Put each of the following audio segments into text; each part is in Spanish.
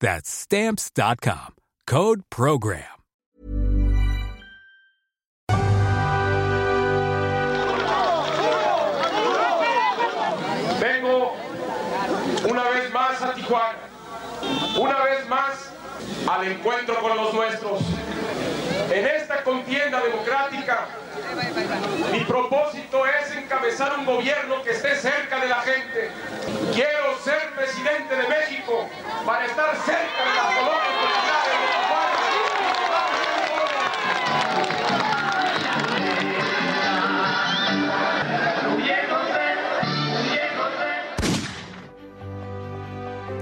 That's Stamps.com. Code Program. Vengo una vez más a Tijuana, una vez más al encuentro con los nuestros. En esta contienda democrática, mi propósito es encabezar un gobierno que esté cerca de la gente. Quiero ser presidente de México para estar cerca de las colonias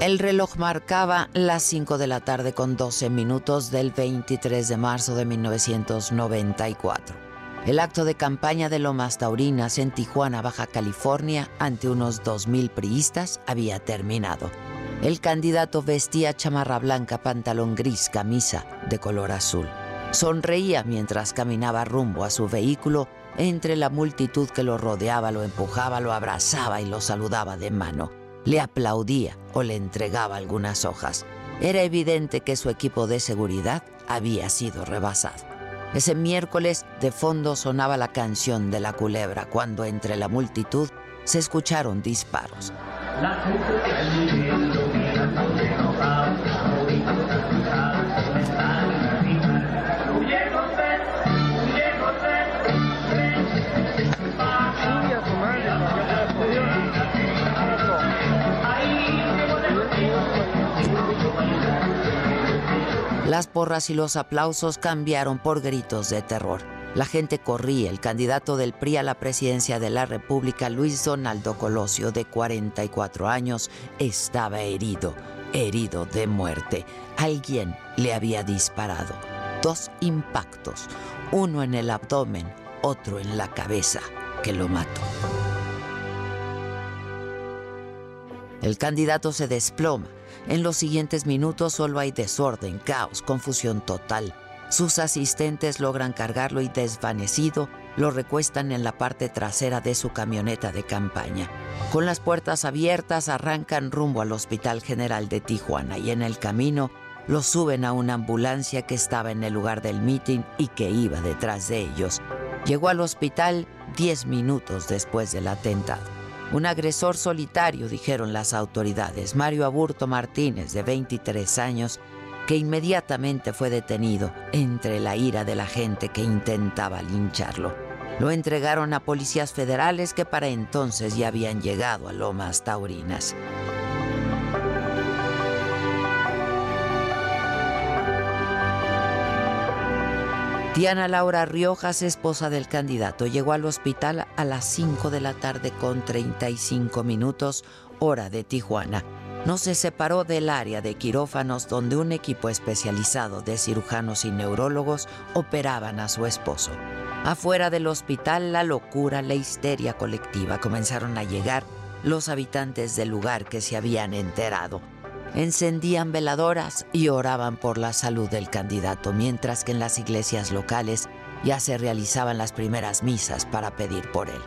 El reloj marcaba las 5 de la tarde con 12 minutos del 23 de marzo de 1994. El acto de campaña de Lomas Taurinas en Tijuana, Baja California, ante unos 2.000 priistas había terminado. El candidato vestía chamarra blanca, pantalón gris, camisa de color azul. Sonreía mientras caminaba rumbo a su vehículo entre la multitud que lo rodeaba, lo empujaba, lo abrazaba y lo saludaba de mano. Le aplaudía o le entregaba algunas hojas. Era evidente que su equipo de seguridad había sido rebasado. Ese miércoles de fondo sonaba la canción de la culebra cuando entre la multitud se escucharon disparos. Las porras y los aplausos cambiaron por gritos de terror. La gente corría. El candidato del PRI a la presidencia de la República, Luis Donaldo Colosio, de 44 años, estaba herido, herido de muerte. Alguien le había disparado. Dos impactos, uno en el abdomen, otro en la cabeza, que lo mató. El candidato se desploma en los siguientes minutos solo hay desorden, caos, confusión total. Sus asistentes logran cargarlo y desvanecido lo recuestan en la parte trasera de su camioneta de campaña. Con las puertas abiertas arrancan rumbo al Hospital General de Tijuana y en el camino lo suben a una ambulancia que estaba en el lugar del mitin y que iba detrás de ellos. Llegó al hospital 10 minutos después del atentado. Un agresor solitario, dijeron las autoridades, Mario Aburto Martínez, de 23 años, que inmediatamente fue detenido entre la ira de la gente que intentaba lincharlo. Lo entregaron a policías federales que para entonces ya habían llegado a Lomas Taurinas. Diana Laura Riojas, esposa del candidato, llegó al hospital a las 5 de la tarde con 35 minutos, hora de Tijuana. No se separó del área de quirófanos donde un equipo especializado de cirujanos y neurólogos operaban a su esposo. Afuera del hospital, la locura, la histeria colectiva comenzaron a llegar los habitantes del lugar que se habían enterado encendían veladoras y oraban por la salud del candidato, mientras que en las iglesias locales ya se realizaban las primeras misas para pedir por él.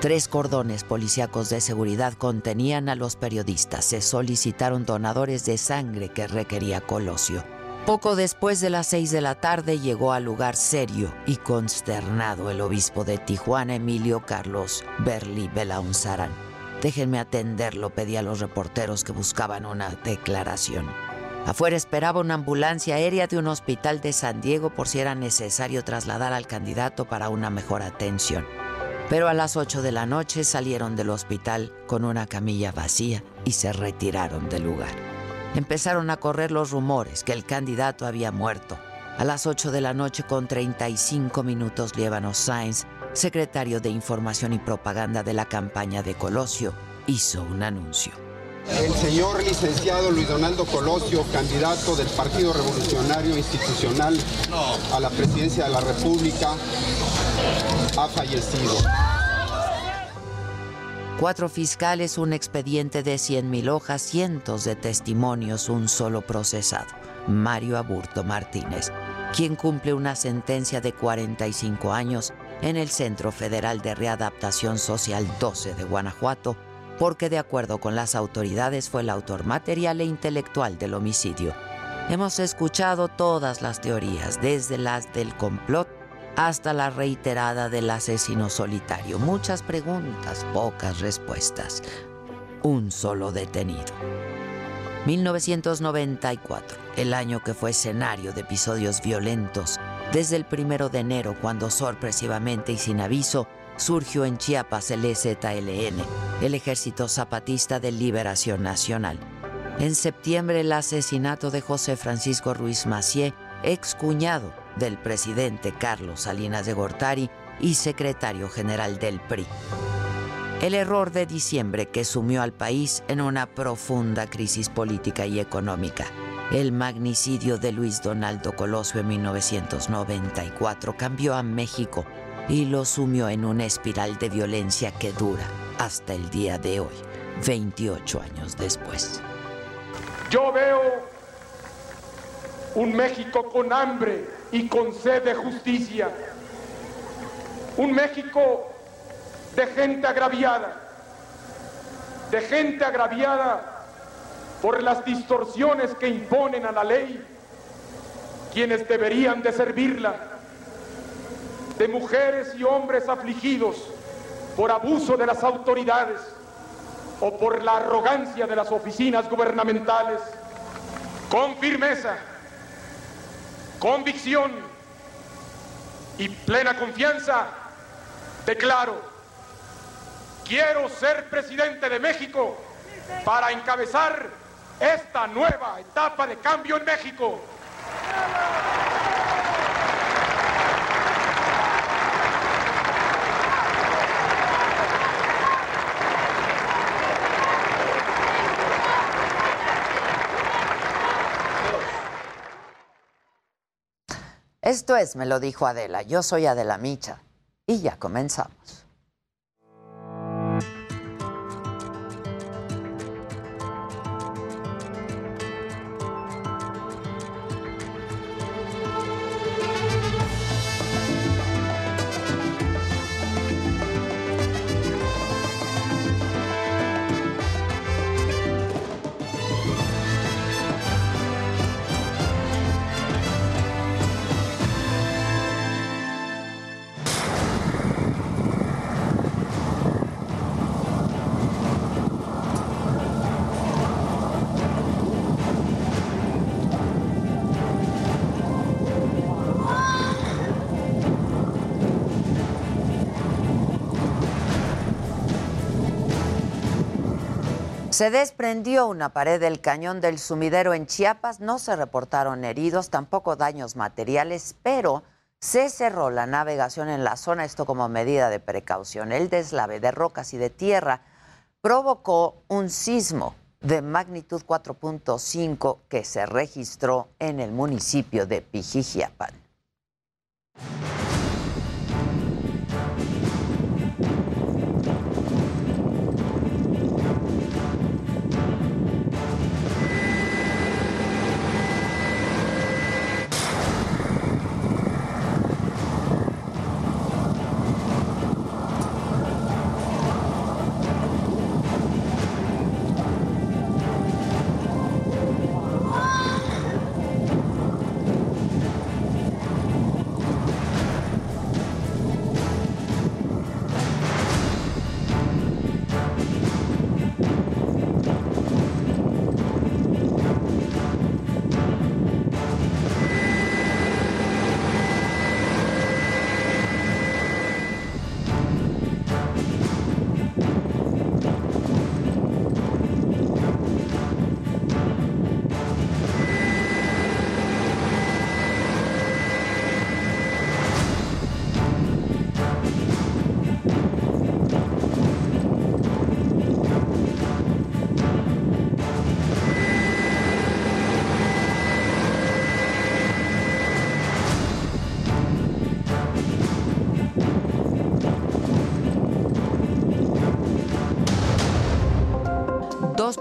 Tres cordones policíacos de seguridad contenían a los periodistas. Se solicitaron donadores de sangre que requería Colosio. Poco después de las seis de la tarde llegó al lugar serio y consternado el obispo de Tijuana, Emilio Carlos Berli Belaunzarán. Déjenme atenderlo, pedí a los reporteros que buscaban una declaración. Afuera esperaba una ambulancia aérea de un hospital de San Diego por si era necesario trasladar al candidato para una mejor atención. Pero a las 8 de la noche salieron del hospital con una camilla vacía y se retiraron del lugar. Empezaron a correr los rumores que el candidato había muerto. A las 8 de la noche con 35 minutos Liébano Sainz, secretario de Información y Propaganda de la campaña de Colosio, hizo un anuncio. El señor licenciado Luis Donaldo Colosio, candidato del Partido Revolucionario Institucional a la presidencia de la República, ha fallecido. Cuatro fiscales, un expediente de 100.000 hojas, cientos de testimonios, un solo procesado, Mario Aburto Martínez, quien cumple una sentencia de 45 años en el Centro Federal de Readaptación Social 12 de Guanajuato porque de acuerdo con las autoridades fue el autor material e intelectual del homicidio. Hemos escuchado todas las teorías, desde las del complot hasta la reiterada del asesino solitario. Muchas preguntas, pocas respuestas. Un solo detenido. 1994, el año que fue escenario de episodios violentos, desde el primero de enero, cuando sorpresivamente y sin aviso surgió en Chiapas el EZLN, el Ejército Zapatista de Liberación Nacional. En septiembre el asesinato de José Francisco Ruiz Macié, excuñado del presidente Carlos Salinas de Gortari y secretario general del PRI. El error de diciembre que sumió al país en una profunda crisis política y económica. El magnicidio de Luis Donaldo Colosio en 1994 cambió a México y lo sumió en una espiral de violencia que dura hasta el día de hoy, 28 años después. Yo veo un México con hambre y con sed de justicia, un México de gente agraviada, de gente agraviada por las distorsiones que imponen a la ley quienes deberían de servirla de mujeres y hombres afligidos por abuso de las autoridades o por la arrogancia de las oficinas gubernamentales, con firmeza, convicción y plena confianza, declaro, quiero ser presidente de México para encabezar esta nueva etapa de cambio en México. Esto es, me lo dijo Adela. Yo soy Adela Micha. Y ya comenzamos. Se desprendió una pared del cañón del sumidero en Chiapas, no se reportaron heridos, tampoco daños materiales, pero se cerró la navegación en la zona, esto como medida de precaución. El deslave de rocas y de tierra provocó un sismo de magnitud 4.5 que se registró en el municipio de Pijijiapan.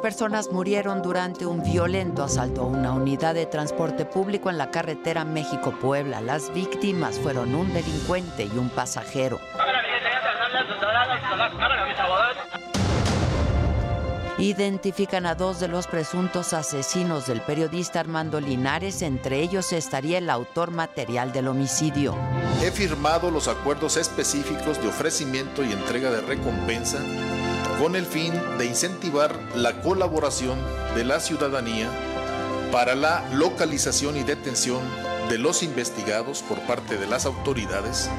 Personas murieron durante un violento asalto a una unidad de transporte público en la carretera México-Puebla. Las víctimas fueron un delincuente y un pasajero. Identifican a dos de los presuntos asesinos del periodista Armando Linares, entre ellos estaría el autor material del homicidio. He firmado los acuerdos específicos de ofrecimiento y entrega de recompensa con el fin de incentivar la colaboración de la ciudadanía para la localización y detención de los investigados por parte de las autoridades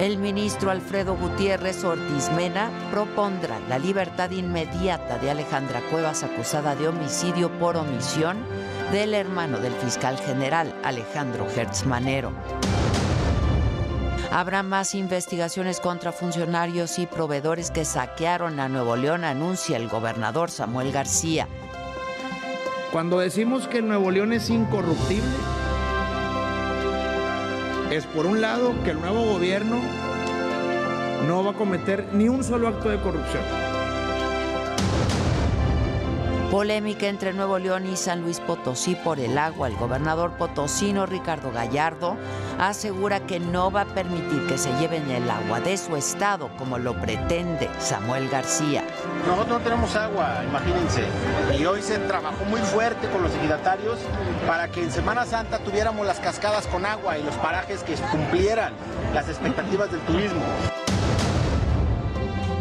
el ministro Alfredo Gutiérrez Ortiz Mena propondrá la libertad inmediata de Alejandra Cuevas acusada de homicidio por omisión del hermano del fiscal general Alejandro Hertz Manero. Habrá más investigaciones contra funcionarios y proveedores que saquearon a Nuevo León, anuncia el gobernador Samuel García. Cuando decimos que Nuevo León es incorruptible, es por un lado que el nuevo gobierno no va a cometer ni un solo acto de corrupción. Polémica entre Nuevo León y San Luis Potosí por el agua. El gobernador potosino Ricardo Gallardo asegura que no va a permitir que se lleven el agua de su estado como lo pretende Samuel García. Nosotros no tenemos agua, imagínense. Y hoy se trabajó muy fuerte con los ejidatarios para que en Semana Santa tuviéramos las cascadas con agua y los parajes que cumplieran las expectativas del turismo.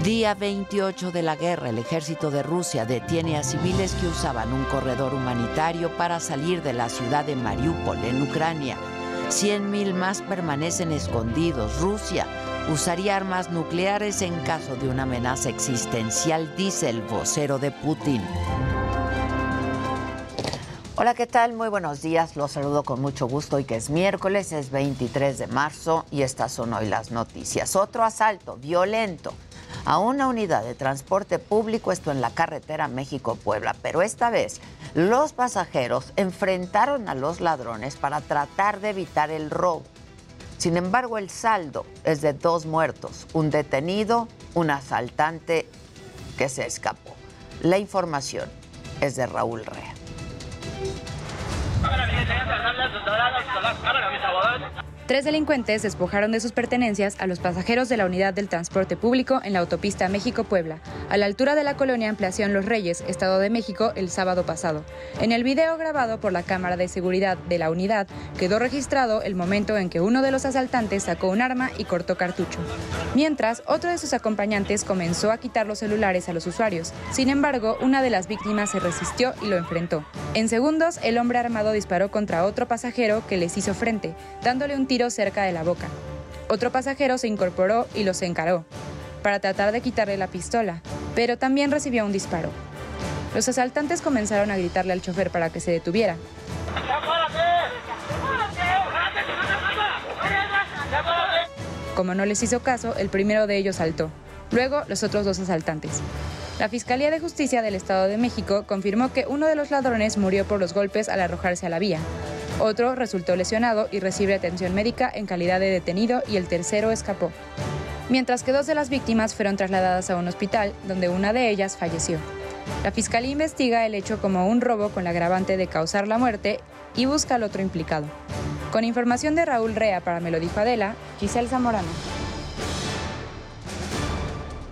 Día 28 de la guerra, el ejército de Rusia detiene a civiles que usaban un corredor humanitario para salir de la ciudad de Mariupol, en Ucrania. 100.000 más permanecen escondidos. Rusia usaría armas nucleares en caso de una amenaza existencial, dice el vocero de Putin. Hola, ¿qué tal? Muy buenos días. Los saludo con mucho gusto hoy que es miércoles, es 23 de marzo y estas son hoy las noticias. Otro asalto violento a una unidad de transporte público, esto en la carretera México-Puebla, pero esta vez los pasajeros enfrentaron a los ladrones para tratar de evitar el robo. Sin embargo, el saldo es de dos muertos, un detenido, un asaltante que se escapó. La información es de Raúl Rea. Tres delincuentes despojaron de sus pertenencias a los pasajeros de la unidad del transporte público en la autopista México-Puebla, a la altura de la colonia Ampliación Los Reyes, Estado de México, el sábado pasado. En el video grabado por la cámara de seguridad de la unidad, quedó registrado el momento en que uno de los asaltantes sacó un arma y cortó cartucho. Mientras, otro de sus acompañantes comenzó a quitar los celulares a los usuarios. Sin embargo, una de las víctimas se resistió y lo enfrentó. En segundos, el hombre armado disparó contra otro pasajero que les hizo frente, dándole un tiro cerca de la boca. Otro pasajero se incorporó y los encaró para tratar de quitarle la pistola, pero también recibió un disparo. Los asaltantes comenzaron a gritarle al chofer para que se detuviera. Como no les hizo caso, el primero de ellos saltó. Luego, los otros dos asaltantes. La Fiscalía de Justicia del Estado de México confirmó que uno de los ladrones murió por los golpes al arrojarse a la vía. Otro resultó lesionado y recibe atención médica en calidad de detenido y el tercero escapó. Mientras que dos de las víctimas fueron trasladadas a un hospital donde una de ellas falleció. La fiscalía investiga el hecho como un robo con la agravante de causar la muerte y busca al otro implicado. Con información de Raúl Rea para Me lo dijo Adela, Giselle Zamorano.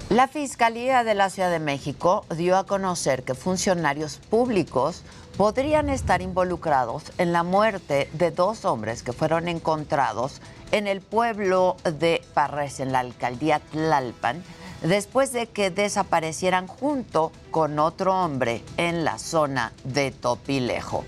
La Fiscalía de la Ciudad de México dio a conocer que funcionarios públicos podrían estar involucrados en la muerte de dos hombres que fueron encontrados en el pueblo de Parres, en la alcaldía Tlalpan, después de que desaparecieran junto con otro hombre en la zona de Topilejo.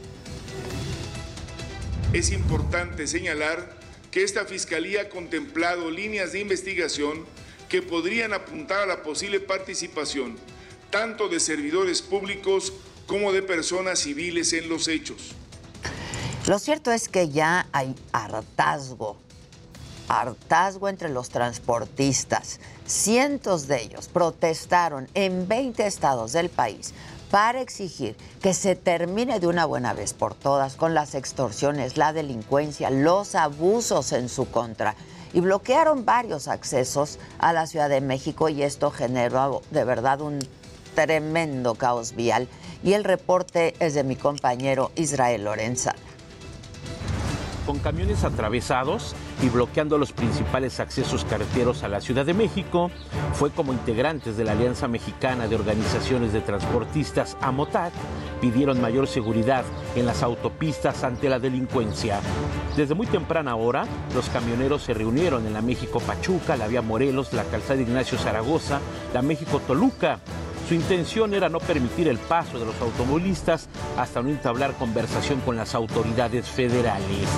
Es importante señalar que esta fiscalía ha contemplado líneas de investigación que podrían apuntar a la posible participación tanto de servidores públicos como de personas civiles en los hechos. Lo cierto es que ya hay hartazgo, hartazgo entre los transportistas. Cientos de ellos protestaron en 20 estados del país para exigir que se termine de una buena vez por todas con las extorsiones, la delincuencia, los abusos en su contra. Y bloquearon varios accesos a la Ciudad de México y esto generó de verdad un tremendo caos vial. Y el reporte es de mi compañero Israel Lorenzana con camiones atravesados y bloqueando los principales accesos carreteros a la Ciudad de México, fue como integrantes de la Alianza Mexicana de Organizaciones de Transportistas AMOTAC pidieron mayor seguridad en las autopistas ante la delincuencia. Desde muy temprana hora, los camioneros se reunieron en la México Pachuca, la Vía Morelos, la Calzada Ignacio Zaragoza, la México Toluca su intención era no permitir el paso de los automovilistas hasta no entablar conversación con las autoridades federales.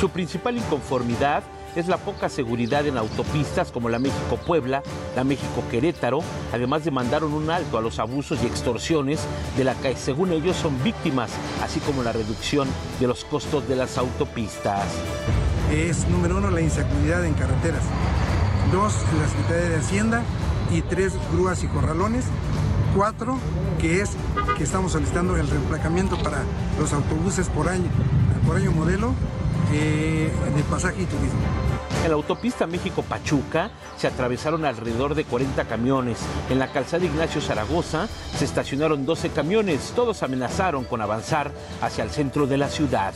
Su principal inconformidad es la poca seguridad en autopistas como la México-Puebla, la México-Querétaro, además demandaron un alto a los abusos y extorsiones de la que según ellos son víctimas, así como la reducción de los costos de las autopistas. Es número uno la inseguridad en carreteras, dos la Secretaría de Hacienda y tres grúas y corralones. Cuatro, que es que estamos solicitando el reemplacamiento para los autobuses por año, por año modelo eh, de pasaje y turismo. En la autopista México-Pachuca se atravesaron alrededor de 40 camiones. En la calzada Ignacio Zaragoza se estacionaron 12 camiones. Todos amenazaron con avanzar hacia el centro de la ciudad.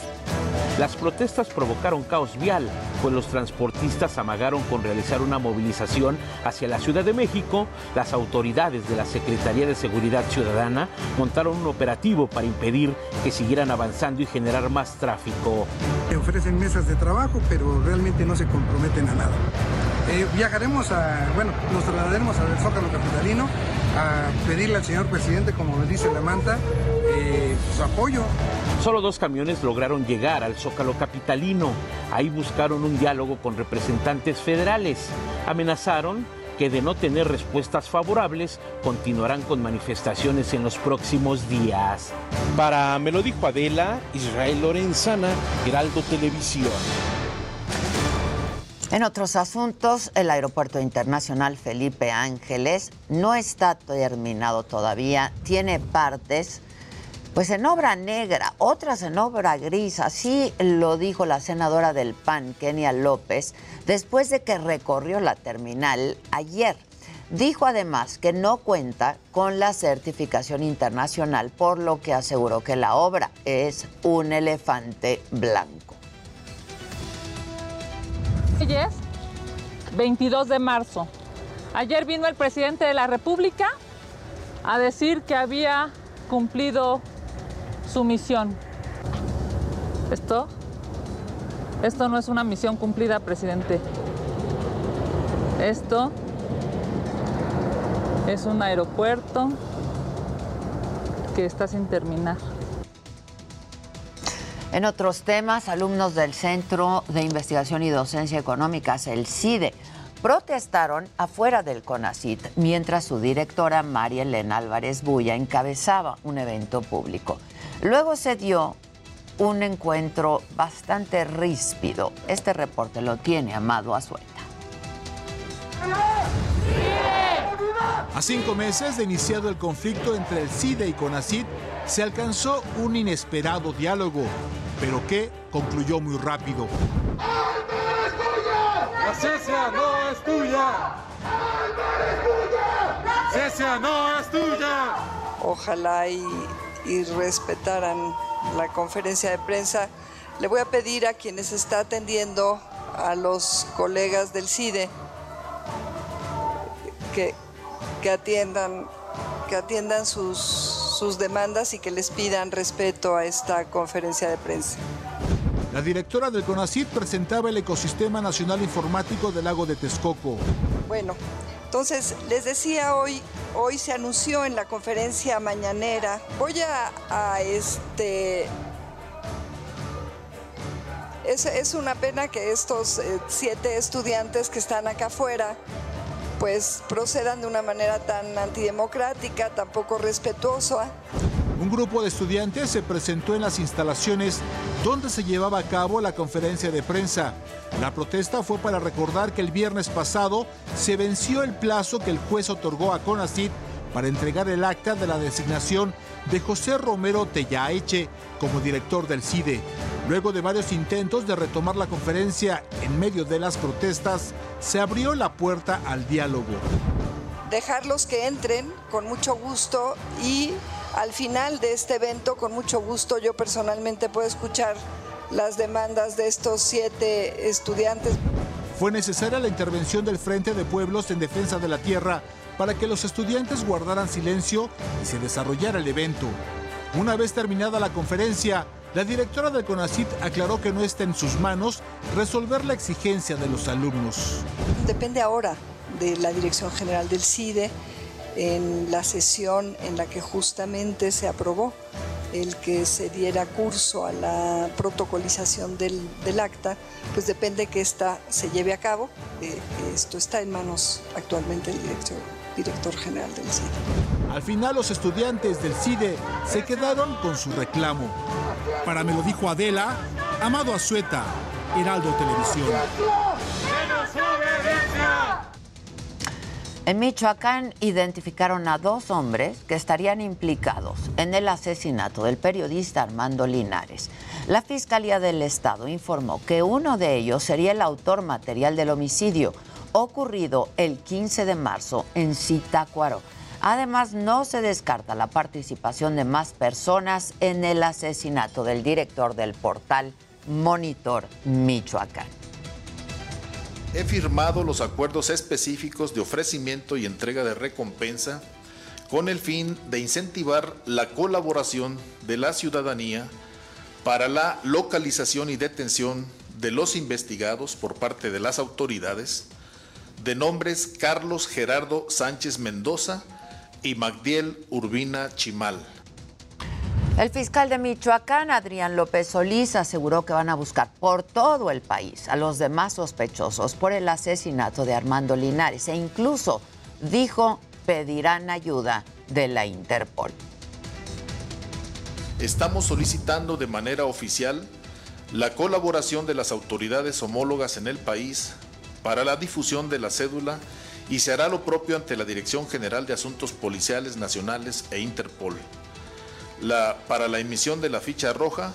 Las protestas provocaron caos vial, pues los transportistas amagaron con realizar una movilización hacia la Ciudad de México. Las autoridades de la Secretaría de Seguridad Ciudadana montaron un operativo para impedir que siguieran avanzando y generar más tráfico. Ofrecen mesas de trabajo, pero realmente no se comprometen a nada. Eh, viajaremos a, bueno, nos trasladaremos al Zócalo Capitalino a pedirle al señor presidente, como dice la manta, eh, su apoyo. Solo dos camiones lograron llegar al Zócalo Capitalino. Ahí buscaron un diálogo con representantes federales. Amenazaron que de no tener respuestas favorables continuarán con manifestaciones en los próximos días. Para Me lo dijo Adela, Israel Lorenzana, Heraldo Televisión. En otros asuntos, el Aeropuerto Internacional Felipe Ángeles no está terminado todavía, tiene partes pues en obra negra, otras en obra gris, así lo dijo la senadora del PAN, Kenia López, después de que recorrió la terminal ayer. Dijo además que no cuenta con la certificación internacional, por lo que aseguró que la obra es un elefante blanco. 22 de marzo. Ayer vino el presidente de la República a decir que había cumplido su misión. Esto, esto no es una misión cumplida, presidente. Esto es un aeropuerto que está sin terminar. En otros temas, alumnos del Centro de Investigación y Docencia Económicas, el CIDE, protestaron afuera del CONACIT mientras su directora María Elena Álvarez Bulla encabezaba un evento público. Luego se dio un encuentro bastante ríspido. Este reporte lo tiene Amado Azueta. A cinco meses de iniciado el conflicto entre el CIDE y CONACIT, se alcanzó un inesperado diálogo, pero que concluyó muy rápido. ¡La cesia no es tuya! ¡Cesia no es tuya! Ojalá y y respetaran la conferencia de prensa. Le voy a pedir a quienes está atendiendo, a los colegas del CIDE, que, que atiendan, que atiendan sus, sus demandas y que les pidan respeto a esta conferencia de prensa. La directora del CONACIT presentaba el ecosistema nacional informático del lago de Texcoco. Bueno, entonces, les decía hoy, hoy se anunció en la conferencia mañanera, voy a, este... Es, una pena que estos eh, siete estudiantes que están acá afuera pues procedan de una manera tan antidemocrática, tan poco respetuosa. Un grupo de estudiantes se presentó en las instalaciones donde se llevaba a cabo la conferencia de prensa. La protesta fue para recordar que el viernes pasado se venció el plazo que el juez otorgó a CONACID para entregar el acta de la designación de José Romero Tellaeche como director del CIDE. Luego de varios intentos de retomar la conferencia en medio de las protestas, se abrió la puerta al diálogo dejarlos que entren con mucho gusto y al final de este evento, con mucho gusto, yo personalmente puedo escuchar las demandas de estos siete estudiantes. Fue necesaria la intervención del Frente de Pueblos en Defensa de la Tierra para que los estudiantes guardaran silencio y se desarrollara el evento. Una vez terminada la conferencia, la directora del CONACIT aclaró que no está en sus manos resolver la exigencia de los alumnos. Depende ahora de la Dirección General del CIDE en la sesión en la que justamente se aprobó el que se diera curso a la protocolización del, del acta, pues depende que esta se lleve a cabo. Eh, esto está en manos actualmente del director, director general del CIDE. Al final los estudiantes del CIDE se quedaron con su reclamo. Para me lo dijo Adela, Amado Azueta, Heraldo Televisión. En Michoacán identificaron a dos hombres que estarían implicados en el asesinato del periodista Armando Linares. La Fiscalía del Estado informó que uno de ellos sería el autor material del homicidio ocurrido el 15 de marzo en Zitácuaro. Además, no se descarta la participación de más personas en el asesinato del director del portal Monitor Michoacán. He firmado los acuerdos específicos de ofrecimiento y entrega de recompensa con el fin de incentivar la colaboración de la ciudadanía para la localización y detención de los investigados por parte de las autoridades de nombres Carlos Gerardo Sánchez Mendoza y Magdiel Urbina Chimal. El fiscal de Michoacán, Adrián López Solís, aseguró que van a buscar por todo el país a los demás sospechosos por el asesinato de Armando Linares e incluso dijo pedirán ayuda de la Interpol. Estamos solicitando de manera oficial la colaboración de las autoridades homólogas en el país para la difusión de la cédula y se hará lo propio ante la Dirección General de Asuntos Policiales Nacionales e Interpol para la emisión de la ficha roja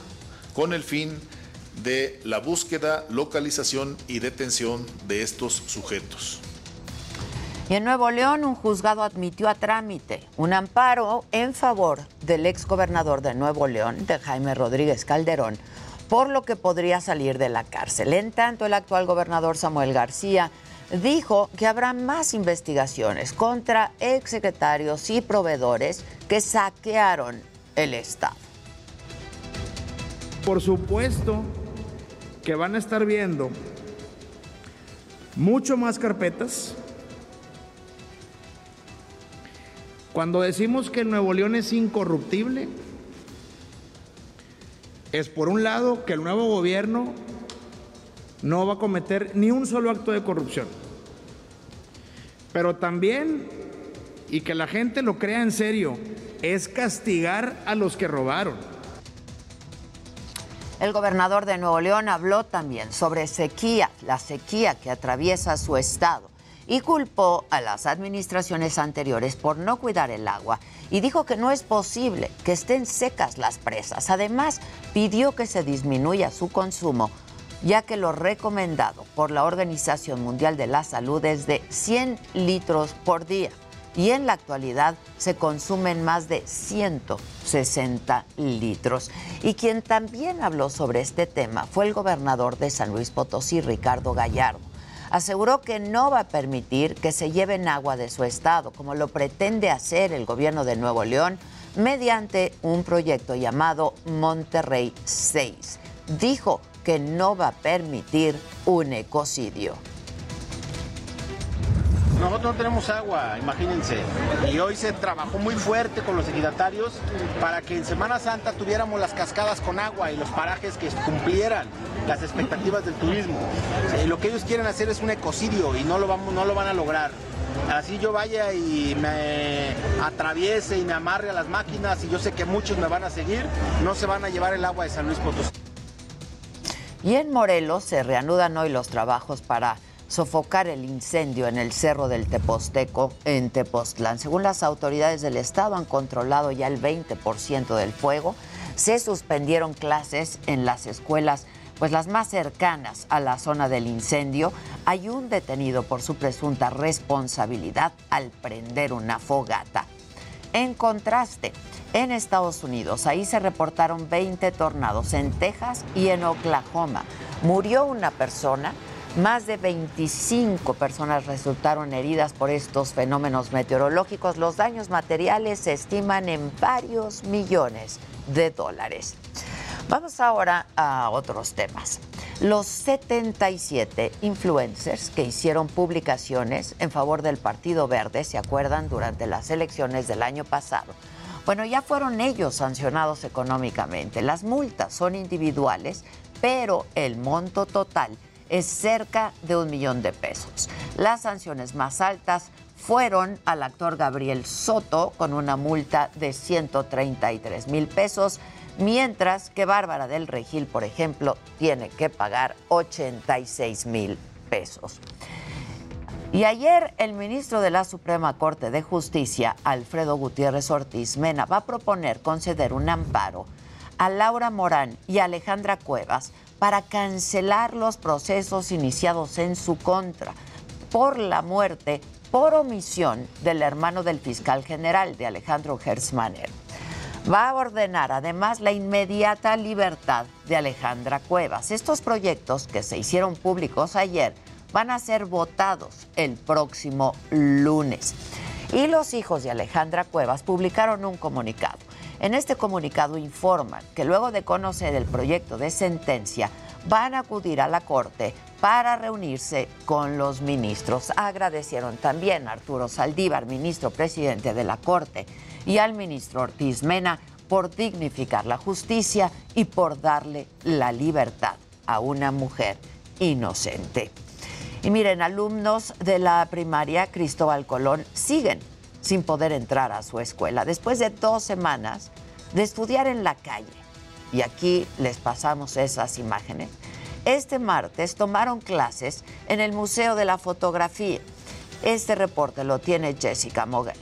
con el fin de la búsqueda, localización y detención de estos sujetos. Y en Nuevo León, un juzgado admitió a trámite un amparo en favor del exgobernador de Nuevo León, de Jaime Rodríguez Calderón, por lo que podría salir de la cárcel. En tanto, el actual gobernador Samuel García dijo que habrá más investigaciones contra exsecretarios y proveedores que saquearon el Estado. Por supuesto que van a estar viendo mucho más carpetas. Cuando decimos que Nuevo León es incorruptible, es por un lado que el nuevo gobierno no va a cometer ni un solo acto de corrupción, pero también, y que la gente lo crea en serio, es castigar a los que robaron. El gobernador de Nuevo León habló también sobre sequía, la sequía que atraviesa su estado, y culpó a las administraciones anteriores por no cuidar el agua y dijo que no es posible que estén secas las presas. Además, pidió que se disminuya su consumo, ya que lo recomendado por la Organización Mundial de la Salud es de 100 litros por día y en la actualidad se consumen más de 160 litros. Y quien también habló sobre este tema fue el gobernador de San Luis Potosí, Ricardo Gallardo. Aseguró que no va a permitir que se lleven agua de su estado, como lo pretende hacer el gobierno de Nuevo León mediante un proyecto llamado Monterrey 6. Dijo que no va a permitir un ecocidio. Nosotros no tenemos agua, imagínense. Y hoy se trabajó muy fuerte con los ejidatarios para que en Semana Santa tuviéramos las cascadas con agua y los parajes que cumplieran las expectativas del turismo. Eh, lo que ellos quieren hacer es un ecocidio y no lo, vamos, no lo van a lograr. Así yo vaya y me atraviese y me amarre a las máquinas y yo sé que muchos me van a seguir, no se van a llevar el agua de San Luis Potosí. Y en Morelos se reanudan hoy los trabajos para sofocar el incendio en el Cerro del Teposteco en Tepoztlán. Según las autoridades del estado han controlado ya el 20% del fuego. Se suspendieron clases en las escuelas pues las más cercanas a la zona del incendio, hay un detenido por su presunta responsabilidad al prender una fogata. En contraste, en Estados Unidos, ahí se reportaron 20 tornados en Texas y en Oklahoma. Murió una persona, más de 25 personas resultaron heridas por estos fenómenos meteorológicos. Los daños materiales se estiman en varios millones de dólares. Vamos ahora a otros temas. Los 77 influencers que hicieron publicaciones en favor del Partido Verde, ¿se acuerdan? Durante las elecciones del año pasado. Bueno, ya fueron ellos sancionados económicamente. Las multas son individuales, pero el monto total es cerca de un millón de pesos. Las sanciones más altas fueron al actor Gabriel Soto con una multa de 133 mil pesos mientras que Bárbara del Regil, por ejemplo, tiene que pagar 86 mil pesos. Y ayer el ministro de la Suprema Corte de Justicia, Alfredo Gutiérrez Ortiz Mena, va a proponer conceder un amparo a Laura Morán y Alejandra Cuevas para cancelar los procesos iniciados en su contra por la muerte por omisión del hermano del fiscal general de Alejandro Gersmaner va a ordenar además la inmediata libertad de Alejandra Cuevas. Estos proyectos que se hicieron públicos ayer van a ser votados el próximo lunes. Y los hijos de Alejandra Cuevas publicaron un comunicado. En este comunicado informan que luego de conocer el proyecto de sentencia van a acudir a la Corte para reunirse con los ministros. Agradecieron también a Arturo Saldívar, ministro presidente de la Corte, y al ministro Ortiz Mena por dignificar la justicia y por darle la libertad a una mujer inocente. Y miren, alumnos de la primaria Cristóbal Colón siguen sin poder entrar a su escuela después de dos semanas de estudiar en la calle. Y aquí les pasamos esas imágenes. Este martes tomaron clases en el Museo de la Fotografía. Este reporte lo tiene Jessica Moguel.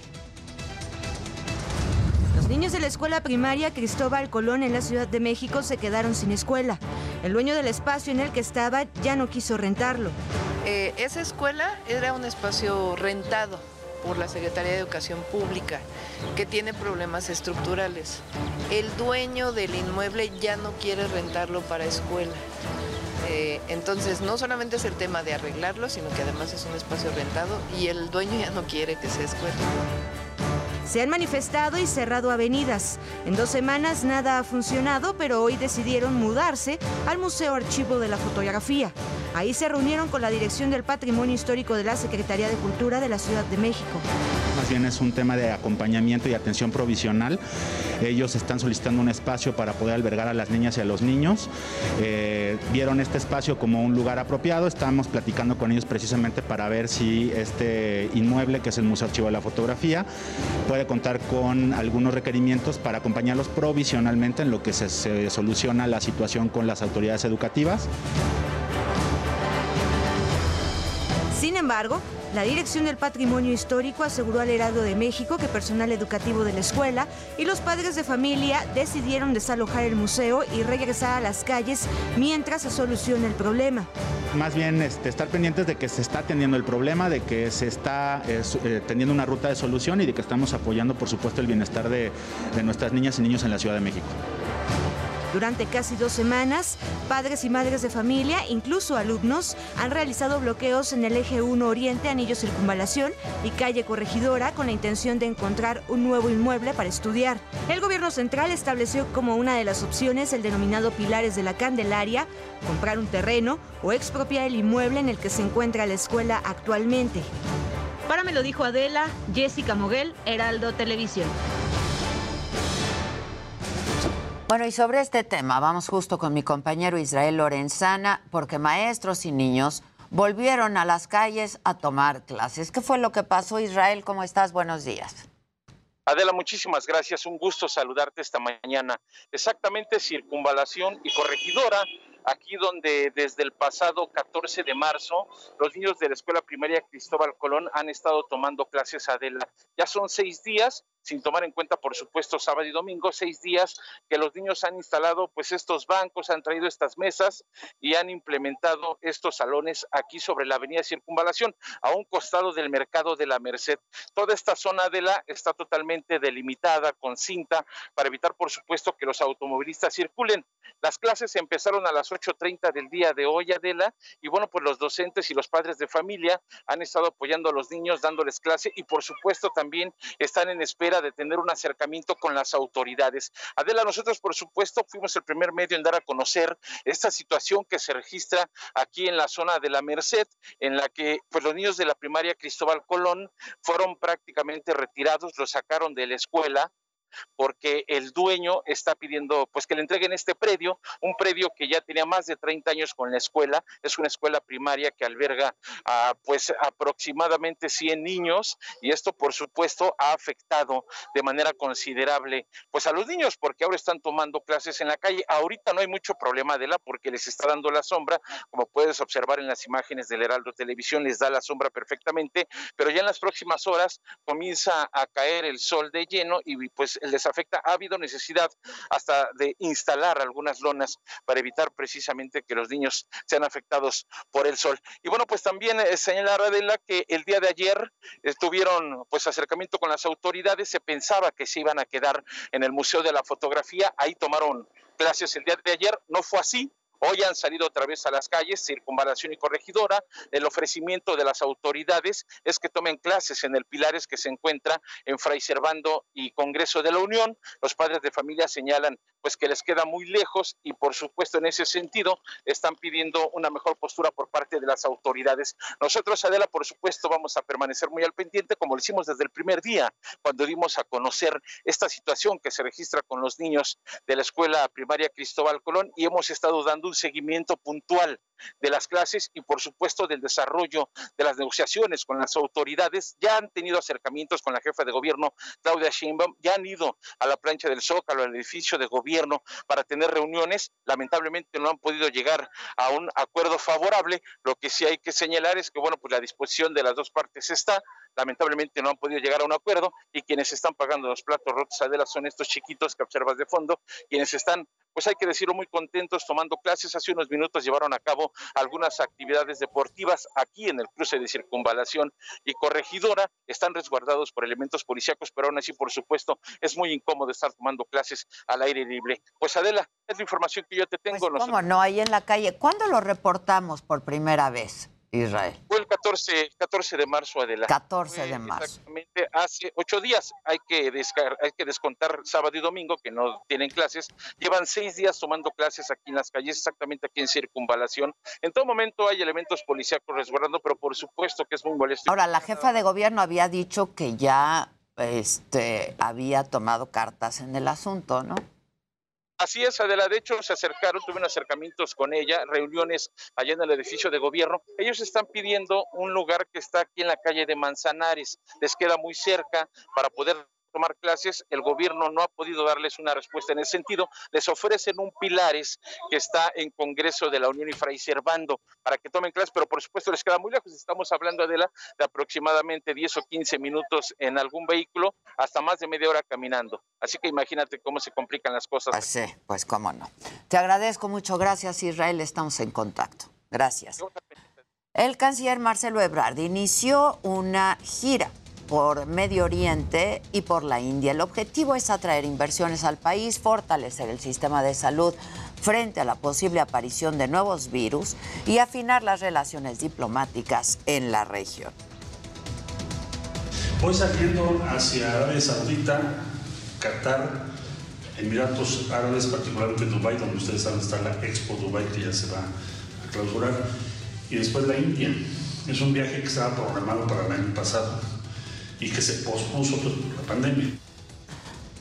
Niños de la escuela primaria Cristóbal Colón en la Ciudad de México se quedaron sin escuela. El dueño del espacio en el que estaba ya no quiso rentarlo. Eh, esa escuela era un espacio rentado por la Secretaría de Educación Pública que tiene problemas estructurales. El dueño del inmueble ya no quiere rentarlo para escuela. Eh, entonces, no solamente es el tema de arreglarlo, sino que además es un espacio rentado y el dueño ya no quiere que sea escuela. Se han manifestado y cerrado avenidas. En dos semanas nada ha funcionado, pero hoy decidieron mudarse al Museo Archivo de la Fotografía. Ahí se reunieron con la Dirección del Patrimonio Histórico de la Secretaría de Cultura de la Ciudad de México. Más bien es un tema de acompañamiento y atención provisional. Ellos están solicitando un espacio para poder albergar a las niñas y a los niños. Eh, vieron este espacio como un lugar apropiado. Estamos platicando con ellos precisamente para ver si este inmueble, que es el Museo Archivo de la Fotografía, puede contar con algunos requerimientos para acompañarlos provisionalmente en lo que se, soluciona la situación con las autoridades educativas. Sin embargo, la Dirección del Patrimonio Histórico aseguró al Heraldo de México que personal educativo de la escuela y los padres de familia decidieron desalojar el museo y regresar a las calles mientras se soluciona el problema. Más bien este, estar pendientes de que se está atendiendo el problema, de que se está eh, teniendo una ruta de solución y de que estamos apoyando, por supuesto, el bienestar de nuestras niñas y niños en la Ciudad de México. Durante casi dos semanas, padres y madres de familia, incluso alumnos, han realizado bloqueos en el eje 1 Oriente, Anillo Circunvalación y Calle Corregidora con la intención de encontrar un nuevo inmueble para estudiar. El gobierno central estableció como una de las opciones el denominado Pilares de la Candelaria, comprar un terreno o expropiar el inmueble en el que se encuentra la escuela actualmente. Para me lo dijo Adela, Jessica Moguel, Heraldo Televisión. Bueno, y sobre este tema vamos justo con mi compañero Israel Lorenzana, porque maestros y niños volvieron a las calles a tomar clases. ¿Qué fue lo que pasó, Israel? ¿Cómo estás? Buenos días. Adela, muchísimas gracias. Un gusto saludarte esta mañana. Exactamente, circunvalación y corregidora aquí donde desde el pasado 14 de marzo los niños de la escuela primaria Cristóbal Colón han estado tomando clases Adela. Ya son seis días sin tomar en cuenta, por supuesto, sábado y domingo, seis días que los niños han instalado pues estos bancos, han traído estas mesas y han implementado estos salones aquí sobre la avenida Circunvalación, a un costado del mercado de la Merced. Toda esta zona de la está totalmente delimitada con cinta para evitar, por supuesto, que los automovilistas circulen. Las clases empezaron a las 8.30 del día de hoy, Adela, y bueno, pues los docentes y los padres de familia han estado apoyando a los niños, dándoles clase y por supuesto también están en espera de tener un acercamiento con las autoridades. Adela, nosotros por supuesto fuimos el primer medio en dar a conocer esta situación que se registra aquí en la zona de la Merced, en la que pues los niños de la primaria Cristóbal Colón fueron prácticamente retirados, los sacaron de la escuela porque el dueño está pidiendo pues que le entreguen este predio, un predio que ya tenía más de 30 años con la escuela, es una escuela primaria que alberga pues aproximadamente 100 niños y esto por supuesto ha afectado de manera considerable pues a los niños porque ahora están tomando clases en la calle. Ahorita no hay mucho problema de la porque les está dando la sombra, como puedes observar en las imágenes del Heraldo Televisión les da la sombra perfectamente, pero ya en las próximas horas comienza a caer el sol de lleno y pues les afecta. Ha habido necesidad hasta de instalar algunas lonas para evitar precisamente que los niños sean afectados por el sol. Y bueno, pues también eh, señalar Adela que el día de ayer estuvieron pues acercamiento con las autoridades, se pensaba que se iban a quedar en el Museo de la Fotografía, ahí tomaron clases el día de ayer, no fue así, Hoy han salido otra vez a las calles, circunvalación y corregidora. El ofrecimiento de las autoridades es que tomen clases en el Pilares que se encuentra en Fray Servando y Congreso de la Unión. Los padres de familia señalan pues que les queda muy lejos y por supuesto en ese sentido están pidiendo una mejor postura por parte de las autoridades. Nosotros, Adela, por supuesto, vamos a permanecer muy al pendiente, como lo hicimos desde el primer día, cuando dimos a conocer esta situación que se registra con los niños de la escuela primaria Cristóbal Colón y hemos estado dando un seguimiento puntual de las clases y por supuesto del desarrollo de las negociaciones con las autoridades. Ya han tenido acercamientos con la jefa de gobierno, Claudia Sheinbaum, ya han ido a la plancha del Zócalo, al edificio de gobierno para tener reuniones. Lamentablemente no han podido llegar a un acuerdo favorable. Lo que sí hay que señalar es que, bueno, pues la disposición de las dos partes está. Lamentablemente no han podido llegar a un acuerdo y quienes están pagando los platos rotos, Adela, son estos chiquitos que observas de fondo, quienes están pues hay que decirlo, muy contentos tomando clases. Hace unos minutos llevaron a cabo algunas actividades deportivas aquí en el cruce de circunvalación y corregidora. Están resguardados por elementos policíacos, pero aún así, por supuesto, es muy incómodo estar tomando clases al aire libre. Pues Adela, es la información que yo te tengo. Pues, ¿Cómo no? Ahí en la calle. ¿Cuándo lo reportamos por primera vez? Israel. Fue el 14, 14 de marzo, adelante. 14 de marzo. Exactamente, hace ocho días. Hay que, hay que descontar sábado y domingo, que no tienen clases. Llevan seis días tomando clases aquí en las calles, exactamente aquí en Circunvalación. En todo momento hay elementos policíacos resguardando, pero por supuesto que es muy molesto. Ahora, la jefa de gobierno había dicho que ya este, había tomado cartas en el asunto, ¿no? Así es, Adela. De hecho, se acercaron, tuvieron acercamientos con ella, reuniones allá en el edificio de gobierno. Ellos están pidiendo un lugar que está aquí en la calle de Manzanares. Les queda muy cerca para poder tomar clases, el gobierno no ha podido darles una respuesta en ese sentido, les ofrecen un Pilares que está en Congreso de la Unión y Fray Servando para que tomen clases, pero por supuesto les queda muy lejos, estamos hablando, Adela, de aproximadamente 10 o 15 minutos en algún vehículo, hasta más de media hora caminando. Así que imagínate cómo se complican las cosas. Pues sí, pues cómo no. Te agradezco mucho, gracias Israel, estamos en contacto. Gracias. El canciller Marcelo Ebrard inició una gira por Medio Oriente y por la India. El objetivo es atraer inversiones al país, fortalecer el sistema de salud frente a la posible aparición de nuevos virus y afinar las relaciones diplomáticas en la región. Voy saliendo hacia Arabia Saudita, Qatar, Emiratos Árabes, particularmente Dubái, donde ustedes saben está la Expo Dubái que ya se va a clausurar, y después la India. Es un viaje que estaba programado para el año pasado y que se pospuso por la pandemia.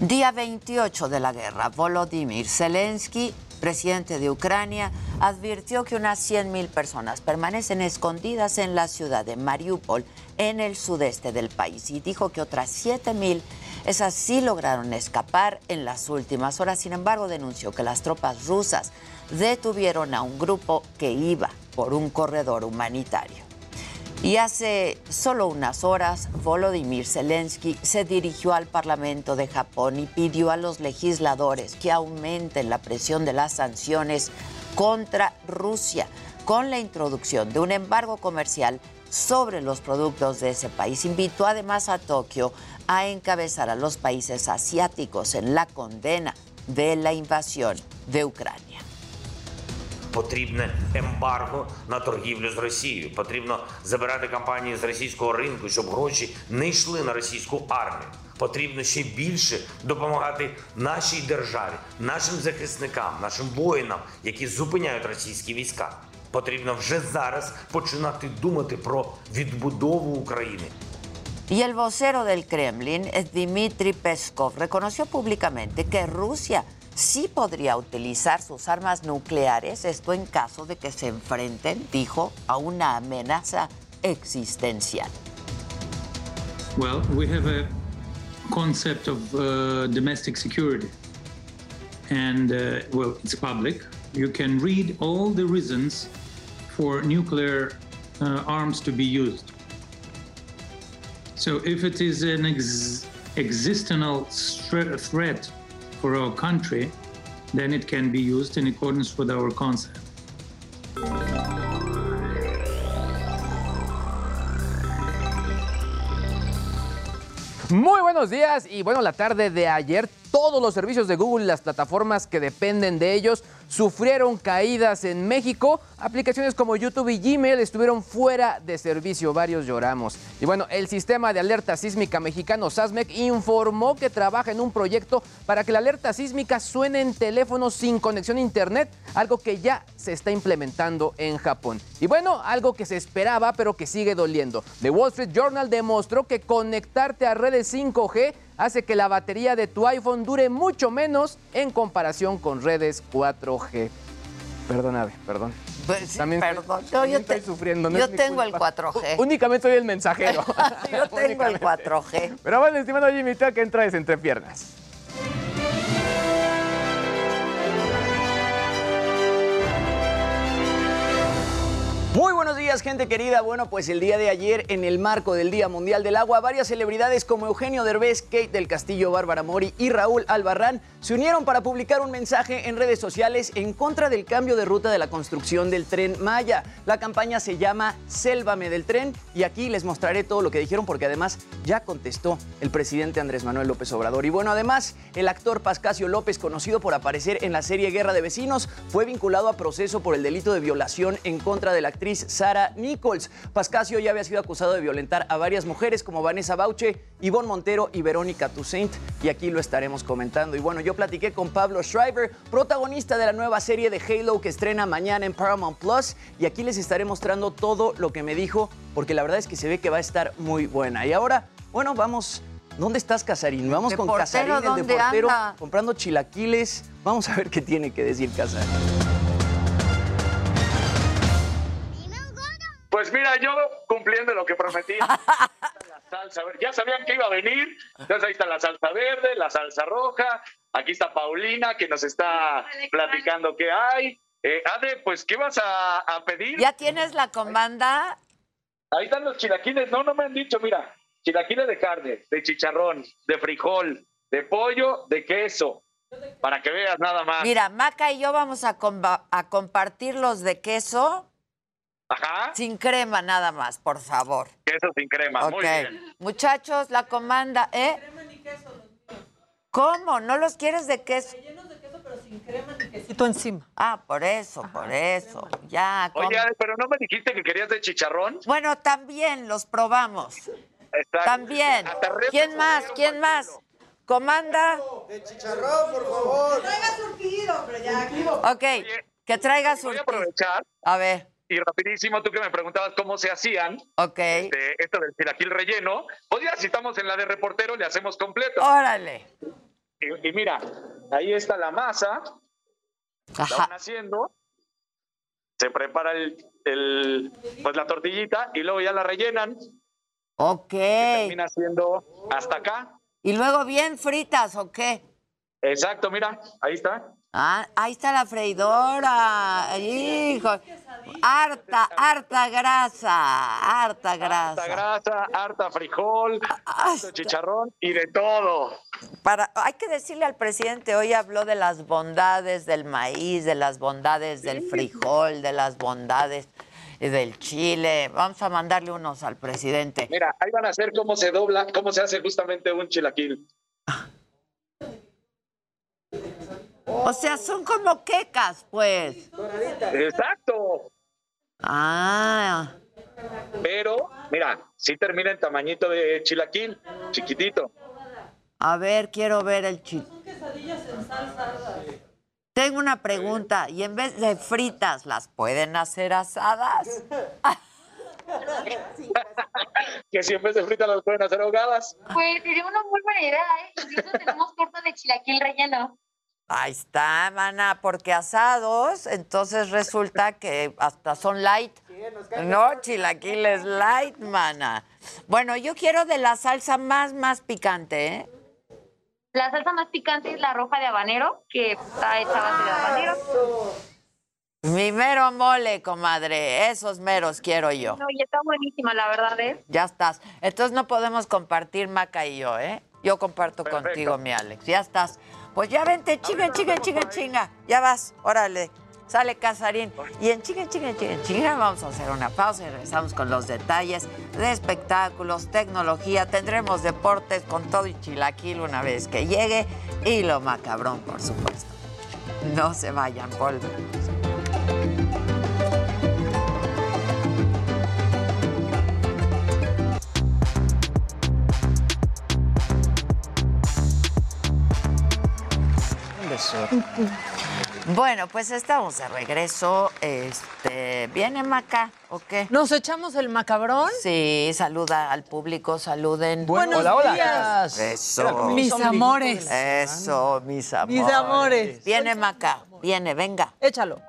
Día 28 de la guerra, Volodymyr Zelensky, presidente de Ucrania, advirtió que unas 100.000 personas permanecen escondidas en la ciudad de Mariupol, en el sudeste del país, y dijo que otras 7.000 esas sí lograron escapar en las últimas horas. Sin embargo, denunció que las tropas rusas detuvieron a un grupo que iba por un corredor humanitario. Y hace solo unas horas, Volodymyr Zelensky se dirigió al Parlamento de Japón y pidió a los legisladores que aumenten la presión de las sanciones contra Rusia con la introducción de un embargo comercial sobre los productos de ese país. Invitó además a Tokio a encabezar a los países asiáticos en la condena de la invasión de Ucrania. Потрібне ембарго на торгівлю з Росією. Потрібно забирати компанії з російського ринку, щоб гроші не йшли на російську армію. Потрібно ще більше допомагати нашій державі, нашим захисникам, нашим воїнам, які зупиняють російські війська. Потрібно вже зараз починати думати про відбудову України. Y el vocero del Kremlin, Dmitry Peskov, reconoció públicamente que Rusia sí podría utilizar sus armas nucleares, esto en caso de que se enfrenten, dijo, a una amenaza existencial. Well, we have a concept of uh, domestic security. And, uh, well, it's public. You can read all the reasons for nuclear uh, arms to be used. So if it is an ex- existential thre- threat for our country, then it can be used in accordance with our concept. Muy buenos días y bueno, la tarde de ayer todos los servicios de Google y las plataformas que dependen de ellos sufrieron caídas en México. Aplicaciones como YouTube y Gmail estuvieron fuera de servicio, varios lloramos. Y bueno, el sistema de alerta sísmica mexicano SASMEC informó que trabaja en un proyecto para que la alerta sísmica suene en teléfonos sin conexión a internet, algo que ya se está implementando en Japón. Y bueno, algo que se esperaba pero que sigue doliendo. The Wall Street Journal demostró que conectarte a redes 5G hace que la batería de tu iPhone dure mucho menos en comparación con redes 4G. Perdóname, perdón. también estoy- Pues, perdón. No, también yo estoy te- sufriendo. no yo es tengo el culpa. 4G. U- Únicamente soy el mensajero. Yo tengo el 4G. Pero bueno, estimado Jimmy, ¿tú a quién traes entre piernas? Días, gente querida. Bueno, pues el día de ayer, en el marco del Día Mundial del Agua, varias celebridades como Eugenio Derbez, Kate del Castillo, Bárbara Mori y Raúl Albarrán se unieron para publicar un mensaje en redes sociales en contra del cambio de ruta de la construcción del tren Maya. La campaña se llama Sélvame del tren y aquí les mostraré todo lo que dijeron porque además ya contestó el presidente Andrés Manuel López Obrador. Y bueno, además, el actor Pascasio López, conocido por aparecer en la serie Guerra de Vecinos, fue vinculado a proceso por el delito de violación en contra de la actriz Sara Nichols. Pascasio ya había sido acusado de violentar a varias mujeres como Vanessa Bauche, Ivonne Montero y Verónica Toussaint, y aquí lo estaremos comentando. Y bueno, yo platiqué con Pablo Schreiber, protagonista de la nueva serie de Halo que estrena mañana en Paramount Plus, y aquí les estaré mostrando todo lo que me dijo, porque la verdad es que se ve que va a estar muy buena. Y ahora, bueno, vamos. ¿Dónde estás, Casarín? Vamos ¿De con portero Casarín, el deportero, anda? comprando chilaquiles. Vamos a ver qué tiene que decir Casarín. Pues mira, yo cumpliendo lo que prometí. La salsa verde. Ya sabían que iba a venir. Entonces ahí está la salsa verde, la salsa roja. Aquí está Paulina que nos está platicando qué hay. Eh, Ade, pues, ¿qué vas a, a pedir? ¿Ya tienes la comanda? Ahí están los chilaquiles. No, no me han dicho, mira. Chilaquiles de carne, de chicharrón, de frijol, de pollo, de queso. Para que veas nada más. Mira, Maca y yo vamos a, a compartir los de queso Ajá. sin crema nada más, por favor. Queso sin crema. Muy Ok. bien. Muchachos, la comanda, ¿eh? ¿Cómo? ¿No los quieres de queso? quesito encima. Ah, por eso, por eso. Ya. Oye, pero no me dijiste que querías de chicharrón. Bueno, también los probamos. También. ¿Quién más? ¿Quién más? Comanda. De chicharrón, por favor. Traiga surtido, pero ya aquí. Ok, que traiga su... Voy a aprovechar. A ver. Y rapidísimo, tú que me preguntabas cómo se hacían. Ok. este, esto del chilaquil relleno. Pues ya, si estamos en la de reportero, le hacemos completo. Órale. Y, y mira, ahí está la masa. La van haciendo. Se prepara el, el- pues la tortillita y luego ya la rellenan. Ok. Termina siendo hasta acá. ¿Y luego bien fritas o qué? Exacto, mira, ahí está. Ah, ahí está la freidora. Hijo. Harta, harta grasa, harta grasa. Harta grasa, harta frijol, harto chicharrón y de todo. Para, hay que decirle al presidente, hoy habló de las bondades del maíz, de las bondades del frijol, de las bondades del chile. Vamos a mandarle unos al presidente. Mira, ahí van a hacer cómo se dobla, cómo se hace justamente un chilaquil. O sea, son como quecas, pues. Exacto. Ah. Pero, mira, sí termina en tamañito de chilaquil, chiquitito. A ver, quiero ver el chile. Tengo una pregunta. ¿Y en vez de fritas, las pueden hacer asadas? que si en vez de fritas las pueden hacer ahogadas. Pues sería una muy buena idea, ¿eh? Incluso tenemos torta de chilaquil relleno. Ahí está, mana, porque asados, entonces resulta que hasta son light. No, chilaquiles light, mana. Bueno, yo quiero de la salsa más, más picante, ¿eh? La salsa más picante es la roja de habanero, que está hecha a base de habanero. Mi mero mole, comadre. Esos meros quiero yo. No, y está buenísima, la verdad es. Ya estás. Entonces no podemos compartir Maca y yo, ¿eh? Yo comparto contigo, mi Alex. Ya estás. Pues ya vente, chinga, chinga, chinga, chinga. Ya vas, órale. Sale Casarín. Y en chinga, chinga, chinga, chinga vamos a hacer una pausa y regresamos con los detalles de espectáculos, tecnología. Tendremos deportes con todo y chilaquil una vez que llegue. Y lo macabrón, por supuesto. No se vayan, Bueno, pues estamos de regreso. Este, ¿Viene Maca o qué? ¿Nos echamos el macabrón? Sí, saluda al público, saluden. Buenos hola, hola. días. Eso. Mis amores. Eso, mis amores. Mis amores. Viene Maca, viene, venga. Échalo.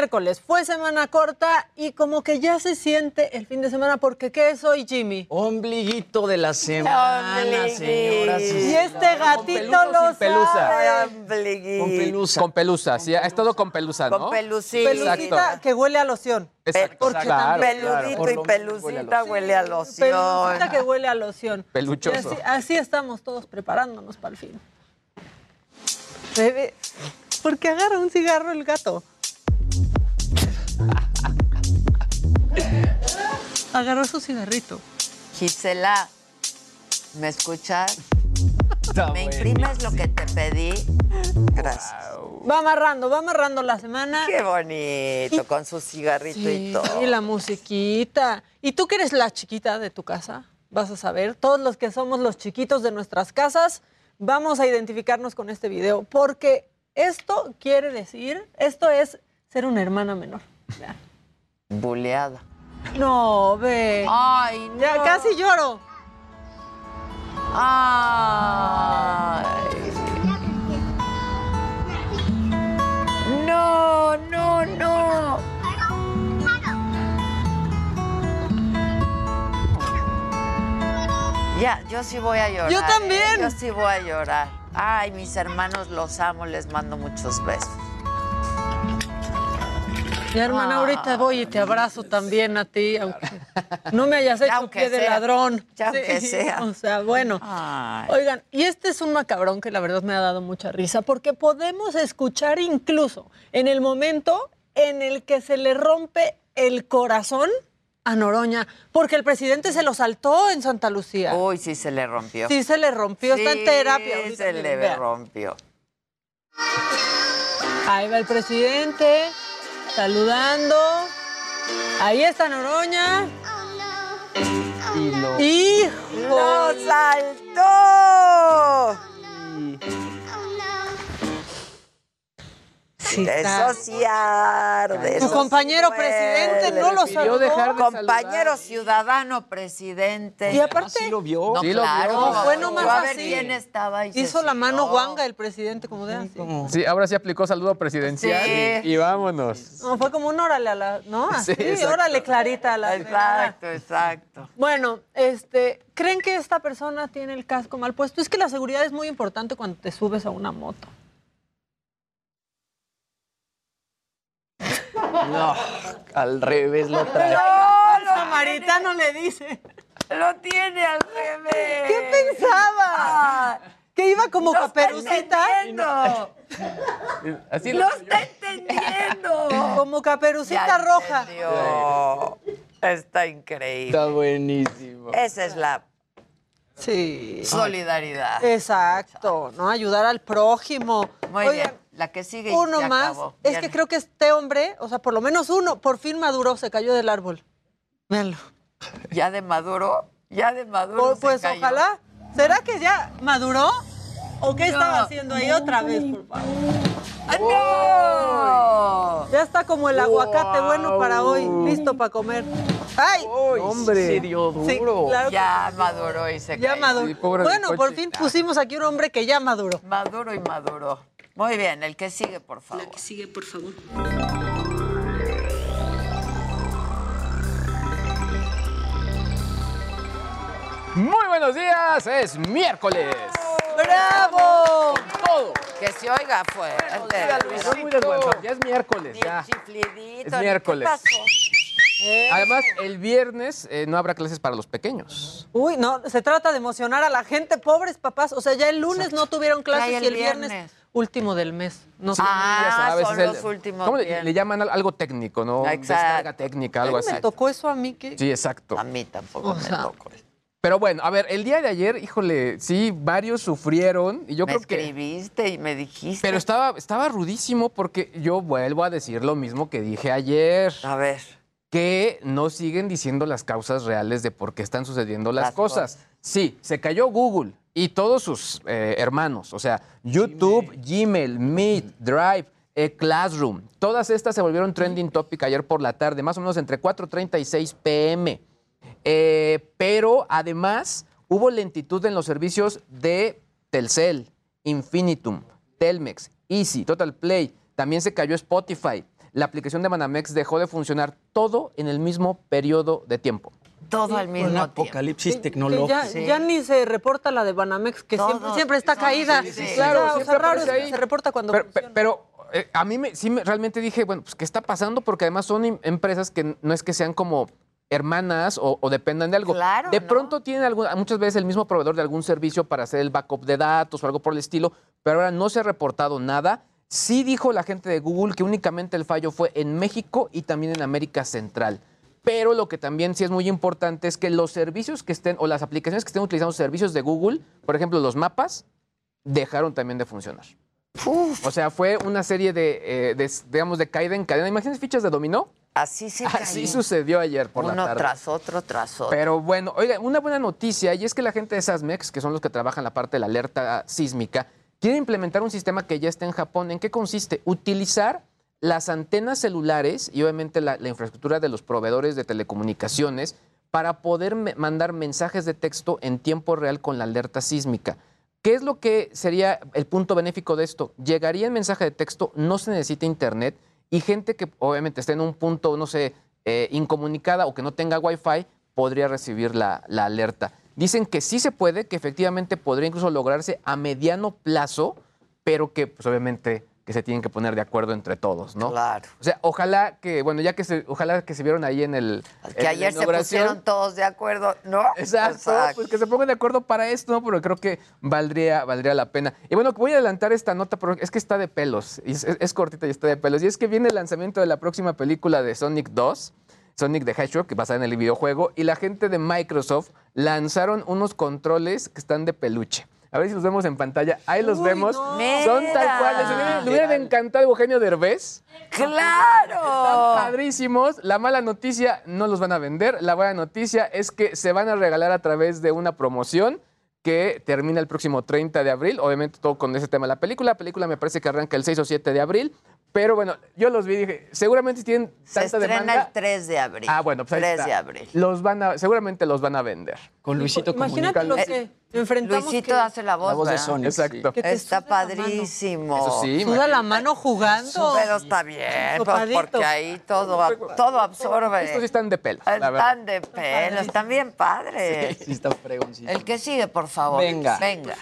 Miércoles, fue semana corta y como que ya se siente el fin de semana porque ¿qué es hoy, Jimmy? Ombliguito de la semana, Ombliguito. señoras y Y este gatito lo sin pelusa. sabe. Con pelusa. Con pelusa, sí, ha estado con pelusa, ¿no? Con pelucita. Pelucita que huele a loción. Exacto, Porque claro. Peludito y lo pelucita huele a loción. Pelucita que huele a loción. Peluchoso. Así, así estamos todos preparándonos para el fin. Bebé, ¿por qué agarra un cigarro el gato? Agarró su cigarrito. Gisela, ¿me escuchas? ¿Me imprimes lo que te pedí? Gracias. Va amarrando, va amarrando la semana. Qué bonito, con su cigarrito y todo. y la musiquita. ¿Y tú que eres la chiquita de tu casa? Vas a saber, todos los que somos los chiquitos de nuestras casas, vamos a identificarnos con este video, porque esto quiere decir, esto es ser una hermana menor. Vean. Buleada. No, ve. Ay, no. Ya casi lloro. Ay. No, no, no. Ya, yo sí voy a llorar. Yo ¿eh? también. Yo sí voy a llorar. Ay, mis hermanos los amo, les mando muchos besos. Mi hermana, Ah. ahorita voy y te abrazo también a ti, aunque no me hayas hecho pie de ladrón. Ya aunque sea. O sea, bueno. Ay. Oigan, y este es un macabrón que la verdad me ha dado mucha risa, porque podemos escuchar incluso en el momento en el que se le rompe el corazón a Noroña, porque el presidente se lo saltó en Santa Lucía. Uy, sí se le rompió. Sí se le rompió, está en Sí, terapia. ahorita, se le rompió. Ahí va el presidente, saludando. Ahí está Noroña. ¡Hijo! ¡Lo saltó! Eso sí arde. Tu compañero sí presidente no lo saludó. Compañero ciudadano presidente. Y aparte- Sí lo vio. No, Sí lo claro. vio. No, fue nomás a ver así. quién estaba y Hizo la mano guanga el presidente, como de así. Sí, ahora sí aplicó saludo presidencial Sí. y, y vámonos. No, fue como un órale a la. ¿No? Así, Sí, órale, clarita a la. Exacto, exacto. Bueno, este, ¿creen que esta persona tiene el casco mal puesto? Es que la seguridad es muy importante cuando te subes a una moto. No, al revés lo trae. No, Samaritano le dice. Lo tiene al revés. ¿Qué pensaba? Que iba como No está caperucita. entendiendo. Así Lo está entendiendo. Como caperucita Ya roja. entendió. Está increíble. Está buenísimo. Esa es la Sí. solidaridad. Exacto, ¿no? Ayudar al prójimo. Muy Oigan, bien. La que sigue Uno más. acabó. Es Bien. que creo que este hombre, o sea, por lo menos uno, por fin maduró, se cayó del árbol. Véanlo. Ya de Maduro, ya de Maduro. Pues, se pues cayó. ojalá. ¿Será que ya maduró? ¿O qué No. estaba haciendo ahí otra vez, por favor? ¡Ah, ¡No! Ya está como el aguacate bueno para hoy, listo para comer. ¡Ay! Hombre. Se dio Sí, duro. claro que Ya maduró y se ya cayó. maduró. Sí, bueno, por fin pusimos aquí un hombre que ya maduró. Maduro y maduro. Muy bien, el que sigue, por favor. La que sigue, por favor. Muy buenos días, es miércoles. ¡Bravo! Todo. Que se oiga fuerte. Estoy muy desguanzado, Ya es miércoles, ya. chiflidito, Es miércoles. ¿Qué pasó? Además, el viernes eh, no habrá clases para los pequeños. Uy, no, se trata de emocionar a la gente, pobres papás. O sea, ya el lunes no tuvieron clases el y el viernes, viernes. Último del mes. No sé. Ah, Ya sabes, son es el- los últimos ¿Cómo le, llaman al- algo técnico, no? Exacto. Descarga técnica, algo así. me tocó eso a mí que. Sí, exacto. A mí tampoco O me sea, tocó. Pero bueno, a ver, el día de ayer, híjole, sí, varios sufrieron y yo me creo que... escribiste y me dijiste. Pero estaba, estaba rudísimo porque yo vuelvo a decir lo mismo que dije ayer. A ver. Que no siguen diciendo las causas reales de por qué están sucediendo las, Las cosas. Sí, se cayó Google y todos sus eh, hermanos, o sea, YouTube, Gmail, Meet, Drive, eh, Classroom, todas estas se volvieron trending topic ayer por la tarde, más o menos entre 4.30 y 6 pm. Eh, pero además hubo lentitud en los servicios de Telcel, Infinitum, Telmex, Easy, Total Play. También se cayó Spotify. La aplicación de Banamex dejó de funcionar todo en el mismo periodo de tiempo. Todo al mismo Un tiempo. apocalipsis tecnológico. ya, ya ni se reporta la de Banamex, que siempre, siempre está caída. sí, sí, sí. Claro, o sea, siempre raro aparece es que se reporta cuando Pero, eh, a mí me, sí me- realmente dije, bueno, pues ¿qué está pasando? Porque además son em- empresas que no es que sean como hermanas o, o dependan de algo. Claro, de ¿no? pronto tienen algún- muchas veces el mismo proveedor de algún servicio para hacer el backup de datos o algo por el estilo, pero ahora no se ha reportado nada. Sí dijo la gente de Google que únicamente el fallo fue en México y también en América Central. Pero lo que también sí es muy importante es que los servicios que estén o las aplicaciones que estén utilizando servicios de Google, por ejemplo, los mapas, dejaron también de funcionar. O sea, fue una serie de, eh, de, digamos, de caída en cadena. Imagínense fichas de dominó. Así se Así cayó. sucedió ayer por la Uno tarde. tras otro, tras otro. Pero bueno, oiga, una buena noticia y es que la gente de SASMEX, que son los que trabajan la parte de la alerta sísmica, quiere implementar un sistema que ya está en Japón. ¿En qué consiste? Utilizar las antenas celulares y obviamente la, infraestructura de los proveedores de telecomunicaciones para poder mandar mensajes de texto en tiempo real con la alerta sísmica. ¿Qué es lo que sería el punto benéfico de esto? Llegaría el mensaje de texto, no se necesita internet y gente que obviamente esté en un punto, no sé, eh, incomunicada o que no tenga wifi, podría recibir la, la alerta. Dicen que sí se puede, que efectivamente podría incluso lograrse a mediano plazo, pero que pues obviamente que se tienen que poner de acuerdo entre todos, ¿no? Claro. O sea, ojalá que, bueno, ya que se, ojalá que se vieron ahí en el... Que ayer se pusieron todos de acuerdo, ¿no? Exacto, pues que se pongan de acuerdo para esto, ¿no? Pero creo que valdría, valdría la pena. Y bueno, voy a adelantar esta nota, pero es que está de pelos, es cortita y está de pelos. Y es que viene el lanzamiento de la próxima película de Sonic 2, Sonic the Hedgehog, que basada en el videojuego, y la gente de Microsoft lanzaron unos controles que están de peluche. A ver si los vemos en pantalla. Ahí los vemos. Son tal cual. Les hubiera- Le hubieran encantado a Eugenio Derbez. ¡Claro! Están padrísimos. La mala noticia, no los van a vender. La buena noticia es que se van a regalar a través de una promoción que termina el próximo 30 de abril. Obviamente todo con ese tema de la película. La película me parece que arranca el 6 o 7 de abril. Pero bueno, yo los vi y dije, seguramente tienen Se tanta estrena demanda. el 3 de abril. Ah, bueno, pues ahí 3 está. de abril. Los van a, seguramente los van a vender. Con Luisito Imagínate lo que enfrentamos. Luisito que- hace la voz, La voz de ¿verdad? Sony. Exacto. Que te Está la padrísimo. Eso sí, Suda la mano jugando. Pero está bien, pues, Sopadito. porque ahí todo, todo absorbe. Estos sí están de pelo. la verdad. Están de pelo, están bien padres. Sí, está fregoncito. El que sigue, por favor. Venga. Venga.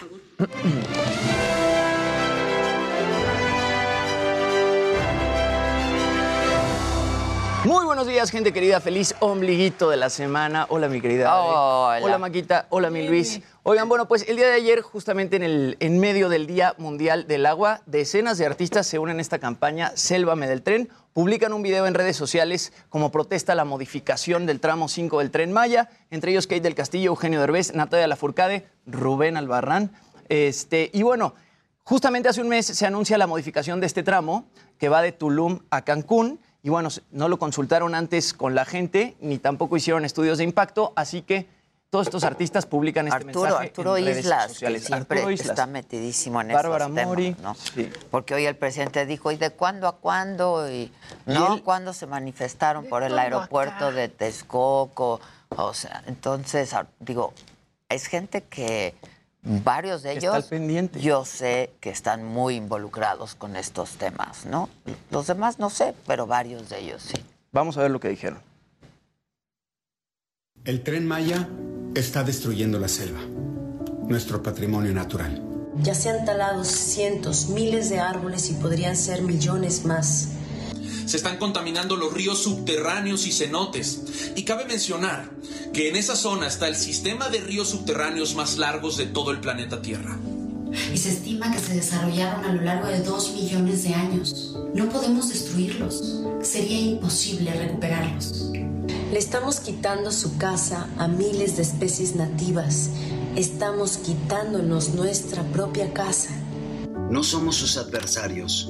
Muy buenos días, gente querida. Feliz ombliguito de la semana. Hola, mi querida. Hola. Hola, Maquita. Hola, mi Luis. Oigan, bueno, pues el día de ayer, justamente en, el, en medio del Día Mundial del Agua, decenas de artistas se unen a esta campaña Sélvame del Tren. Publican un video en redes sociales como protesta a la modificación del tramo 5 del Tren Maya, entre ellos Kate del Castillo, Eugenio Derbez, Natalia Lafourcade, Rubén Albarrán. Este, y bueno, Justamente hace un mes se anuncia la modificación de este tramo que va de Tulum a Cancún. Y bueno, no lo consultaron antes con la gente, ni tampoco hicieron estudios de impacto, así que todos estos artistas publican este Arturo, mensaje Arturo en redes Islas, que siempre Arturo Islas. está metidísimo en Bárbara esos temas, Mori, ¿no? sí. Porque hoy el presidente dijo, ¿y de cuándo a cuándo? Y, ¿no? ¿Cuándo se manifestaron por el aeropuerto acá? de Texcoco? O sea, entonces, digo, es gente que varios de Está ellos, al pendiente. yo sé que están muy involucrados con estos temas, ¿no? Los demás no sé, pero varios de ellos sí. Vamos a ver lo que dijeron. El tren Maya está destruyendo la selva, nuestro patrimonio natural. Ya se han talado cientos, miles de árboles y podrían ser millones más. Se están contaminando los ríos subterráneos y cenotes. Y cabe mencionar que en esa zona está el sistema de ríos subterráneos más largos de todo el planeta Tierra. Y se estima que se desarrollaron a lo largo de dos millones de años. No podemos destruirlos. Sería imposible recuperarlos. Le estamos quitando su casa a miles de especies nativas. Estamos quitándonos nuestra propia casa. No somos sus adversarios,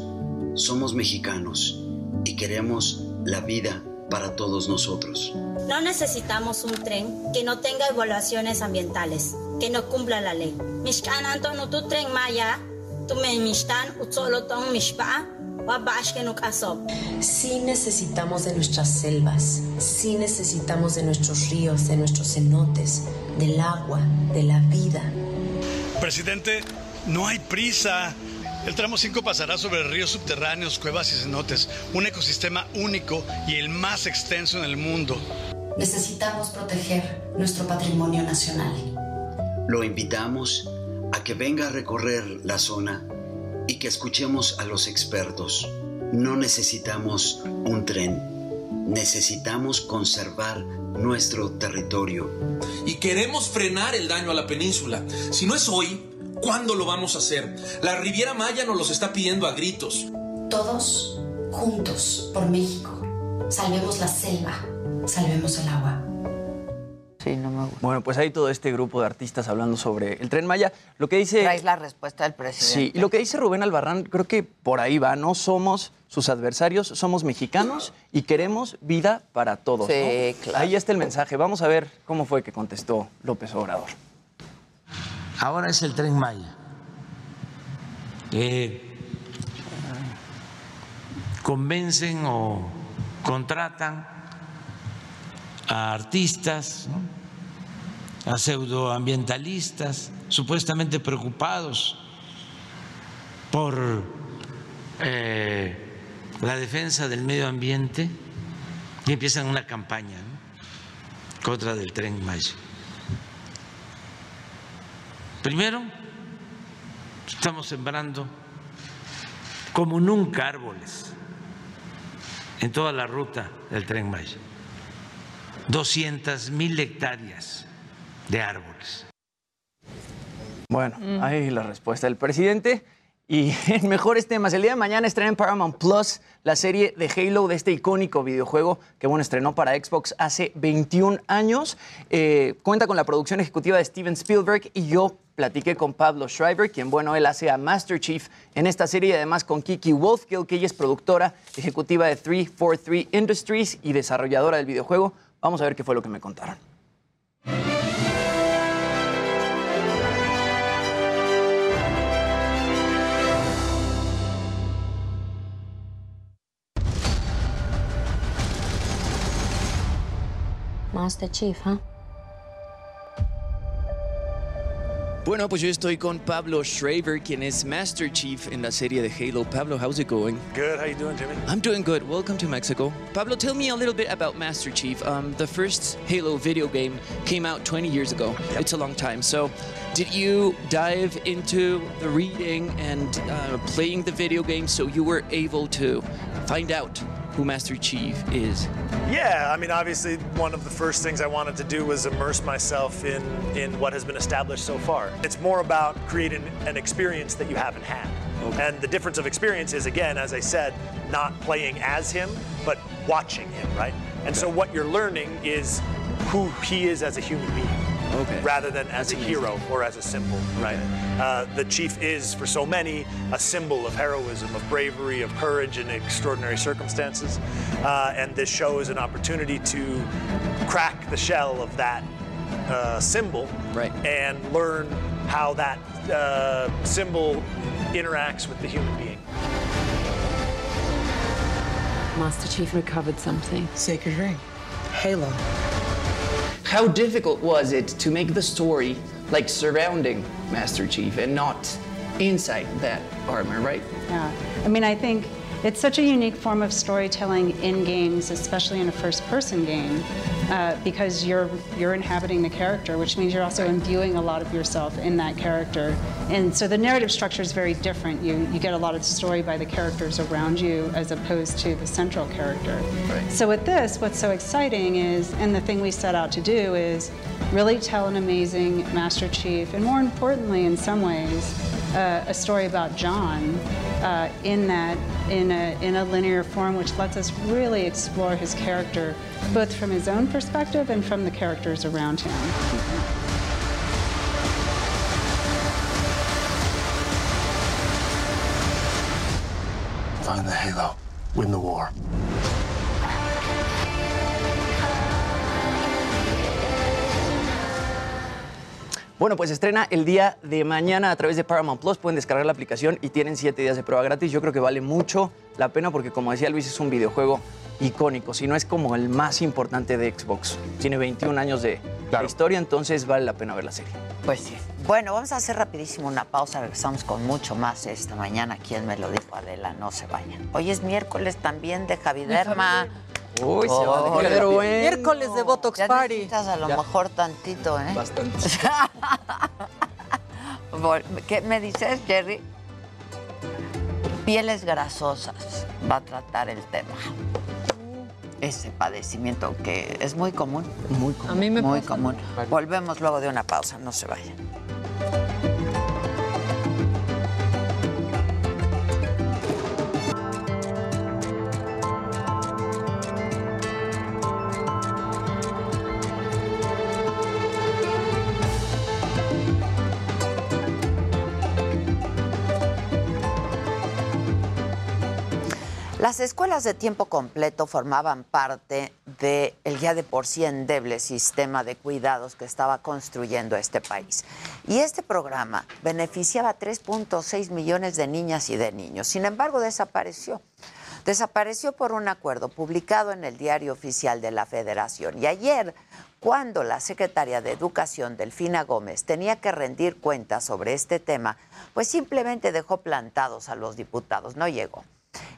somos mexicanos y queremos la vida para todos nosotros. No necesitamos un tren que no tenga evaluaciones ambientales, que no cumpla la ley. Mishkan Anton tu tren maya, tu me mishtan utzolotong mishpa, Sí necesitamos de nuestras selvas, sí necesitamos de nuestros ríos, de nuestros cenotes, del agua, de la vida. Presidente, no hay prisa. El tramo 5 pasará sobre ríos subterráneos, cuevas y cenotes, un ecosistema único y el más extenso en el mundo. Necesitamos proteger nuestro patrimonio nacional. Lo invitamos a que venga a recorrer la zona y que escuchemos a los expertos. No necesitamos un tren, necesitamos conservar nuestro territorio. Y queremos frenar el daño a la península. Si no es hoy, ¿cuándo lo vamos a hacer? La Riviera Maya nos los está pidiendo a gritos. Todos juntos por México. Salvemos la selva, salvemos el agua. Sí, no me gusta. Bueno, pues hay todo este grupo de artistas hablando sobre el Tren Maya. Lo que dice... Traes la respuesta del presidente. Sí, y lo que dice Rubén Albarrán, creo que por ahí va, no somos sus adversarios, somos mexicanos y queremos vida para todos. Sí, ¿no? claro. Ahí está el mensaje. Vamos a ver cómo fue que contestó López Obrador. Ahora es el tren Maya. Eh, convencen o contratan a artistas, a pseudoambientalistas, supuestamente preocupados por eh, la defensa del medio ambiente y empiezan una campaña contra del tren Maya. Primero, estamos sembrando como nunca árboles en toda la ruta del tren Maya. 200 mil hectáreas de árboles. Bueno, ahí la respuesta del presidente. Y en mejores temas, el día de mañana estrena en Paramount Plus la serie de Halo de este icónico videojuego que bueno, estrenó para Xbox hace 21 años. Eh, cuenta con la producción ejecutiva de Steven Spielberg y yo platiqué con Pablo Shriver, quien, bueno, él hace a Master Chief en esta serie, y además con Kiki Wolfkill, que ella es productora ejecutiva de 343 Industries y desarrolladora del videojuego. Vamos a ver qué fue lo que me contaron. Master Chief, ¿eh? Bueno, pues yo estoy con Pablo Schraver, quien es Master Chief en la serie de Halo. Pablo, how's it going? Good. How you doing, Jimmy? I'm doing good. Welcome to Mexico. Pablo, tell me a little bit about Master Chief. Um, the first Halo video game came out 20 years ago. It's a long time. So, did you dive into the reading and uh, playing the video game so you were able to find out who Master Chief is? Yeah, I mean, obviously, one of the first things I wanted to do was immerse myself in in what has been established so far. It's more about creating an experience that you haven't had. And the difference of experience is, again, as I said, not playing as him, but watching him, right? And so what you're learning is who he is as a human being. Okay. Rather than as a hero or as a symbol, right? Uh, the chief is, for so many, a symbol of heroism, of bravery, of courage in extraordinary circumstances. Uh, and this show is an opportunity to crack the shell of that uh, symbol right. and learn how that uh, symbol interacts with the human being. Master Chief recovered something. Sacred ring. Halo. How difficult was it to make the story like surrounding Master Chief and not inside that armor, right? Yeah. I mean, I think it's such a unique form of storytelling in games, especially in a first-person game, uh, because you're you're inhabiting the character, which means you're also imbuing a lot of yourself in that character. And so the narrative structure is very different. You you get a lot of story by the characters around you as opposed to the central character. So with this, what's so exciting is, and the thing we set out to do is really tell an amazing Master Chief, and more importantly, in some ways, uh, a story about John uh, in that in a in a linear form, which lets us really explore his character, both from his own perspective and from the characters around him. Find the Halo. Win the war. Bueno, pues estrena el día de mañana a través de Paramount Plus. Pueden descargar la aplicación y tienen siete días de prueba gratis. Yo creo que vale mucho la pena porque, como decía Luis, es un videojuego icónico. Si no es como el más importante de Xbox. Tiene 21 años de, de historia, entonces vale la pena ver la serie. Pues sí. Bueno, vamos a hacer rapidísimo una pausa. Regresamos con mucho más esta mañana. ¿Quién me lo dijo, Adela? No se vayan. Hoy es miércoles también de Javi Derma. Uy, se va a bueno. Miércoles de Botox Ya Party. necesitas a lo Ya. mejor tantito, ¿eh? Bastante. ¿Qué me dices, Jerry? Pieles grasosas va a tratar el tema. Ese padecimiento que es muy común. Muy común. A mí me Muy pasa. común. Volvemos luego de una pausa, no se vayan. Las escuelas de tiempo completo formaban parte del ya de por sí endeble sistema de cuidados que estaba construyendo este país. Y este programa beneficiaba a 3.6 millones de niñas y de niños. Sin embargo, desapareció. Desapareció por un acuerdo publicado en el Diario Oficial de la Federación. Y ayer, cuando la secretaria de Educación, Delfina Gómez, tenía que rendir cuentas sobre este tema, pues simplemente dejó plantados a los diputados, no llegó.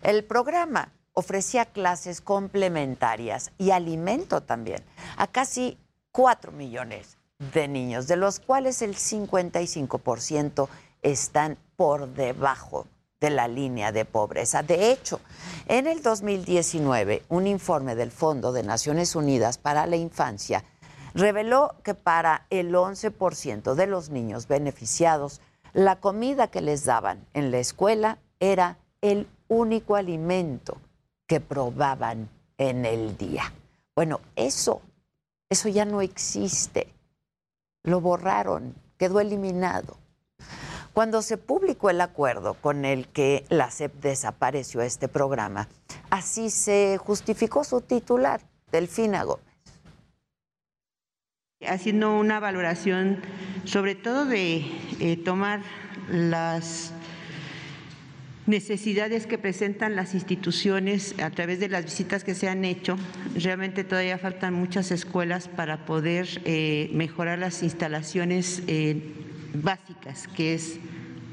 El programa ofrecía clases complementarias y alimento también a casi 4 millones de niños, de los cuales el 55% están por debajo de la línea de pobreza. De hecho, en el 2019, un informe del Fondo de Naciones Unidas para la Infancia reveló que para el 11% de los niños beneficiados, la comida que les daban en la escuela era el único alimento que probaban en el día. Bueno, eso, eso ya no existe. Lo borraron, quedó eliminado. Cuando se publicó el acuerdo con el que la SEP desapareció este programa, así se justificó su titular, Delfina Gómez. haciendo una valoración sobre todo de eh, tomar las necesidades que presentan las instituciones a través de las visitas que se han hecho. Realmente todavía faltan muchas escuelas para poder eh, mejorar las instalaciones eh, básicas, que es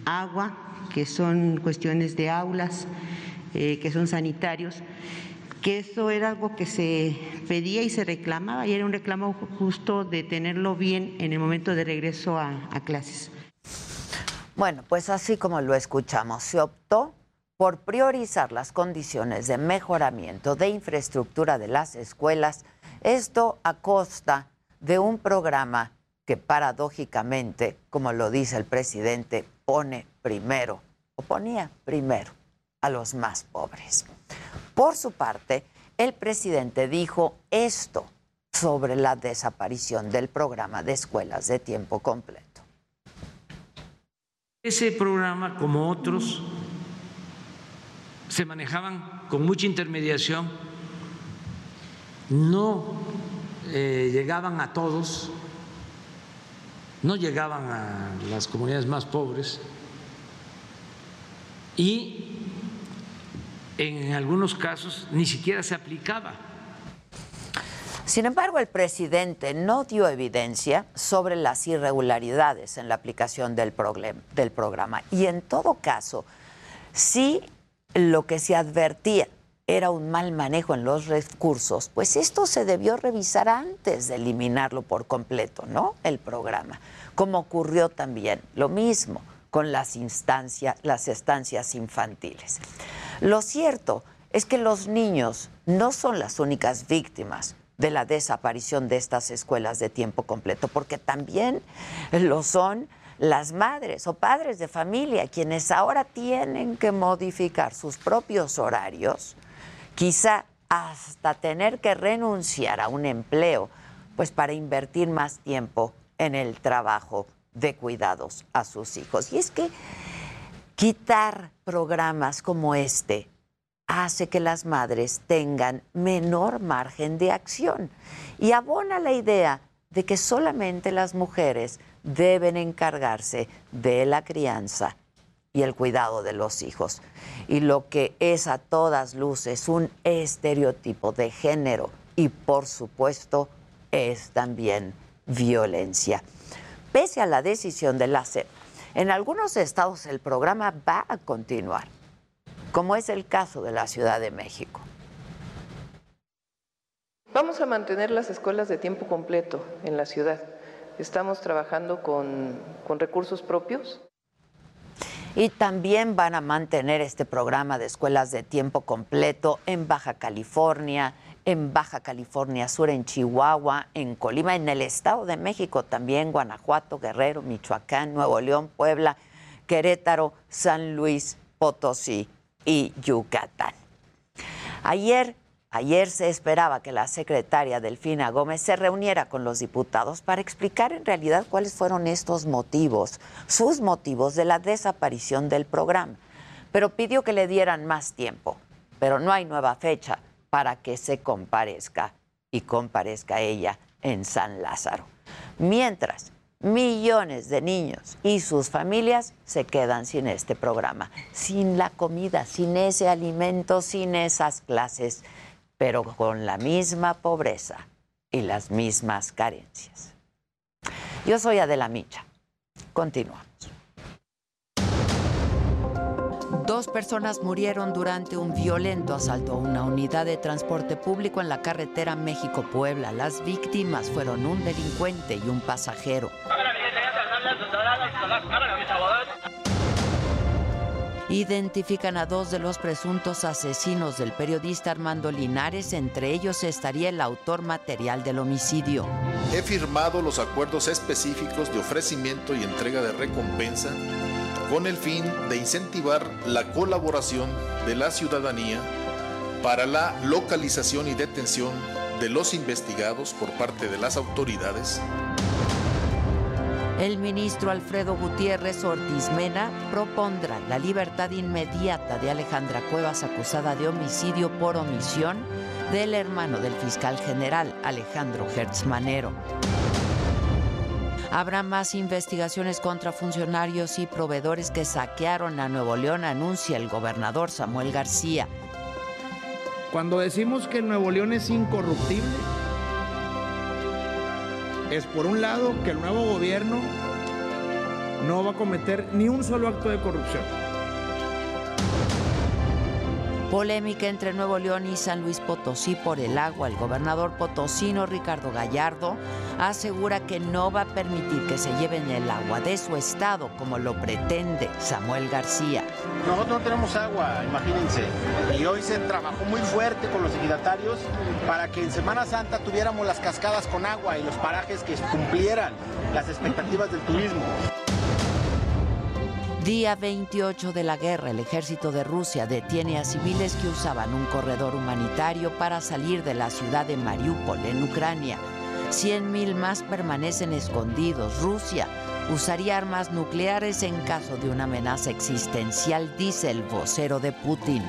agua, que son cuestiones de aulas, eh, que son sanitarios, que eso era algo que se pedía y se reclamaba y era un reclamo justo de tenerlo bien en el momento de regreso a, a clases. Bueno, pues así como lo escuchamos, se optó por priorizar las condiciones de mejoramiento de infraestructura de las escuelas, esto a costa de un programa que paradójicamente, como lo dice el presidente, pone primero, o ponía primero, a los más pobres. Por su parte, el presidente dijo esto sobre la desaparición del programa de escuelas de tiempo completo. Ese programa, como otros, se manejaban con mucha intermediación, no eh, llegaban a todos, no llegaban a las comunidades más pobres. Y en algunos casos ni siquiera se aplicaba. Sin embargo, el presidente no dio evidencia sobre las irregularidades en la aplicación del, programa. Y en todo caso, si lo que se advertía era un mal manejo en los recursos, pues esto se debió revisar antes de eliminarlo por completo, ¿no? El programa. Como ocurrió también lo mismo con las instancias, las estancias infantiles. Lo cierto es que los niños no son las únicas víctimas de la desaparición de estas escuelas de tiempo completo, porque también lo son las madres o padres de familia, quienes ahora tienen que modificar sus propios horarios, quizá hasta tener que renunciar a un empleo, pues para invertir más tiempo en el trabajo de cuidados a sus hijos. Y es que quitar programas como este hace que las madres tengan menor margen de acción y abona la idea de que solamente las mujeres deben encargarse de la crianza y el cuidado de los hijos. Y lo que es a todas luces un estereotipo de género y por supuesto es también violencia. Pese a la decisión de la CEP, en algunos estados el programa va a continuar como es el caso de la Ciudad de México. Vamos a mantener las escuelas de tiempo completo en la ciudad. Estamos trabajando con, con recursos propios. Y también van a mantener este programa de escuelas de tiempo completo en Baja California, en Baja California Sur, en Chihuahua, en Colima, en el Estado de México también, Guanajuato, Guerrero, Michoacán, Nuevo León, Puebla, Querétaro, San Luis Potosí y Yucatán. Ayer, ayer se esperaba que la secretaria Delfina Gómez se reuniera con los diputados para explicar en realidad cuáles fueron estos motivos, sus motivos de la desaparición del programa, pero pidió que le dieran más tiempo, pero no hay nueva fecha para que se comparezca y comparezca ella en San Lázaro. Mientras, millones de niños y sus familias se quedan sin este programa, sin la comida, sin ese alimento, sin esas clases, pero con la misma pobreza y las mismas carencias. Yo soy Adela Micha. Continuamos. Dos personas murieron durante un violento asalto a una unidad de transporte público en la carretera México-Puebla. Las víctimas fueron un delincuente y un pasajero. Identifican a dos de los presuntos asesinos del periodista Armando Linares, entre ellos estaría el autor material del homicidio. He firmado los acuerdos específicos de ofrecimiento y entrega de recompensa con el fin de incentivar la colaboración de la ciudadanía para la localización y detención de los investigados por parte de las autoridades. El ministro Alfredo Gutiérrez Ortiz Mena propondrá la libertad inmediata de Alejandra Cuevas acusada de homicidio por omisión del hermano del fiscal general Alejandro Hertz Manero. Habrá más investigaciones contra funcionarios y proveedores que saquearon a Nuevo León, anuncia el gobernador Samuel García. Cuando decimos que Nuevo León es incorruptible, es por un lado que el nuevo gobierno no va a cometer ni un solo acto de corrupción. Polémica entre Nuevo León y San Luis Potosí por el agua. El gobernador potosino Ricardo Gallardo asegura que no va a permitir que se lleven el agua de su estado como lo pretende Samuel García. Nosotros no tenemos agua, imagínense. Y hoy se trabajó muy fuerte con los ejidatarios para que en Semana Santa tuviéramos las cascadas con agua y los parajes que cumplieran las expectativas del turismo. Día 28 de la guerra, el ejército de Rusia detiene a civiles que usaban un corredor humanitario para salir de la ciudad de Mariupol, en Ucrania. 100.000 más permanecen escondidos. Rusia usaría armas nucleares en caso de una amenaza existencial, dice el vocero de Putin.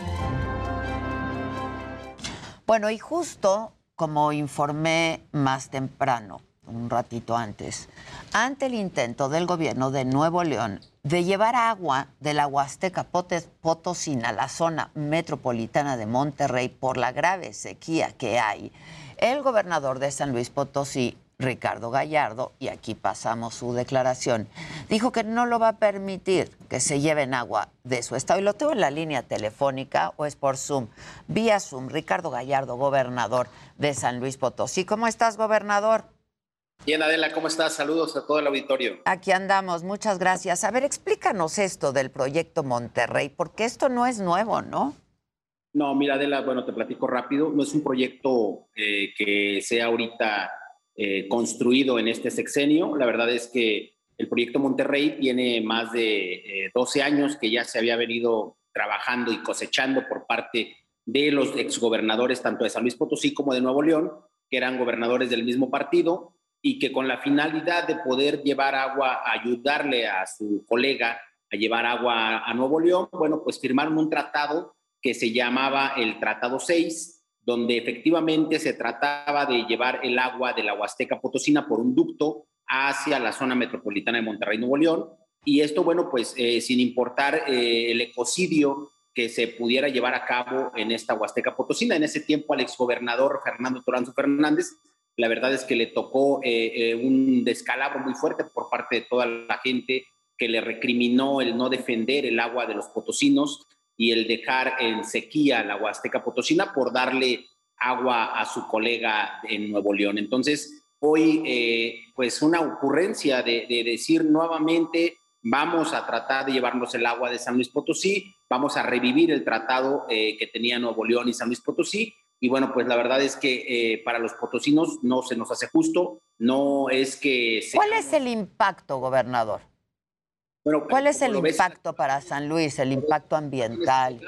Bueno, y justo como informé más temprano, un ratito antes, ante el intento del gobierno de Nuevo León de llevar agua de la Huasteca Potosina a la zona metropolitana de Monterrey por la grave sequía que hay, el gobernador de San Luis Potosí, Ricardo Gallardo, y aquí pasamos su declaración, dijo que no lo va a permitir que se lleven agua de su estado. Y lo tengo en la línea telefónica o es por Zoom. Vía Zoom, Ricardo Gallardo, gobernador de San Luis Potosí. ¿Cómo estás, gobernador? Bien, Adela, ¿cómo estás? Saludos a todo el auditorio. Aquí andamos, muchas gracias. A ver, explícanos esto del proyecto Monterrey, porque esto no es nuevo, ¿no? No, mira, Adela, bueno, te platico rápido. No es un proyecto eh, que sea ahorita eh, construido en este sexenio. La verdad es que el proyecto Monterrey tiene más de 12 eh, años que ya se había venido trabajando y cosechando por parte de los exgobernadores tanto de San Luis Potosí como de Nuevo León, que eran gobernadores del mismo partido y que con la finalidad de poder llevar agua, ayudarle a su colega a llevar agua a Nuevo León, bueno, pues firmaron un tratado que se llamaba el Tratado 6, donde efectivamente se trataba de llevar el agua de la Huasteca Potosina por un ducto hacia la zona metropolitana de Monterrey, Nuevo León. Y esto, bueno, pues eh, sin importar eh, el ecocidio que se pudiera llevar a cabo en esta Huasteca Potosina. En ese tiempo al exgobernador Fernando Toranzo Fernández la verdad es que le tocó eh, eh, un descalabro muy fuerte por parte de toda la gente que le recriminó el no defender el agua de los potosinos y el dejar en sequía la Huasteca Potosina por darle agua a su colega en Nuevo León. Entonces, hoy, eh, pues una ocurrencia de, de, decir nuevamente, vamos a tratar de llevarnos el agua de San Luis Potosí, vamos a revivir el tratado que tenía Nuevo León y San Luis Potosí, y bueno, pues la verdad es que eh, para los potosinos no se nos hace justo, no es que... ¿Cuál es el impacto, gobernador? Bueno, ¿Cuál es el impacto para San Luis, el impacto ambiental?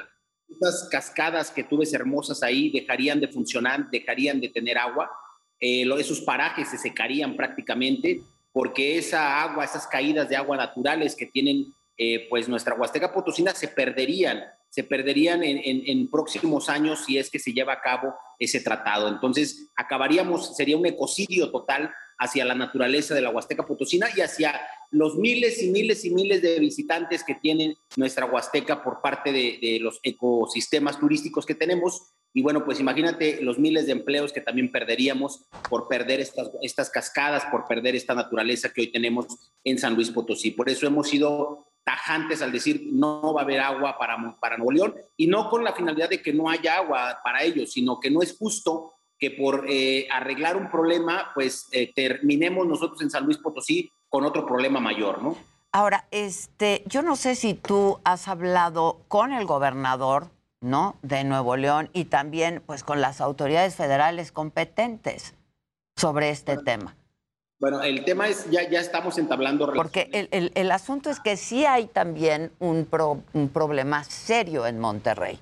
Estas cascadas que tú ves hermosas ahí dejarían de funcionar, dejarían de tener agua, eh, esos parajes se secarían prácticamente porque esa agua, esas caídas de agua naturales que tienen eh, pues nuestra Huasteca Potosina se perderían se perderían en, próximos años si es que se lleva a cabo ese tratado. Entonces, acabaríamos, sería un ecocidio total hacia la naturaleza de la Huasteca Potosina y hacia los miles y miles y miles de visitantes que tiene nuestra Huasteca por parte de, los ecosistemas turísticos que tenemos. Y bueno, pues imagínate los miles de empleos que también perderíamos por perder estas, estas cascadas, por perder esta naturaleza que hoy tenemos en San Luis Potosí. Por eso hemos sido tajantes al decir no va a haber agua para, para Nuevo León y no con la finalidad de que no haya agua para ellos, sino que no es justo que por eh, arreglar un problema, pues eh, terminemos nosotros en San Luis Potosí con otro problema mayor, ¿no? Ahora, este, yo no sé si tú has hablado con el gobernador, ¿no? De Nuevo León y también, pues, con las autoridades federales competentes sobre este tema. Bueno, el tema es, ya, ya estamos entablando Porque el, el, asunto es que sí hay también un, un problema serio en Monterrey.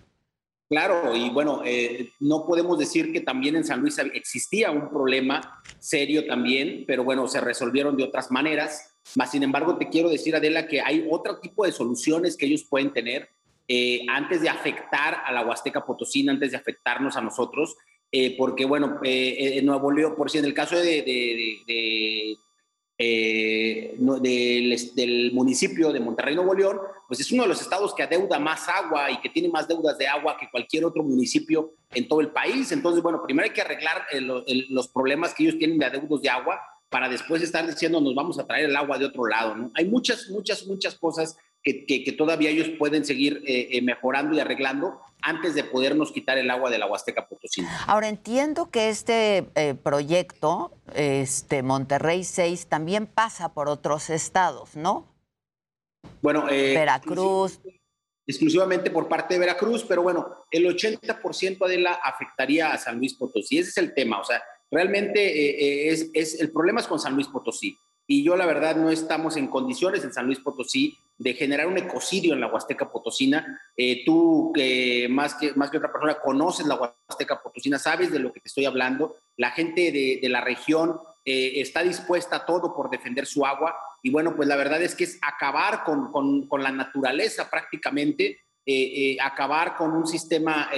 Claro, y bueno, eh, no podemos decir que también en San Luis existía un problema serio también, pero bueno, se resolvieron de otras maneras. Más sin embargo, te quiero decir, Adela, que hay otro tipo de soluciones que ellos pueden tener eh, antes de afectar a la Huasteca Potosina, antes de afectarnos a nosotros. Eh, porque bueno, eh, en Nuevo León, por si en el caso de, eh, no- del, del municipio de Monterrey, Nuevo León, pues es uno de los estados que adeuda más agua y que tiene más deudas de agua que cualquier otro municipio en todo el país. Entonces, bueno, primero hay que arreglar eh, lo- el- los problemas que ellos tienen de adeudos de agua para después estar diciendo nos vamos a traer el agua de otro lado. ¿no? Hay muchas, muchas, muchas cosas que, que- que todavía ellos pueden seguir eh, eh, mejorando y arreglando antes de podernos quitar el agua de la Huasteca Potosina. Ahora entiendo que este eh, proyecto, este Monterrey 6, también pasa por otros estados, ¿no? Bueno, eh, Veracruz. exclusivamente por parte de Veracruz, pero bueno, el 80% de la afectaría a San Luis Potosí. Ese es el tema, o sea, realmente eh, eh, es, es- el problema es con San Luis Potosí. Y yo la verdad no estamos en condiciones en San Luis Potosí de generar un ecocidio en la Huasteca Potosina. Eh, tú, que más, que más que otra persona, conoces la Huasteca Potosina, sabes de lo que te estoy hablando. La gente de, la región eh, está dispuesta a todo por defender su agua. Y bueno, pues la verdad es que es acabar con, con- con la naturaleza prácticamente, eh, eh, acabar con un sistema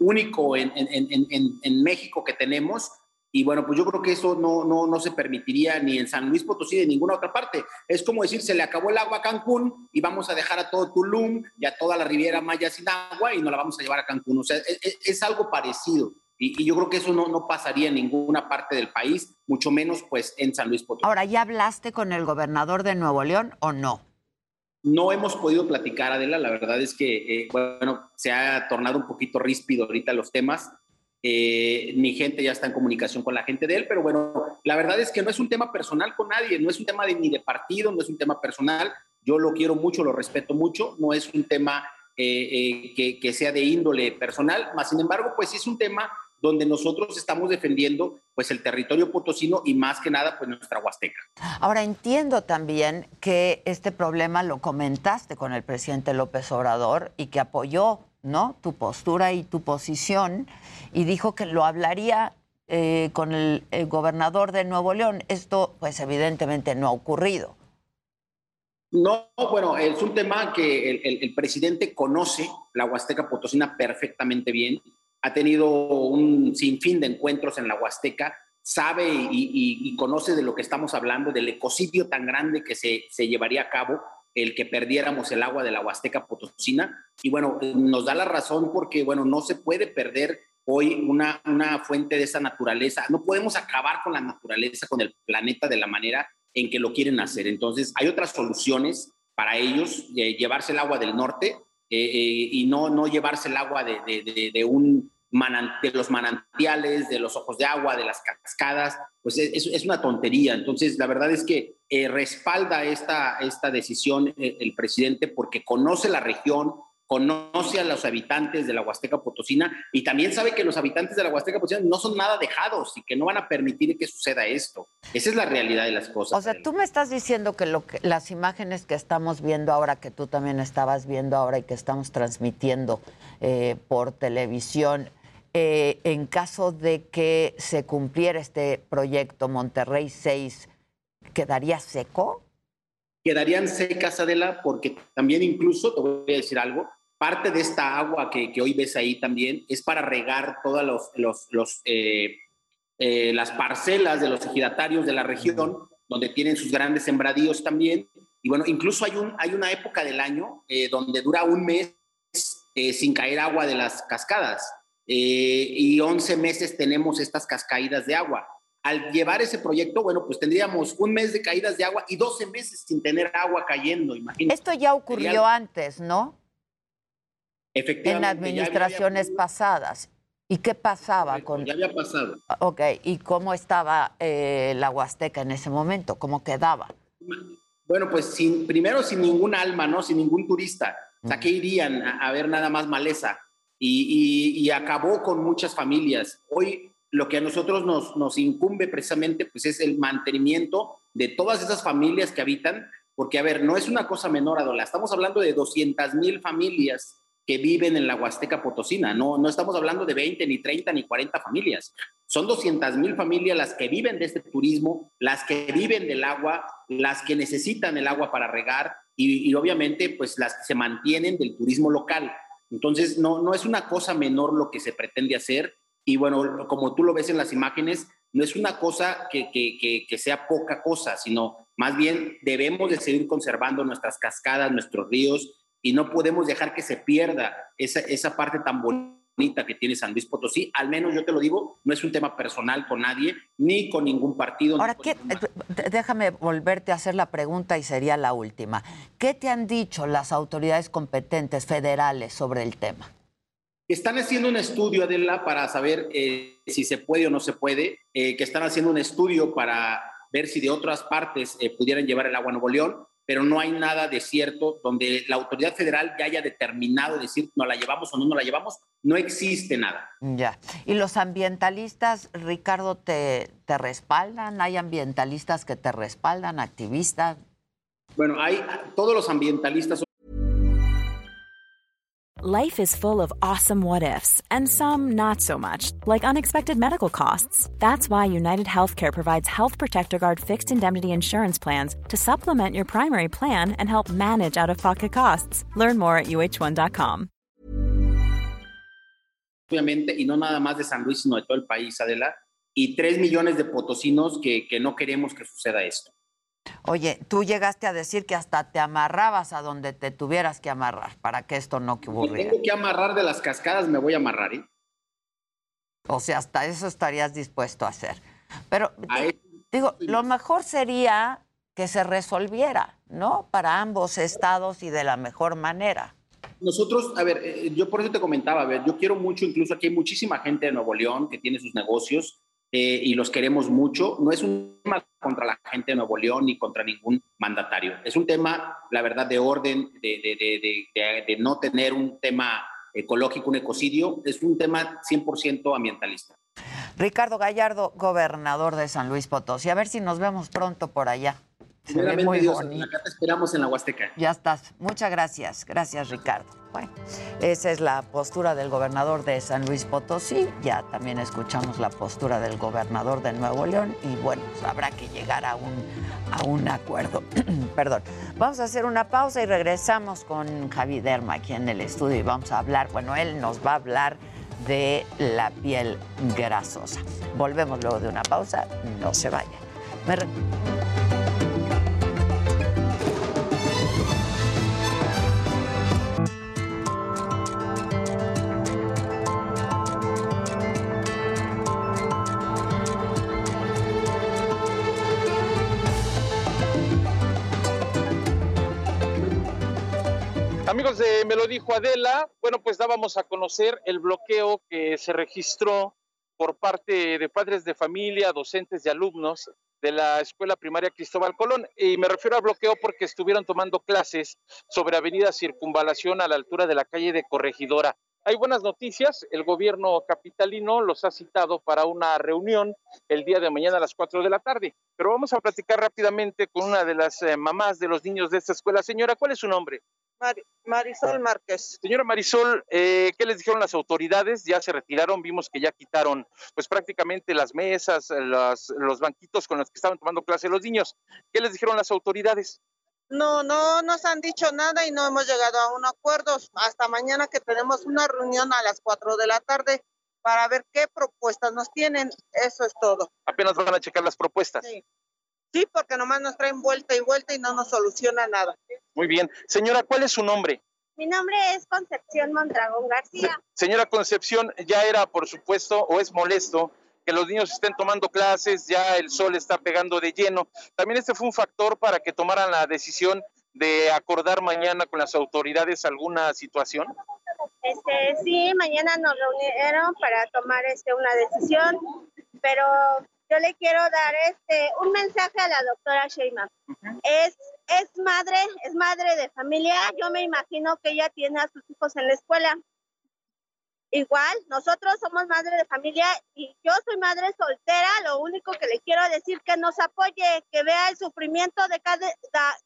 único en- en- en- en México que tenemos. Y bueno, pues yo creo que eso no, no, no se permitiría ni en San Luis Potosí ni en ninguna otra parte. Es como decir, se le acabó el agua a Cancún y vamos a dejar a todo Tulum y a toda la Riviera Maya sin agua y nos la vamos a llevar a Cancún. O sea, es, es- es algo parecido. Y, y yo creo que eso no, no pasaría en ninguna parte del país, mucho menos pues en San Luis Potosí. Ahora, ¿ya hablaste con el gobernador de Nuevo León o no? No hemos podido platicar, Adela. La verdad es que, eh, bueno, se ha tornado un poquito ríspido ahorita los temas. Eh, mi gente ya está en comunicación con la gente de él, pero bueno, la verdad es que no es un tema personal con nadie, no es un tema de, ni de partido, no es un tema personal. Yo lo quiero mucho, lo respeto mucho, no es un tema eh, eh, que, sea de índole personal, más sin embargo, pues sí es un tema donde nosotros estamos defendiendo pues el territorio potosino y más que nada pues nuestra Huasteca. Ahora entiendo también que este problema lo comentaste con el presidente López Obrador y que apoyó, ¿no? Tu postura y tu posición y dijo que lo hablaría eh, con el, gobernador de Nuevo León. Esto, pues, evidentemente no ha ocurrido. No, bueno, es un tema que el, presidente conoce la Huasteca Potosina perfectamente bien. Ha tenido un sinfín de encuentros en la Huasteca, sabe y, conoce de lo que estamos hablando, del ecocidio tan grande que se llevaría a cabo el que perdiéramos el agua de la Huasteca Potosina. Y bueno, nos da la razón porque, bueno, no se puede perder hoy una, una fuente de esa naturaleza. No podemos acabar con la naturaleza, con el planeta de la manera en que lo quieren hacer. Entonces, hay otras soluciones para ellos, eh, llevarse el agua del norte eh, eh, y no, no llevarse el agua de, de- un de los manantiales, de los ojos de agua, de las cascadas, pues es, una tontería. Entonces, la verdad es que eh, respalda esta, esta decisión eh, el presidente porque conoce la región, conoce a los habitantes de la Huasteca Potosina y también sabe que los habitantes de la Huasteca Potosina no son nada dejados y que no van a permitir que suceda esto. Esa es la realidad de las cosas. O sea, tú me estás diciendo que, lo que las imágenes que estamos viendo ahora, que tú también estabas viendo ahora y que estamos transmitiendo eh, por televisión, eh, en caso de que se cumpliera este proyecto Monterrey 6, ¿quedaría seco? quedarían secas, Adela, porque también incluso, te voy a decir algo, parte de esta agua que, que hoy ves ahí también es para regar todas los, los, los, eh, eh, las parcelas de los ejidatarios de la región, donde tienen sus grandes sembradíos también. Y bueno, incluso hay, un, hay una época del año eh, donde dura un mes eh, sin caer agua de las cascadas. Eh, y 11 meses tenemos estas cascaídas de agua. Al llevar ese proyecto, bueno, pues tendríamos un mes de caídas de agua y 12 meses sin tener agua cayendo, imagínate. Esto ya ocurrió Sería- antes, ¿no? En Efectivamente. había- administraciones pasadas. ¿Y qué pasaba con...? Ya había pasado. Ok, ¿y cómo estaba eh, la Huasteca en ese momento? ¿Cómo quedaba? Bueno, pues sin, primero sin ningún alma, ¿no? Sin ningún turista. O sea, ¿qué irían a, a ver nada más maleza? Y, acabó con muchas familias. Hoy lo que a nosotros nos, nos incumbe precisamente pues es el mantenimiento de todas esas familias que habitan, porque a ver, no es una cosa menor, Adola, estamos hablando de 200 mil familias que viven en la Huasteca Potosina, no, no estamos hablando de 20, ni 30, ni 40 familias. Son 200 mil familias las que viven de este turismo, las que viven del agua, las que necesitan el agua para regar y, y obviamente pues las que se mantienen del turismo local. Entonces, no, no es una cosa menor lo que se pretende hacer. Y bueno, como tú lo ves en las imágenes, no es una cosa que, que, que, que sea poca cosa, sino más bien debemos de seguir conservando nuestras cascadas, nuestros ríos, y no podemos dejar que se pierda esa, esa parte tan bonita que tiene San Luis Potosí. Al menos yo te lo digo, no es un tema personal con nadie, ni con ningún partido. Ahora, ¿qué, eh, déjame volverte a hacer la pregunta y sería la última. ¿Qué te han dicho las autoridades competentes federales sobre el tema? Están haciendo un estudio, Adela, para saber eh, si se puede o no se puede, eh, que están haciendo un estudio para ver si de otras partes eh, pudieran llevar el agua a Nuevo León, pero no hay nada de cierto donde la autoridad federal ya haya determinado decir no la llevamos o no no la llevamos, no existe nada. Ya. ¿Y los ambientalistas, Ricardo, te, te respaldan? ¿Hay ambientalistas que te respaldan, activistas? Bueno, hay todos los ambientalistas Life is full of awesome what ifs, and some not so much, like unexpected medical costs. That's why United Healthcare provides Health Protector Guard fixed indemnity insurance plans to supplement your primary plan and help manage out of pocket costs. Learn more at uh1.com. Obviamente, y no nada más de San Luis, sino de todo el país, Adela, y tres millones de potosinos que, que no queremos que suceda esto. Oye, tú llegaste a decir que hasta te amarrabas a donde te tuvieras que amarrar para que esto no Si ocurriera. tengo que amarrar de las cascadas, me voy a amarrar, ¿eh? O sea, hasta eso estarías dispuesto a hacer. Pero A di- digo, lo mejor sería que se resolviera, ¿no? Para ambos estados y de la mejor manera. Nosotros, a ver, eh, yo por eso te comentaba, a ver, yo quiero mucho, incluso aquí hay muchísima gente de Nuevo León que tiene sus negocios eh, y los queremos mucho. No es un tema contra la gente de Nuevo León ni contra ningún mandatario. Es un tema, la verdad, de orden, de, de- de- de- no tener un tema ecológico, un ecocidio. Es un tema 100% ambientalista. Ricardo Gallardo, gobernador de San Luis Potosí. A ver si nos vemos pronto por allá. Se ve muy Dios, bonito. acá te esperamos en la Huasteca. Ya estás. Muchas gracias. Gracias, Ricardo. Bueno, esa es la postura del gobernador de San Luis Potosí. Ya también escuchamos la postura del gobernador de Nuevo León y bueno, pues habrá que llegar a un, a un acuerdo. Perdón. Vamos a hacer una pausa y regresamos con Javi Derma aquí en el estudio y vamos a hablar, bueno, él nos va a hablar de la piel grasosa. Volvemos luego de una pausa. No se vayan. Me Amigos de Me lo dijo Adela, bueno, pues dábamos a conocer el bloqueo que se registró por parte de padres de familia, docentes y alumnos de la Escuela Primaria Cristóbal Colón. Y me refiero al bloqueo porque estuvieron tomando clases sobre Avenida Circunvalación a la altura de la calle de Corregidora. Hay buenas noticias, el gobierno capitalino los ha citado para una reunión el día de mañana a las 4 de la tarde. Pero vamos a platicar rápidamente con una de las eh, mamás de los niños de esta escuela. Señora, ¿cuál es su nombre? Marisol Márquez. Señora Marisol, eh, ¿qué les dijeron las autoridades? Ya se retiraron, vimos que ya quitaron pues prácticamente las mesas, las- los banquitos con los que estaban tomando clase los niños. ¿Qué les dijeron las autoridades? No, no nos han dicho nada y no hemos llegado a un acuerdo. Hasta mañana que tenemos una reunión a las 4 de la tarde para ver qué propuestas nos tienen. Eso es todo. Apenas van a checar las propuestas. Sí. Sí, porque nomás nos traen vuelta y vuelta y no nos soluciona nada. Muy bien. Señora, ¿cuál es su nombre? Mi nombre es Concepción Mondragón García. Señora Concepción, ya era, por supuesto, o es molesto que los niños estén tomando clases, ya el sol está pegando de lleno. También este fue un factor para que tomaran la decisión de acordar mañana con las autoridades alguna situación. Este, sí, mañana nos reunieron para tomar este, una decisión, pero yo le quiero dar este, un mensaje a la doctora Sheinbaum. Es, es madre, es madre de familia. Yo me imagino que ella tiene a sus hijos en la escuela. Igual, nosotros somos madre de familia y yo soy madre soltera. Lo único que le quiero decir que nos apoye, que vea el sufrimiento de cada,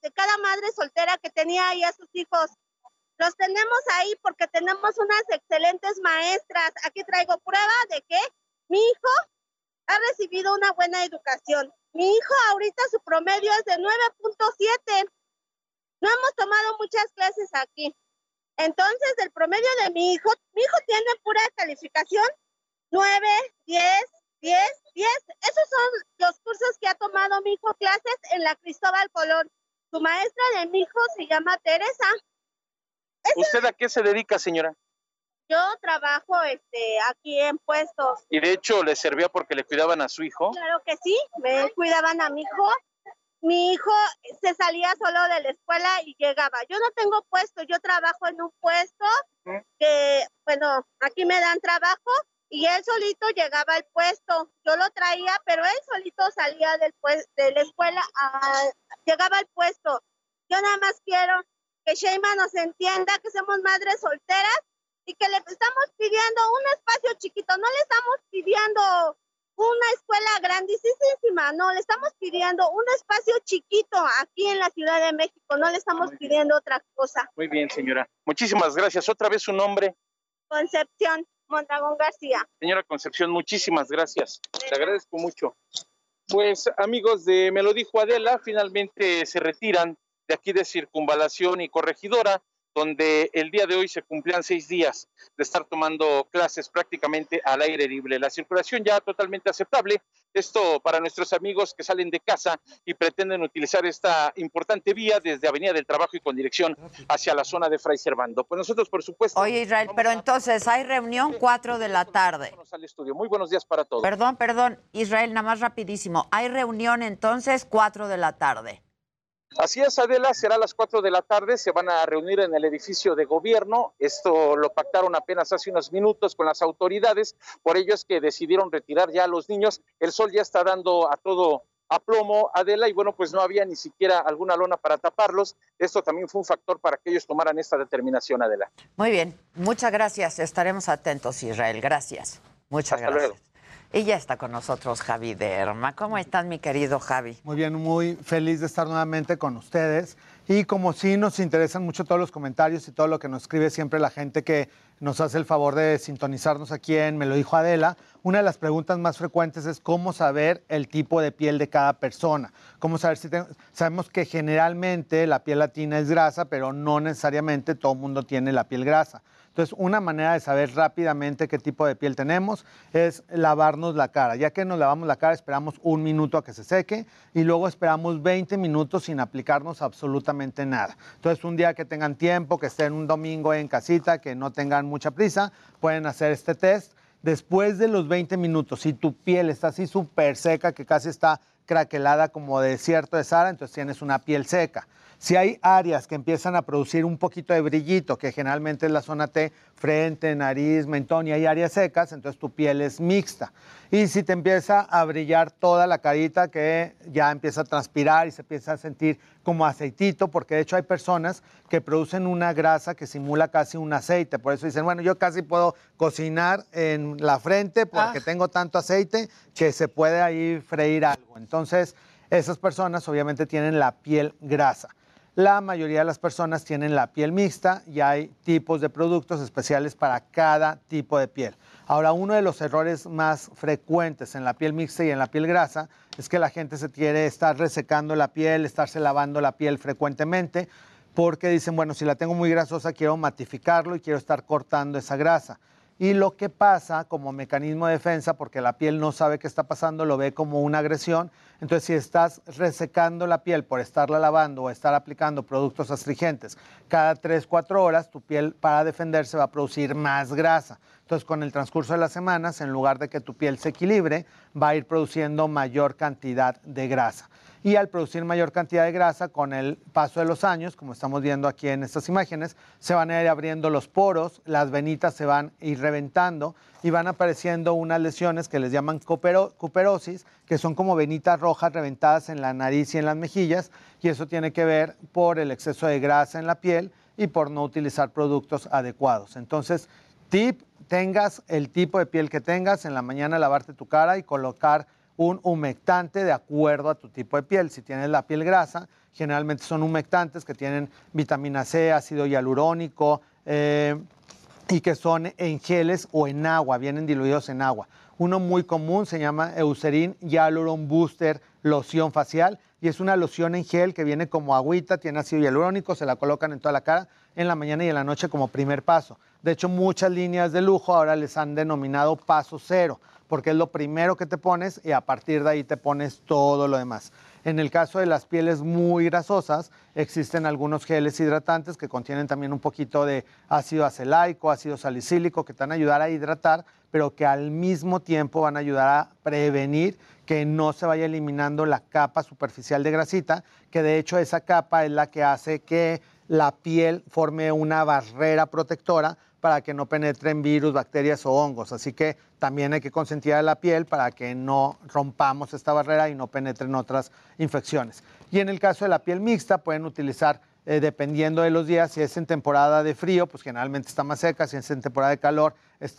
de cada madre soltera que tenía ahí a sus hijos. Los tenemos ahí porque tenemos unas excelentes maestras. Aquí traigo prueba de que mi hijo ha recibido una buena educación. Mi hijo ahorita su promedio es de 9.7. No hemos tomado muchas clases aquí. Entonces, el promedio de mi hijo, mi hijo tiene pura calificación 9, 10, 10, 10. Esos son los cursos que ha tomado mi hijo clases en la Cristóbal Colón. Su maestra de mi hijo se llama Teresa. ¿Usted a qué se dedica, señora? Yo trabajo este, aquí en puestos. Y de hecho le servía porque le cuidaban a su hijo. Claro que sí, me cuidaban a mi hijo. Mi hijo se salía solo de la escuela y llegaba. Yo no tengo puesto, yo trabajo en un puesto que, bueno, aquí me dan trabajo y él solito llegaba al puesto. Yo lo traía, pero él solito salía del de la escuela, a- llegaba al puesto. Yo nada más quiero que Sheima nos entienda que somos madres solteras y que le estamos pidiendo un espacio chiquito, no le estamos pidiendo una escuela grandísima, no, le estamos pidiendo un espacio chiquito aquí en la Ciudad de México, no le estamos pidiendo otra cosa. Muy bien, señora. Muchísimas gracias. Otra vez su nombre. Concepción Mondragón García. Señora Concepción, muchísimas gracias. Le agradezco mucho. Pues amigos de Me lo dijo Adela, finalmente se retiran de aquí de Circunvalación y Corregidora, donde el día de hoy se cumplían seis días de estar tomando clases prácticamente al aire libre. La circulación ya totalmente aceptable. Esto para nuestros amigos que salen de casa y pretenden utilizar esta importante vía desde Avenida del Trabajo y con dirección hacia la zona de Fray Servando. Pues nosotros, por supuesto, Oye, Israel, pero entonces hay reunión 4 de la tarde. al estudio. Muy buenos días para todos. Perdón, perdón, Israel, nada más rapidísimo. Hay reunión entonces 4 de la tarde. Así es, Adela, será a las 4 de la tarde, se van a reunir en el edificio de gobierno, esto lo pactaron apenas hace unos minutos con las autoridades, por ello es que decidieron retirar ya a los niños, el sol ya está dando a todo a plomo, Adela, y bueno, pues no había ni siquiera alguna lona para taparlos, esto también fue un factor para que ellos tomaran esta determinación, Adela. Muy bien, muchas gracias. Estaremos atentos, Israel. Gracias. Muchas Hasta gracias. luego. Y ya está con nosotros Javi Derma. ¿Cómo estás, mi querido Javi? Muy bien, muy feliz de estar nuevamente con ustedes. Y como sí nos interesan mucho todos los comentarios y todo lo que nos escribe siempre la gente que nos hace el favor de sintonizarnos aquí en Me lo dijo Adela, una de las preguntas más frecuentes es cómo saber el tipo de piel de cada persona. Cómo saber si ten- sabemos que generalmente la piel latina es grasa, pero no necesariamente todo el mundo tiene la piel grasa. Entonces, una manera de saber rápidamente qué tipo de piel tenemos es lavarnos la cara. Ya que nos lavamos la cara, esperamos un minuto a que se seque y luego esperamos 20 minutos sin aplicarnos absolutamente nada. Entonces, un día que tengan tiempo, que estén un domingo en casita, que no tengan mucha prisa, pueden hacer este test. Después de los 20 minutos, si tu piel está así súper seca, que casi está craquelada como desierto de Sahara, entonces tienes una piel seca. Si hay áreas que empiezan a producir un poquito de brillito, que generalmente es la zona T, frente, nariz, mentón, y hay áreas secas, entonces tu piel es mixta. Y si te empieza a brillar toda la carita, que ya empieza a transpirar y se empieza a sentir como aceitito, porque de hecho hay personas que producen una grasa que simula casi un aceite. Por eso dicen, bueno, yo casi puedo cocinar en la frente porque tengo tanto aceite que se puede ahí freír algo. Entonces, esas personas obviamente tienen la piel grasa. La mayoría de las personas tienen la piel mixta y hay tipos de productos especiales para cada tipo de piel. Ahora, uno de los errores más frecuentes en la piel mixta y en la piel grasa es que la gente se quiere estar resecando la piel, estarse lavando la piel frecuentemente, porque dicen, bueno, si la tengo muy grasosa, quiero matificarlo y quiero estar cortando esa grasa. Y lo que pasa como mecanismo de defensa, porque la piel no sabe qué está pasando, lo ve como una agresión. Entonces, si estás resecando la piel por estarla lavando o estar aplicando productos astringentes cada 3, 4 horas, tu piel para defenderse va a producir más grasa. Entonces, con el transcurso de las semanas, en lugar de que tu piel se equilibre, va a ir produciendo mayor cantidad de grasa. Y al producir mayor cantidad de grasa, con el paso de los años, como estamos viendo aquí en estas imágenes, se van a ir abriendo los poros, las venitas se van a ir reventando y van apareciendo unas lesiones que les llaman cupero- cuperosis, que son como venitas rojas reventadas en la nariz y en las mejillas, y eso tiene que ver por el exceso de grasa en la piel y por no utilizar productos adecuados. Entonces, tip, tengas el tipo de piel que tengas, en la mañana lavarte tu cara y colocar un humectante de acuerdo a tu tipo de piel. Si tienes la piel grasa, generalmente son humectantes que tienen vitamina C, ácido hialurónico eh, y que son en geles o en agua, vienen diluidos en agua. Uno muy común se llama Eucerin Hyaluron Booster Loción Facial y es una loción en gel que viene como agüita, tiene ácido hialurónico, se la colocan en toda la cara en la mañana y en la noche como primer paso. De hecho, muchas líneas de lujo ahora les han denominado paso cero, porque es lo primero que te pones y a partir de ahí te pones todo lo demás. En el caso de las pieles muy grasosas, existen algunos geles hidratantes que contienen también un poquito de ácido acelaico, ácido salicílico, que te van a ayudar a hidratar, pero que al mismo tiempo van a ayudar a prevenir que no se vaya eliminando la capa superficial de grasita, que de hecho esa capa es la que hace que la piel forme una barrera protectora para que no penetren virus, bacterias o hongos. Así que también hay que consentir a la piel para que no rompamos esta barrera y no penetren otras infecciones. Y en el caso de la piel mixta, pueden utilizar, eh, dependiendo de los días, si es en temporada de frío, pues generalmente está más seca, si es en temporada de calor,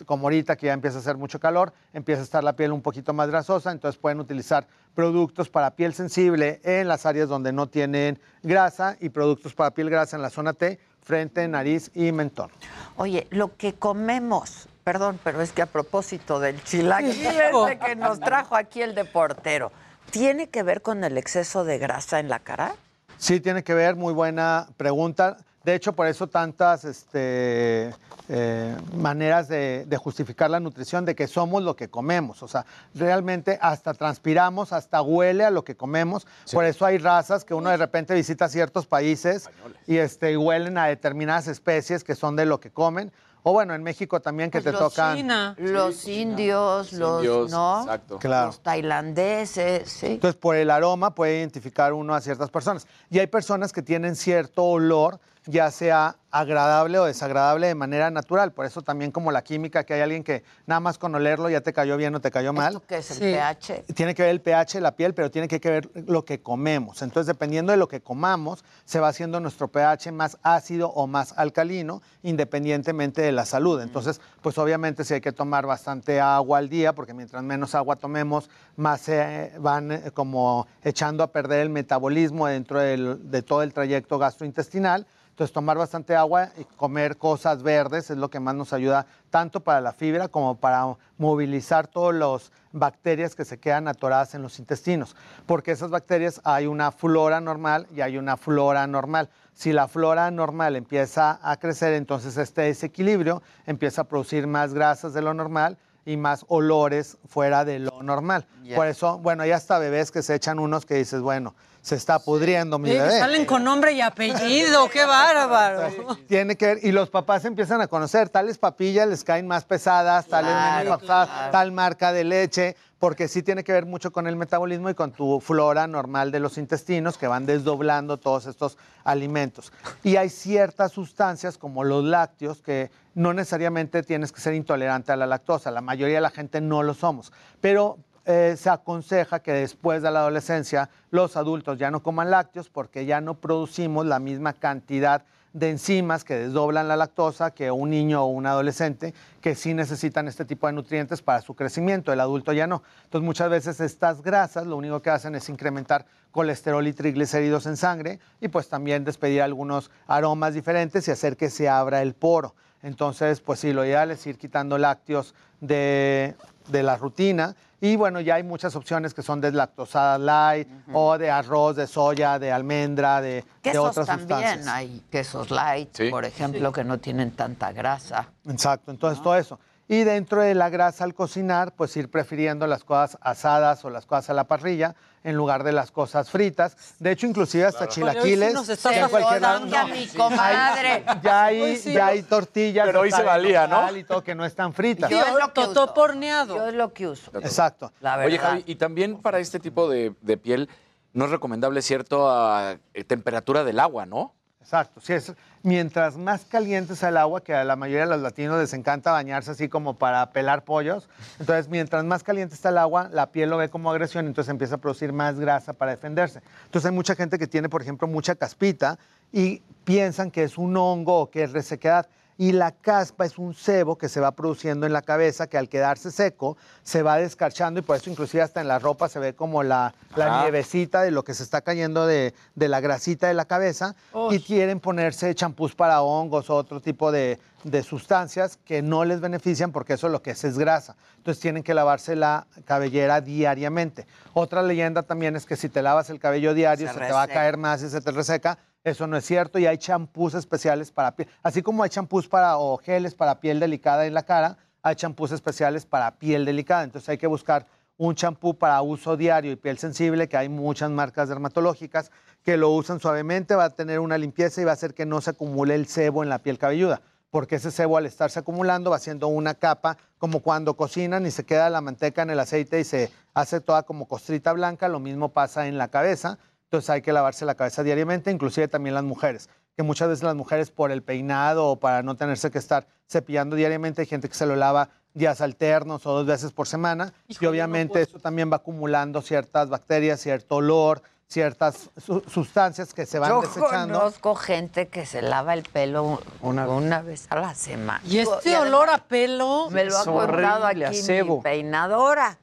como ahorita que ya empieza a hacer mucho calor, empieza a estar la piel un poquito más grasosa, entonces pueden utilizar productos para piel sensible en las áreas donde no tienen grasa y productos para piel grasa en la zona T, frente, nariz y mentón. Oye, lo que comemos, perdón, pero es que a propósito del chilaquil ese que nos trajo aquí el deportero, ¿tiene que ver con el exceso de grasa en la cara? Sí, tiene que ver, muy buena pregunta. De hecho, por eso tantas este, eh, maneras de, de justificar la nutrición, de que somos lo que comemos. O sea, realmente hasta transpiramos, hasta huele a lo que comemos. Por eso hay razas que uno de repente visita ciertos países y este, huelen a determinadas especies que son de lo que comen. O bueno, en México también que te Pues los tocan. Los indios, los, indios, ¿no? exacto. Claro. Los tailandeses, sí. Entonces, por el aroma puede identificar uno a ciertas personas. Y hay personas que tienen cierto olor, ya sea agradable o desagradable de manera natural. Por eso también como la química, que hay alguien que nada más con olerlo ya te cayó bien o te cayó mal. ¿Esto qué es el pH? Tiene que ver el pH de la piel, pero tiene que ver lo que comemos. Entonces, dependiendo de lo que comamos, se va haciendo nuestro pH más ácido o más alcalino, independientemente de la salud. Entonces, pues obviamente sí hay que tomar bastante agua al día, porque mientras menos agua tomemos, más se van eh, como echando a perder el metabolismo dentro del- de todo el trayecto gastrointestinal. Entonces, tomar bastante agua y comer cosas verdes es lo que más nos ayuda tanto para la fibra como para movilizar todas las bacterias que se quedan atoradas en los intestinos. Porque esas bacterias hay una flora normal y hay una flora normal. Si la flora normal empieza a crecer, entonces este desequilibrio empieza a producir más grasas de lo normal y más olores fuera de lo normal. Por eso, bueno, hay hasta bebés que se echan unos que dices, bueno, se está pudriendo mi Sí, bebé. salen con nombre y apellido, qué bárbaro. Tiene que ver, y los papás empiezan a conocer, tales papillas les caen más pesadas, tales Claro, menos pesadas, claro. tal marca de leche, porque sí tiene que ver mucho con el metabolismo y con tu flora normal de los intestinos que van desdoblando todos estos alimentos. Y hay ciertas sustancias como los lácteos que no necesariamente tienes que ser intolerante a la lactosa, la mayoría de la gente no lo somos, pero eh, se aconseja que después de la adolescencia los adultos ya no coman lácteos porque ya no producimos la misma cantidad de enzimas que desdoblan la lactosa que un niño o un adolescente que sí necesitan este tipo de nutrientes para su crecimiento, el adulto ya no. Entonces muchas veces estas grasas lo único que hacen es incrementar colesterol y triglicéridos en sangre y pues también despedir algunos aromas diferentes y hacer que se abra el poro. Entonces, pues sí, lo ideal es ir quitando lácteos de, de la rutina. Y bueno, ya hay muchas opciones que son deslactosadas light o de arroz, de soya, de almendra, de, de Quesos otras también, sustancias. hay quesos light, por ejemplo, que no tienen tanta grasa. Exacto, entonces todo eso. Y dentro de la grasa al cocinar, pues ir prefiriendo las cosas asadas o las cosas a la parrilla en lugar de las cosas fritas. De hecho, inclusive hasta Oye, hoy sí chilaquiles. nos estás ya en cualquier lado- acordando, mi comadre. Hay- ya hay, sí. ya hay tortillas. Pero hoy se valía, ¿no? Y todo que no están fritas. Yo es lo que uso. porneado. Yo es lo que uso. Exacto. La Oye. Javi, y también para este tipo de, de piel no es recomendable cierta eh, temperatura del agua, ¿no? Exacto, sí, es, mientras más caliente sea el agua, que a la mayoría de los latinos les encanta bañarse así como para pelar pollos, entonces mientras más caliente está el agua, la piel lo ve como agresión, entonces empieza a producir más grasa para defenderse. Entonces hay mucha gente que tiene, por ejemplo, mucha caspita y piensan que es un hongo o que es resequedad. Y la caspa es un sebo que se va produciendo en la cabeza que al quedarse seco se va descarchando y por eso inclusive hasta en la ropa se ve como la, nievecita de lo que se está cayendo de, de la grasita de la cabeza y quieren ponerse champús para hongos o otro tipo de, de sustancias que no les benefician porque eso lo que es es grasa. Entonces tienen que lavarse la cabellera diariamente. Otra leyenda también es que si te lavas el cabello diario Se se, te va a caer más y se te reseca. Eso no es cierto y hay champús especiales para piel. Así como hay champús para o geles para piel delicada en la cara, hay champús especiales para piel delicada. Entonces hay que buscar un champú para uso diario y piel sensible, que hay muchas marcas dermatológicas que lo usan suavemente, va a tener una limpieza y va a hacer que no se acumule el sebo en la piel cabelluda, porque ese sebo al estarse acumulando va haciendo una capa como cuando cocinan y se queda la manteca en el aceite y se hace toda como costrita blanca, lo mismo pasa en la cabeza, entonces hay que lavarse la cabeza diariamente, inclusive también las mujeres, que muchas veces las mujeres por el peinado o para no tenerse que estar cepillando diariamente, hay gente que se lo lava días alternos o dos veces por semana y obviamente eso también va acumulando ciertas bacterias, cierto olor, ciertas su- sustancias que se van Yo desechando. conozco gente que se lava el pelo una, vez a la semana. Y este olor a pelo. Me lo ha contado aquí cebo. mi peinadora.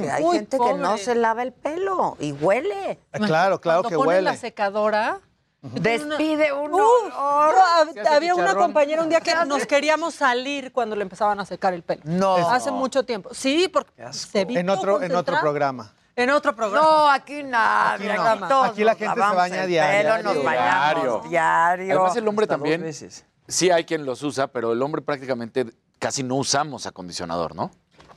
Que hay Uy, gente que no se lava el pelo y huele. Ah, Claro, claro Cuando que huele. la secadora. Despide un Uf, hace había una compañera un día que nos queríamos salir cuando le empezaban a secar el pelo. No. Hace mucho tiempo. Sí, porque se vino En otro, en otro programa. En otro programa. No, aquí nadie. Aquí Aquí, no. todos Aquí la gente se baña diario. pelo, nos bañamos diario. Además, el hombre Hasta también. veces. Sí hay quien los usa, pero el hombre prácticamente casi no usamos acondicionador, ¿no?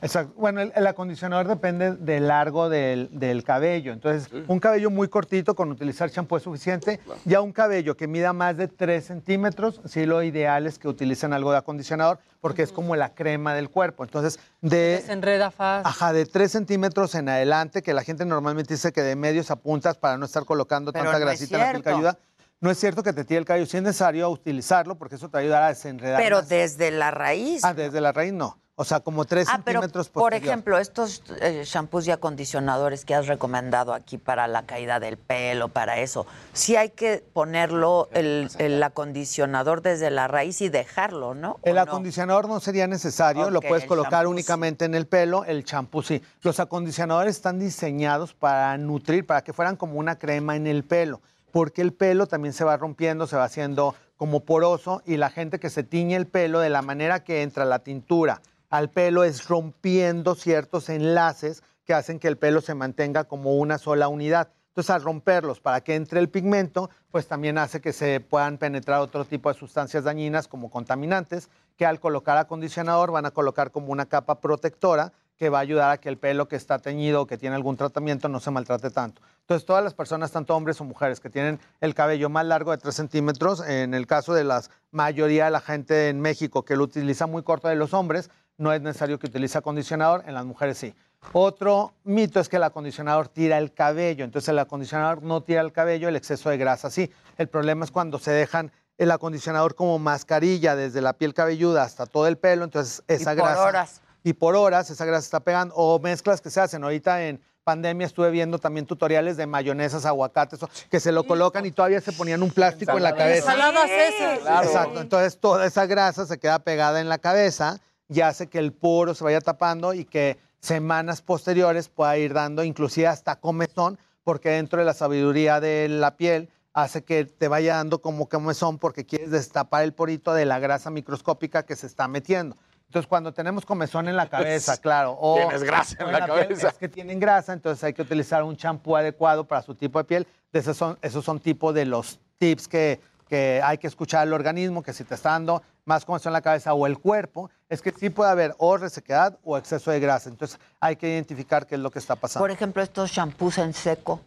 Exacto. Bueno, el, el acondicionador depende del largo del, del cabello. Entonces, un cabello muy cortito con utilizar champú es suficiente. Ya un cabello que mida más de 3 centímetros, sí lo ideal es que utilicen algo de acondicionador porque es como la crema del cuerpo. Entonces, de... Se enreda fácil. Ajá, de 3 centímetros en adelante, que la gente normalmente dice que de medios a puntas para no estar colocando Pero tanta no grasita en la piel que ayuda. No es cierto que te tire el cabello, sí es necesario utilizarlo porque eso te ayudará a desenredar. Pero más. desde la raíz. Ah, desde la raíz no. O sea, como 3 Ah, pero centímetros por posterior. ejemplo, estos eh, shampoos y acondicionadores que has recomendado aquí para la caída del pelo, para eso, sí hay que ponerlo el, el acondicionador desde la raíz y dejarlo, ¿no? El acondicionador no sería necesario, lo puedes colocar shampoo únicamente en el pelo, el champú sí. Los acondicionadores están diseñados para nutrir, para que fueran como una crema en el pelo, porque el pelo también se va rompiendo, se va haciendo como poroso y la gente que se tiñe el pelo de la manera que entra la tintura al pelo es rompiendo ciertos enlaces que hacen que el pelo se mantenga como una sola unidad. Entonces, al romperlos para que entre el pigmento, pues también hace que se puedan penetrar otro tipo de sustancias dañinas como contaminantes, que al colocar acondicionador van a colocar como una capa protectora que va a ayudar a que el pelo que está teñido o que tiene algún tratamiento no se maltrate tanto. Entonces, todas las personas, tanto hombres o mujeres, que tienen el cabello más largo de 3 centímetros, en el caso de la mayoría de la gente en México que lo utiliza muy corto de los hombres, no es necesario que utilice acondicionador, en las mujeres sí. Otro mito es que el acondicionador tira el cabello, entonces el acondicionador no tira el cabello, el exceso de grasa sí. El problema es cuando se dejan el acondicionador como mascarilla desde la piel cabelluda hasta todo el pelo, entonces esa por grasa horas. Y por horas esa grasa está pegando o mezclas que se hacen ahorita en pandemia estuve viendo también tutoriales de mayonesas, aguacates, que se lo colocan y todavía se ponían un plástico en la cabeza. Ensaladas esas. Claro. Exacto. Entonces toda esa grasa se queda pegada en la cabeza y hace que el poro se vaya tapando y que semanas posteriores pueda ir dando inclusive hasta comezón, porque dentro de la sabiduría de la piel hace que te vaya dando como comezón porque quieres destapar el porito de la grasa microscópica que se está metiendo. Entonces, cuando tenemos comezón en la cabeza, claro, o Tienes grasa en la piel, cabeza. es que tienen grasa, entonces hay que utilizar un champú adecuado para su tipo de piel. De esos son, esos son tipo de los tips que, que hay que escuchar al organismo, que si te está dando más comezón en la cabeza o el cuerpo, es que sí puede haber o resequedad o exceso de grasa. Entonces hay que identificar qué es lo que está pasando. Por ejemplo, estos shampoos en seco.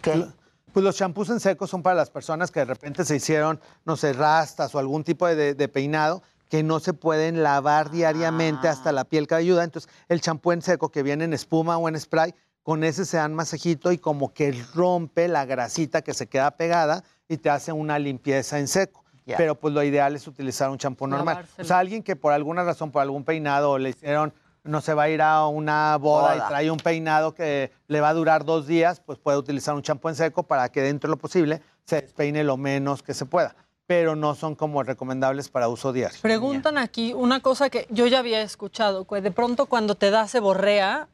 ¿Qué? Pues los champús en seco son para las personas que de repente se hicieron, no sé, rastas o algún tipo de, de peinado que no se pueden lavar diariamente hasta la piel cabelluda. Entonces, el champú en seco que viene en espuma o en spray, con ese se dan masajito y como que rompe la grasita que se queda pegada y te hace una limpieza en seco. Pero pues lo ideal es utilizar un champú normal. Lavárselo. O sea, alguien que por alguna razón, por algún peinado, le hicieron, no se va a ir a una boda, Boda. y trae un peinado que le va a durar dos días, pues puede utilizar un champú en seco para que dentro de lo posible se despeine lo menos que se pueda. Pero no son como recomendables para uso diario. Preguntan aquí una cosa que yo ya había escuchado, que de pronto cuando te da seborrea,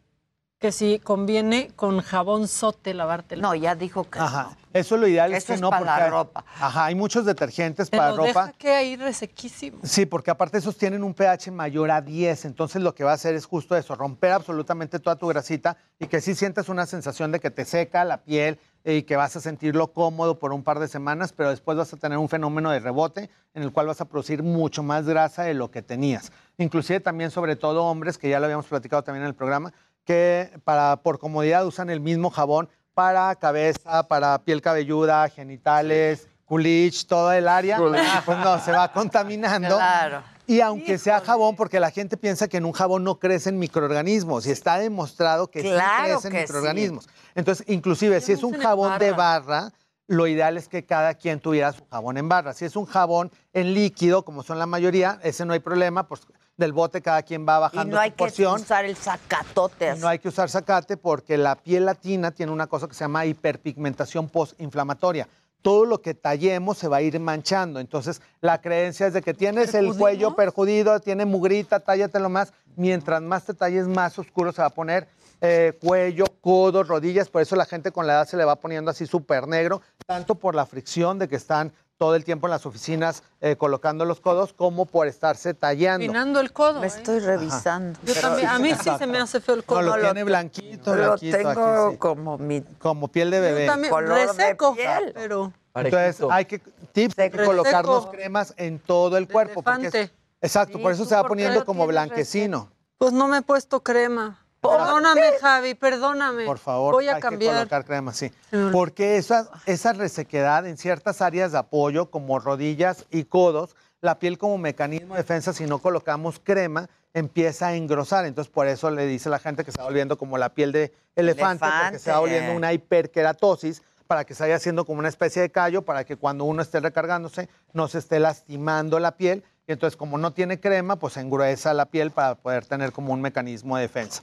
que si conviene con jabón sote lavártelo. No, ya dijo que Ajá. no. Eso es lo ideal es que es no para la porque hay- ropa. Ajá, hay muchos detergentes Pero para ropa. deja que ahí resequísimo. Sí, porque aparte esos tienen un pH mayor a 10, entonces lo que va a hacer es justo eso, romper absolutamente toda tu grasita y que sí sientas una sensación de que te seca la piel y que vas a sentirlo cómodo por un par de semanas, pero después vas a tener un fenómeno de rebote en el cual vas a producir mucho más grasa de lo que tenías. Inclusive también, sobre todo hombres, que ya lo habíamos platicado también en el programa, que para, por comodidad usan el mismo jabón para cabeza, para piel cabelluda, genitales, culich, todo el área. Pues no, se va contaminando. Claro. Y aunque sea jabón, porque la gente piensa que en un jabón no crecen microorganismos, y está demostrado que Claro sí crecen que microorganismos. Entonces, inclusive, si es un jabón de barra. barra, lo ideal es que cada quien tuviera su jabón en barra. Si es un jabón en líquido, como son la mayoría, ese no hay problema, pues del bote cada quien va Y bajando no hay su que usar el zacatote. Y No hay que usar zacate porque la piel latina tiene una cosa que se llama hiperpigmentación postinflamatoria. Todo lo que tallemos se va a ir manchando. Entonces, la creencia es de que tienes el cuello perjudido, tiene mugrita, tállatelo más. Mientras más te talles, más oscuro se va a poner. eh, cuello, codos, rodillas. Por eso la gente con la edad se le va poniendo así súper negro, tanto por la fricción de que están todo el tiempo en las oficinas eh, colocando los codos, como por estarse tallando. Pinando el codo. Me ¿eh? estoy revisando. Yo también, a mí sí se me hace feo el codo. No, lo tiene blanquito, lo blanquito. tengo aquí, sí. como mi Como piel de bebé. Yo también, color de reseco, piel. pero... Entonces, hay que, tips, hay que Reseco. colocarnos cremas en todo el cuerpo. porque es- exacto, por eso ¿tú se va poniendo como blanquecino. Pues no me he puesto crema. Perdóname, Javi, perdóname. Por favor, Voy a hay que cambiar. colocar crema, sí. Porque esa, esa resequedad en ciertas áreas de apoyo, como rodillas y codos, la piel como mecanismo de defensa, si no colocamos crema, empieza a engrosar. Entonces, por eso le dice la gente que se va volviendo como la piel de elefante, porque se va volviendo Elefante. una hiperkeratosis para que se vaya haciendo como una especie de callo, para que cuando uno esté recargándose no se esté lastimando la piel. Y entonces, como no tiene crema, pues se engruesa la piel para poder tener como un mecanismo de defensa.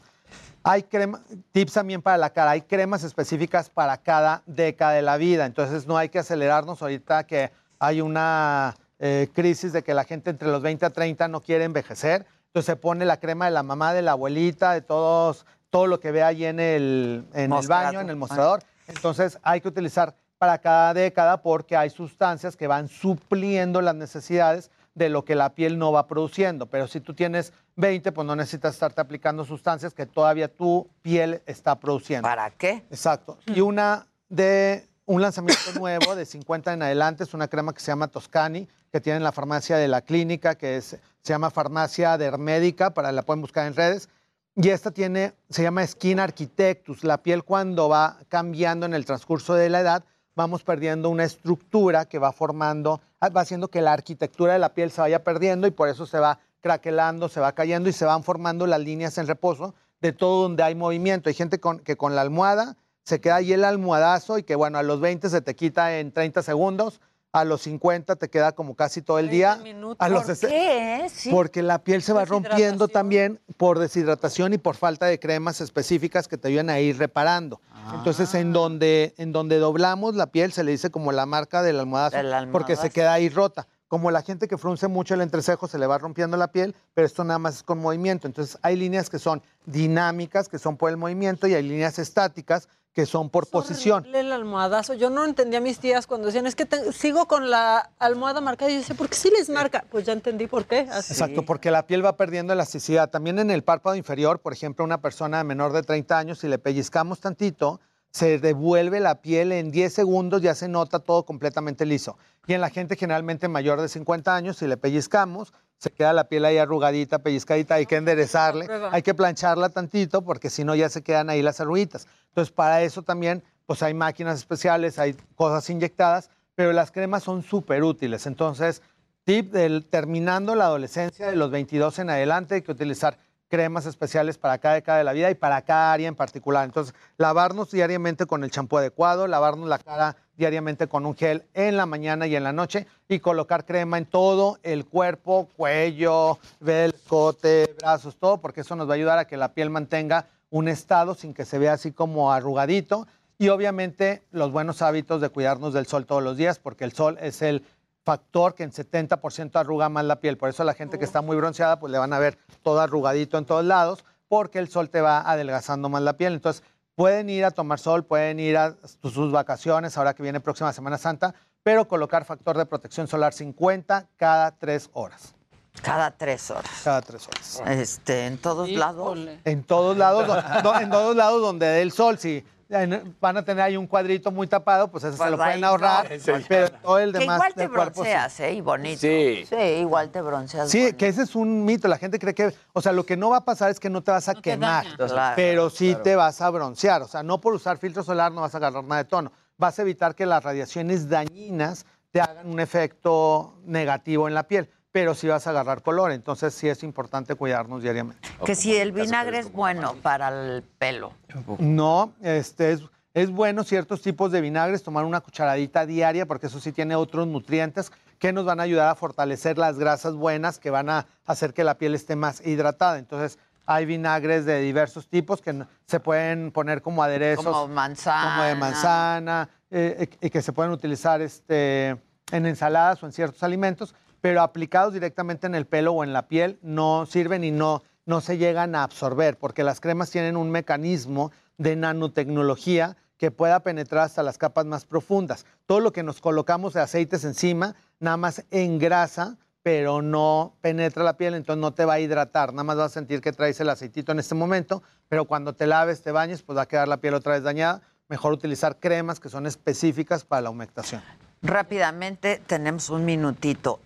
Hay crema, tips también para la cara, hay cremas específicas para cada década de la vida, entonces no hay que acelerarnos ahorita que hay una eh, crisis de que la gente entre los 20 a 30 no quiere envejecer, entonces se pone la crema de la mamá, de la abuelita, de todos, todo lo que ve ahí en el, en el Mostrador. baño, en el mostrador, entonces hay que utilizar para cada década porque hay sustancias que van supliendo las necesidades de lo que la piel no va produciendo. Pero si tú tienes 20, pues no necesitas estarte aplicando sustancias que todavía tu piel está produciendo. ¿Para qué? Exacto. Y una de un lanzamiento nuevo de 50 en adelante es una crema que se llama Toscani, que tiene en la farmacia de la clínica, que es, se llama Farmacia Dermédica, para la pueden buscar en redes. Y esta tiene, se llama Skin Architectus. La piel cuando va cambiando en el transcurso de la edad, vamos perdiendo una estructura que va formando, va haciendo que la arquitectura de la piel se vaya perdiendo y por eso se va craquelando, se va cayendo y se van formando las líneas en reposo de todo donde hay movimiento. Hay gente con- que con la almohada se queda ahí el almohadazo y que bueno, a los 20 se te quita en 30 segundos, a los 50 te queda como casi todo el día. A los ¿Por 60 qué? Sí. porque la piel se va rompiendo también por deshidratación y por falta de cremas específicas que te ayudan a ir reparando. Entonces, Ah. en donde, en donde doblamos la piel se le dice como la marca del almohadazo, porque se queda ahí rota. Como la gente que frunce mucho el entrecejo se le va rompiendo la piel, pero esto nada más es con movimiento. Entonces, hay líneas que son dinámicas, que son por el movimiento, y hay líneas estáticas, que son por posición. El almohadazo. Yo no entendía a mis tías cuando decían, es que te- sigo con la almohada marcada. Y yo decía, ¿por qué sí les marca? Pues ya entendí por qué. Así. Exacto, porque la piel va perdiendo elasticidad. También en el párpado inferior, por ejemplo, una persona menor de 30 años, si le pellizcamos tantito, se devuelve la piel en 10 segundos, ya se nota todo completamente liso. Y en la gente generalmente mayor de 50 años, si le pellizcamos, se queda la piel ahí arrugadita, pellizcadita, hay que enderezarle, hay que plancharla tantito porque si no ya se quedan ahí las arruguitas. Entonces, para eso también, pues hay máquinas especiales, hay cosas inyectadas, pero las cremas son súper útiles. Entonces, tip del terminando la adolescencia de los 22 en adelante hay que utilizar cremas especiales para cada década de la vida y para cada área en particular. Entonces, lavarnos diariamente con el champú adecuado, lavarnos la cara diariamente con un gel en la mañana y en la noche y colocar crema en todo el cuerpo, cuello, el escote, brazos, todo, porque eso nos va a ayudar a que la piel mantenga un estado sin que se vea así como arrugadito. Y obviamente los buenos hábitos de cuidarnos del sol todos los días, porque el sol es el factor que en 70% arruga más la piel. Por eso la gente que está muy bronceada, pues le van a ver todo arrugadito en todos lados, porque el sol te va adelgazando más la piel. Entonces, pueden ir a tomar sol, pueden ir a sus vacaciones ahora que viene próxima Semana Santa, pero colocar factor de protección solar 50 cada tres horas. Cada tres horas. Cada tres horas. Este, en todos lados. En todos lados, do- en todos lados donde dé el sol, si van a tener ahí un cuadrito muy tapado, pues eso se lo Pues ahí pueden ahorrar, no. Pero todo el Que demás igual te del cuerpo, sí. bronceas, ¿eh? Y bonito. Sí. Sí, igual te bronceas. Sí, que ese es un mito. La gente cree que, o sea, lo que no va a pasar es que no te vas a quemar. Claro, pero sí claro. te vas a broncear. O sea, no por usar filtro solar no vas a agarrar nada de tono. Vas a evitar que las radiaciones dañinas te hagan un efecto negativo en la piel, pero sí vas a agarrar color. Entonces sí es importante cuidarnos diariamente. Que si el vinagre es bueno para el pelo. No, este es, es bueno ciertos tipos de vinagres, tomar una cucharadita diaria, porque eso sí tiene otros nutrientes que nos van a ayudar a fortalecer las grasas buenas que van a hacer que la piel esté más hidratada. Entonces, hay vinagres de diversos tipos que se pueden poner como aderezos. Como manzana. Como de manzana, eh, y que se pueden utilizar este, en ensaladas o en ciertos alimentos, pero aplicados directamente en el pelo o en la piel no sirven y no, no se llegan a absorber, porque las cremas tienen un mecanismo de nanotecnología que pueda penetrar hasta las capas más profundas. Todo lo que nos colocamos de aceites encima, nada más engrasa, pero no penetra la piel, entonces no te va a hidratar. Nada más vas a sentir que traes el aceitito en este momento, pero cuando te laves, te bañes, pues va a quedar la piel otra vez dañada. Mejor utilizar cremas que son específicas para la humectación. Rápidamente, tenemos un minutito.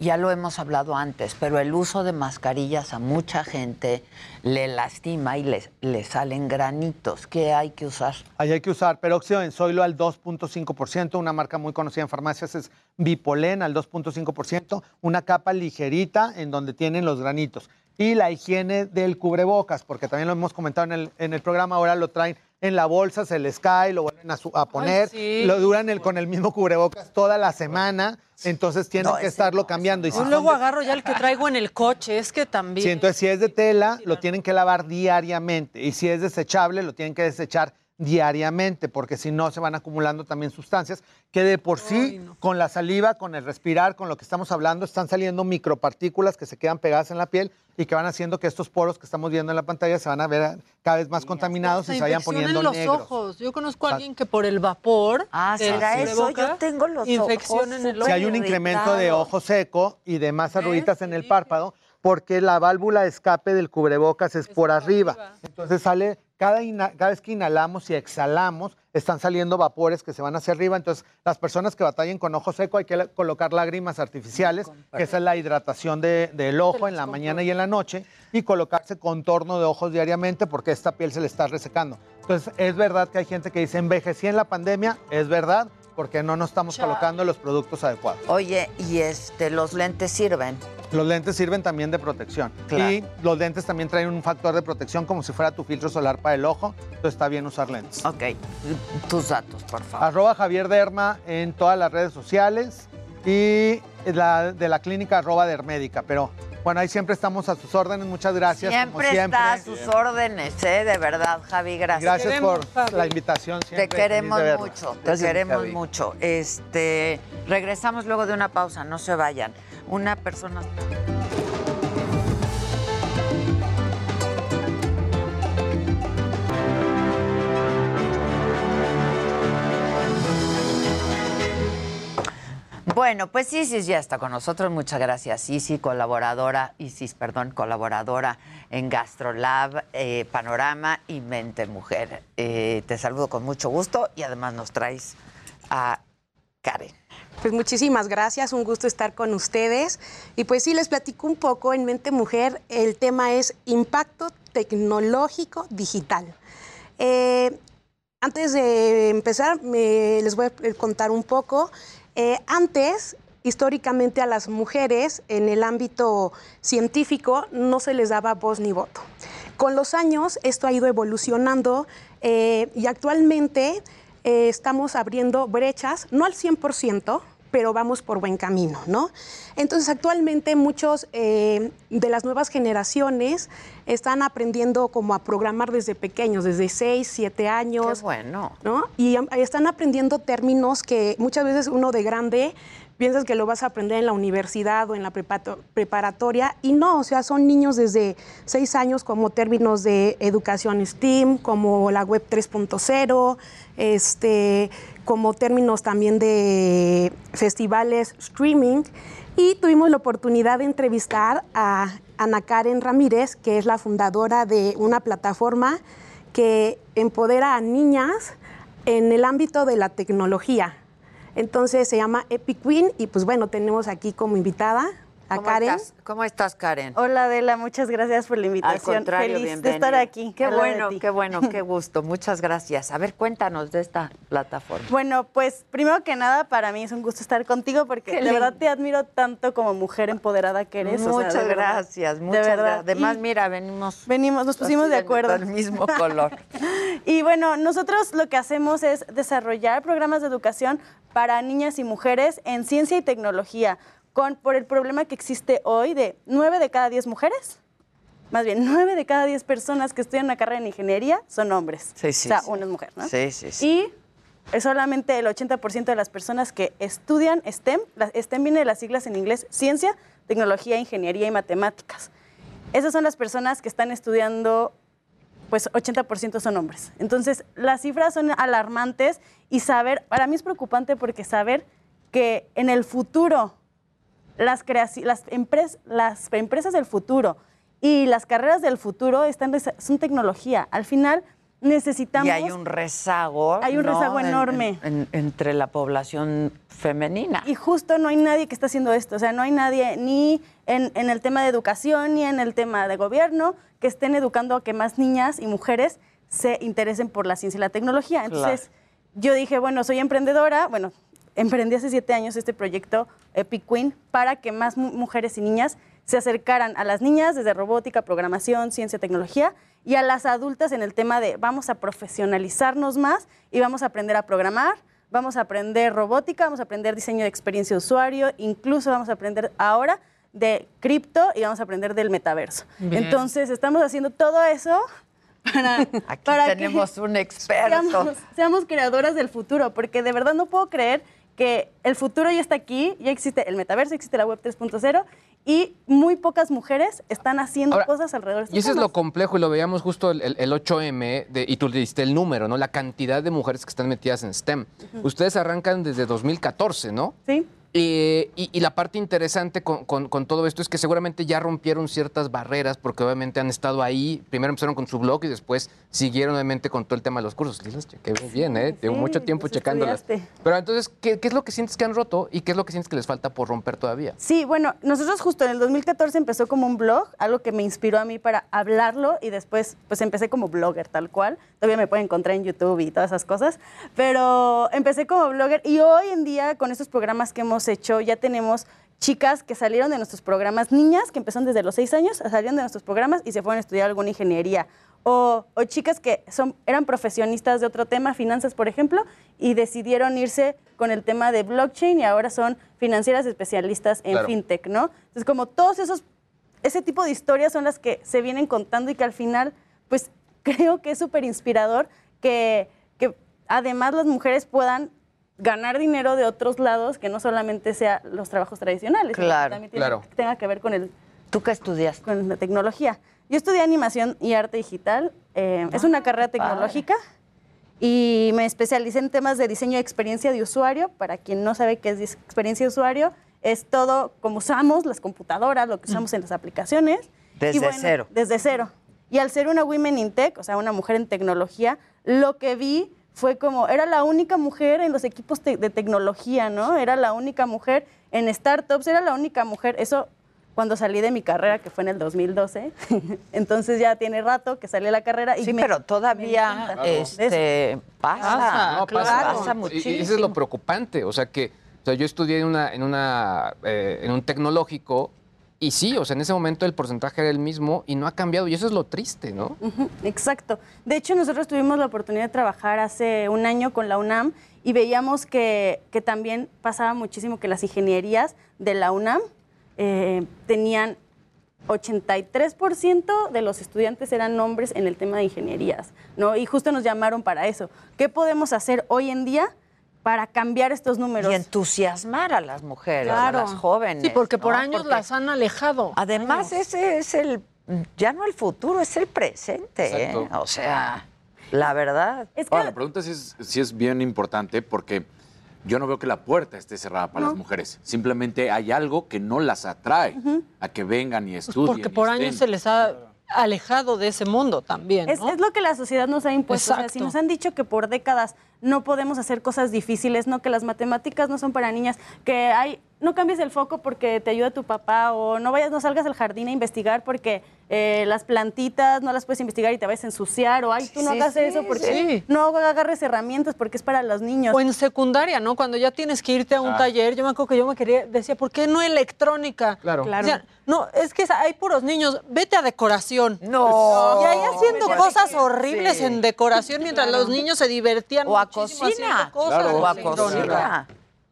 Ya lo hemos hablado antes, pero el uso de mascarillas a mucha gente le lastima y le, le salen granitos. ¿Qué hay que usar? Hay que usar peróxido de enzoilo al 2.5%, una marca muy conocida en farmacias es Bipolen al 2.5%, una capa ligerita en donde tienen los granitos. Y la higiene del cubrebocas, porque también lo hemos comentado en el, en el programa, ahora lo traen en la bolsa, se les cae, lo vuelven a, su- a poner, sí. lo duran el, con el mismo cubrebocas toda la semana, entonces tienen No, que estarlo cambiando. Y si luego de- agarro ya el que traigo en el coche, es que también. Sí, entonces si es de tela, lo tienen que lavar diariamente. Y si es desechable, lo tienen que desechar diariamente, porque si no se van acumulando también sustancias que de por sí, con la saliva, con el respirar, con lo que estamos hablando, están saliendo micropartículas que se quedan pegadas en la piel y que van haciendo que estos poros que estamos viendo en la pantalla se van a ver cada vez más contaminados y se vayan infección poniendo en los negros. ojos. Yo conozco a alguien que por el vapor. Ah, ¿será eso? Yo tengo los infección ojos en el ojo. Si hay un incremento de ojo seco y de más arruguitas en el párpado, porque la válvula de escape del cubrebocas es, por arriba. Entonces sale, cada, cada vez que inhalamos y exhalamos, están saliendo vapores que se van hacia arriba. Entonces, las personas que batallen con ojo seco hay que colocar lágrimas artificiales, que esa es la hidratación de- del ojo en la mañana y en la noche, y colocarse contorno de ojos diariamente porque esta piel se le está resecando. Entonces, es verdad que hay gente que dice, envejecí en la pandemia, es verdad, porque no nos estamos colocando los productos adecuados. Oye, y este, los lentes sirven. Los lentes sirven también de protección. Claro. Y los lentes también traen un factor de protección como si fuera tu filtro solar para el ojo. Entonces está bien usar lentes. Ok. Tus datos, por favor. Arroba Javier Derma en todas las redes sociales y la de la clínica arroba Dermédica. Pero bueno, ahí siempre estamos a sus órdenes. Muchas gracias. como Siempre, siempre. está a sus órdenes, ¿eh? De verdad, Javi, gracias. Gracias por la invitación. Te siempre queremos de verla. mucho, te queremos mucho. Este, regresamos luego de una pausa, no se vayan. Una persona. Bueno, pues Isis ya está con nosotros. Muchas gracias, Isis, colaboradora, Isis, perdón, colaboradora en GastroLab, eh, Panorama y Mente Mujer. Eh, te saludo con mucho gusto y además nos traes a Karen. Pues muchísimas gracias, un gusto estar con ustedes. Y pues sí, les platico un poco en Mente Mujer, el tema es impacto tecnológico digital. Eh, antes de empezar, me- les voy a contar un poco. Eh, antes, históricamente a las mujeres en el ámbito científico no se les daba voz ni voto. Con los años esto ha ido evolucionando eh, y actualmente eh, estamos abriendo brechas, no al 100%, pero vamos por buen camino, ¿no? Entonces, actualmente muchos eh, de las nuevas generaciones están aprendiendo como a programar desde pequeños, desde 6, 7 años. Qué bueno. ¿no? Y están aprendiendo términos que muchas veces uno de grande piensas que lo vas a aprender en la universidad o en la preparatoria y no, o sea, son niños desde seis años como términos de educación STEAM, como la web 3.0, este, como términos también de festivales streaming y tuvimos la oportunidad de entrevistar a Ana Karen Ramírez, que es la fundadora de una plataforma que empodera a niñas en el ámbito de la tecnología. Entonces se llama Epic Queen y pues bueno, tenemos aquí como invitada a ¿Cómo Karen. estás? ¿Cómo estás, Karen? Hola Adela, muchas gracias por la invitación. Al contrario, Feliz de bienvenida. estar aquí. Qué bueno, qué bueno, qué gusto. Muchas gracias. A ver, cuéntanos de esta plataforma. Bueno, pues primero que nada, para mí es un gusto estar contigo porque Qué de lindo. verdad te admiro tanto como mujer empoderada que eres. o sea, de Muchas verdad, gracias, de muchas verdad. gracias. Además, Y mira, venimos. venimos, nos pusimos de acuerdo. Del mismo color. Y bueno, nosotros lo que hacemos es desarrollar programas de educación para niñas y mujeres en ciencia y tecnología, con, por el problema que existe hoy de 9 de cada 10 mujeres, más bien 9 de cada 10 personas que estudian una carrera en ingeniería son hombres. Sí, sí, O sea, sí. una es mujer, ¿no? Sí, sí, sí. Y es solamente el 80% de las personas que estudian STEM, la- STEM viene de las siglas en inglés, ciencia, tecnología, ingeniería y matemáticas. Esas son las personas que están estudiando pues 80% son hombres. Entonces, las cifras son alarmantes y saber, para mí es preocupante porque saber que en el futuro las, las, empres- las empresas del futuro y las carreras del futuro están son tecnología. Al final necesitamos... Y hay un rezago. Hay un ¿no? rezago En- enorme. en- en- entre la población femenina. Y justo no hay nadie que está haciendo esto. O sea, no hay nadie ni en, en el tema de educación ni en el tema de gobierno que estén educando a que más niñas y mujeres se interesen por la ciencia y la tecnología. Entonces, yo dije, bueno, soy emprendedora. Bueno, emprendí hace siete años este proyecto Epic Queen para que más mu- mujeres y niñas se acercaran a las niñas desde robótica, programación, ciencia, tecnología y a las adultas en el tema de vamos a profesionalizarnos más y vamos a aprender a programar, vamos a aprender robótica, vamos a aprender diseño de experiencia de usuario, incluso vamos a aprender ahora de cripto y vamos a aprender del metaverso. Bien. Entonces, estamos haciendo todo eso para, Aquí para que tenemos un experto. Seamos, seamos creadoras del futuro, porque de verdad no puedo creer que el futuro ya está aquí, ya existe el metaverso, existe la web 3.0 y muy pocas mujeres están haciendo Ahora, cosas alrededor de estos Y eso es lo complejo, y lo veíamos justo el, el- el 8M, de- y tú le diste el número, ¿no? La cantidad de mujeres que están metidas en STEM. Ustedes arrancan desde 2014, ¿no? Sí. Eh, y, y la parte interesante con, con- con todo esto es que seguramente ya rompieron ciertas barreras porque obviamente han estado ahí. Primero empezaron con su blog y después siguieron obviamente con todo el tema de los cursos. Sí, las chequé muy bien, ¿eh? Tengo sí, mucho tiempo los checándolas. estudiaste. Pero entonces, ¿qué, qué es lo que sientes que han roto y qué es lo que sientes que les falta por romper todavía? Sí, bueno, nosotros justo en el 2014 empezó como un blog, algo que me inspiró a mí para hablarlo y después pues empecé como blogger tal cual. Todavía me pueden encontrar en YouTube y todas esas cosas, pero empecé como blogger y hoy en día con estos programas que hemos hecho ya tenemos chicas que salieron de nuestros programas, niñas que empezaron desde los seis años, salieron de nuestros programas y se fueron a estudiar alguna ingeniería. O, o chicas que son, eran profesionistas de otro tema, finanzas, por ejemplo, y decidieron irse con el tema de blockchain y ahora son financieras especialistas en Claro. fintech, ¿no? Entonces, como todos esos, ese tipo de historias son las que se vienen contando y que al final, pues creo que es súper inspirador que, que además las mujeres puedan ganar dinero de otros lados que no solamente sea los trabajos tradicionales, sino que Claro, también tiene- claro. tenga que ver con el... ¿Tú qué estudias? Con la tecnología. Yo estudié animación y arte digital. eh, es Ah, una carrera tecnológica y me especialicé en temas de diseño de experiencia de usuario. Para quien no sabe qué es experiencia de usuario, es todo como usamos las computadoras, lo que usamos en las aplicaciones. Desde bueno, cero. Desde cero. Y al ser una women in tech, o sea, una mujer en tecnología, lo que vi fue como, era la única mujer en los equipos te- de tecnología, ¿no? Era la única mujer en startups, era la única mujer. Eso cuando salí de mi carrera, que fue en el 2012. Entonces ya tiene rato que salí de la carrera. Y Sí, me- pero me todavía este, pasa. No, claro. pasa. pasa Y- muchísimo. Y eso es lo preocupante. O sea, que o sea, yo estudié en, una, en, una, eh, en un tecnológico y sí, o sea, en ese momento el porcentaje era el mismo y no ha cambiado. Y eso es lo triste, ¿no? Exacto. De hecho, nosotros tuvimos la oportunidad de trabajar hace un año con la UNAM y veíamos que, que también pasaba muchísimo que las ingenierías de la UNAM eh, tenían 83% de los estudiantes eran hombres en el tema de ingenierías, ¿no? Y justo nos llamaron para eso. ¿Qué podemos hacer hoy en día para cambiar estos números. Y entusiasmar a las mujeres, Claro. a las jóvenes. Sí, porque por ¿no? años Porque las han alejado. Además, ese es el, ya no el futuro, es el presente. ¿eh? O sea, la verdad. Ahora, la pregunta sí es, sí es bien importante porque yo no veo que la puerta esté cerrada para No. las mujeres. Simplemente hay algo que no las atrae a que vengan y estudien. Pues Porque por años se les ha alejado de ese mundo también, Es, ¿no? es lo que la sociedad nos ha impuesto. O sea, si nos han dicho que por décadas no podemos hacer cosas difíciles, no que las matemáticas no son para niñas, que hay no cambies el foco porque te ayuda tu papá o no vayas, no salgas al jardín a investigar porque eh, las plantitas no las puedes investigar y te vas a ensuciar o ay, tú no Sí, hagas sí, eso porque sí. no agarres herramientas porque es para los niños. O en secundaria, ¿no? Cuando ya tienes que irte a un Ah. taller, yo me acuerdo que yo me quería, decía, ¿por qué no electrónica? Claro. Claro. Decían, no, es que hay puros niños, vete a decoración. No. Y ahí haciendo cosas horribles sí. en decoración mientras Claro. los niños se divertían O a cocina. cosas Claro. O a cocina.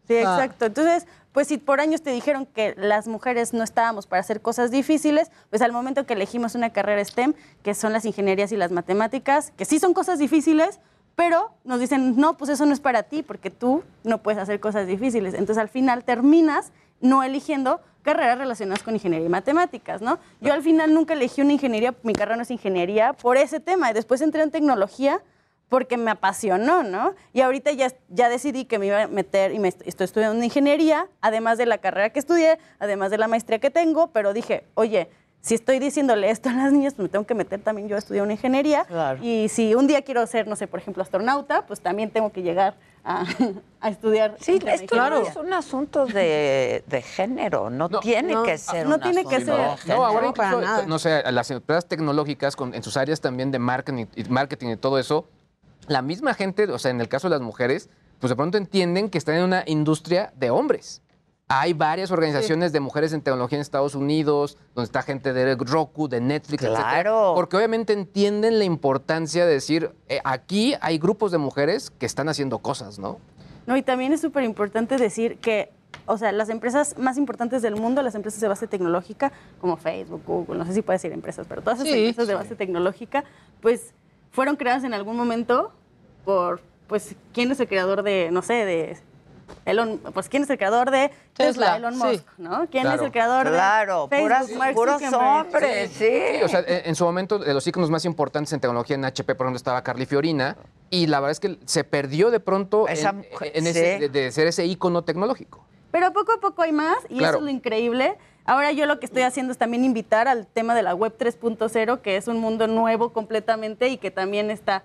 Sí, Ah. exacto. Entonces, pues si por años te dijeron que las mujeres no estábamos para hacer cosas difíciles, pues al momento que elegimos una carrera STEM, que son las ingenierías y las matemáticas, que sí son cosas difíciles, pero nos dicen, no, pues eso no es para ti, porque tú no puedes hacer cosas difíciles. Entonces al final terminas no eligiendo carreras relacionadas con ingeniería y matemáticas, ¿no? Yo al final nunca elegí una ingeniería, mi carrera no es ingeniería, por ese tema. Y después entré en tecnología porque me apasionó, ¿no? Y ahorita ya, ya decidí que me iba a meter y me est- estoy estudiando ingeniería, además de la carrera que estudié, además de la maestría que tengo, pero dije, oye, si estoy diciéndole esto a las niñas, pues me tengo que meter también yo a estudiar una ingeniería. Y si un día quiero ser, no sé, por ejemplo, astronauta, pues también tengo que llegar a, a estudiar. Sí, esto no es un asunto de, de género, no, tiene no, que ser no un tiene que ser. género. No, ahora incluso, no sé, las empresas tecnológicas con- en sus áreas también de marketing y, marketing y todo eso, la misma gente, o sea, en el caso de las mujeres, pues de pronto entienden que están en una industria de hombres. Hay varias organizaciones de mujeres en tecnología en Estados Unidos, donde está gente de Roku, de Netflix, etcétera, Claro. porque obviamente entienden la importancia de decir, eh, aquí hay grupos de mujeres que están haciendo cosas, ¿no? No, y también es súper importante decir que, o sea, las empresas más importantes del mundo, las empresas de base tecnológica, como Facebook, Google, no sé si puede decir empresas, pero todas esas Sí, empresas de base tecnológica, pues fueron creadas en algún momento por, pues, ¿quién es el creador de, no sé, de Elon, pues, ¿quién es el creador de Tesla? Tesla, Elon sí. Musk, ¿no? ¿Quién Claro. es el creador Claro, de Facebook? puras- Mark puros hombres, sí. Sí, o sea, en, en su momento, de los iconos más importantes en tecnología en HP, por ejemplo, estaba Carly Fiorina, y la verdad es que se perdió de pronto Esa en, mujer, en ese- sí. de, de ser ese icono tecnológico. Pero poco a poco hay más y Claro. eso es lo increíble. Ahora yo lo que estoy haciendo es también invitar al tema de la web 3.0, que es un mundo nuevo completamente y que también está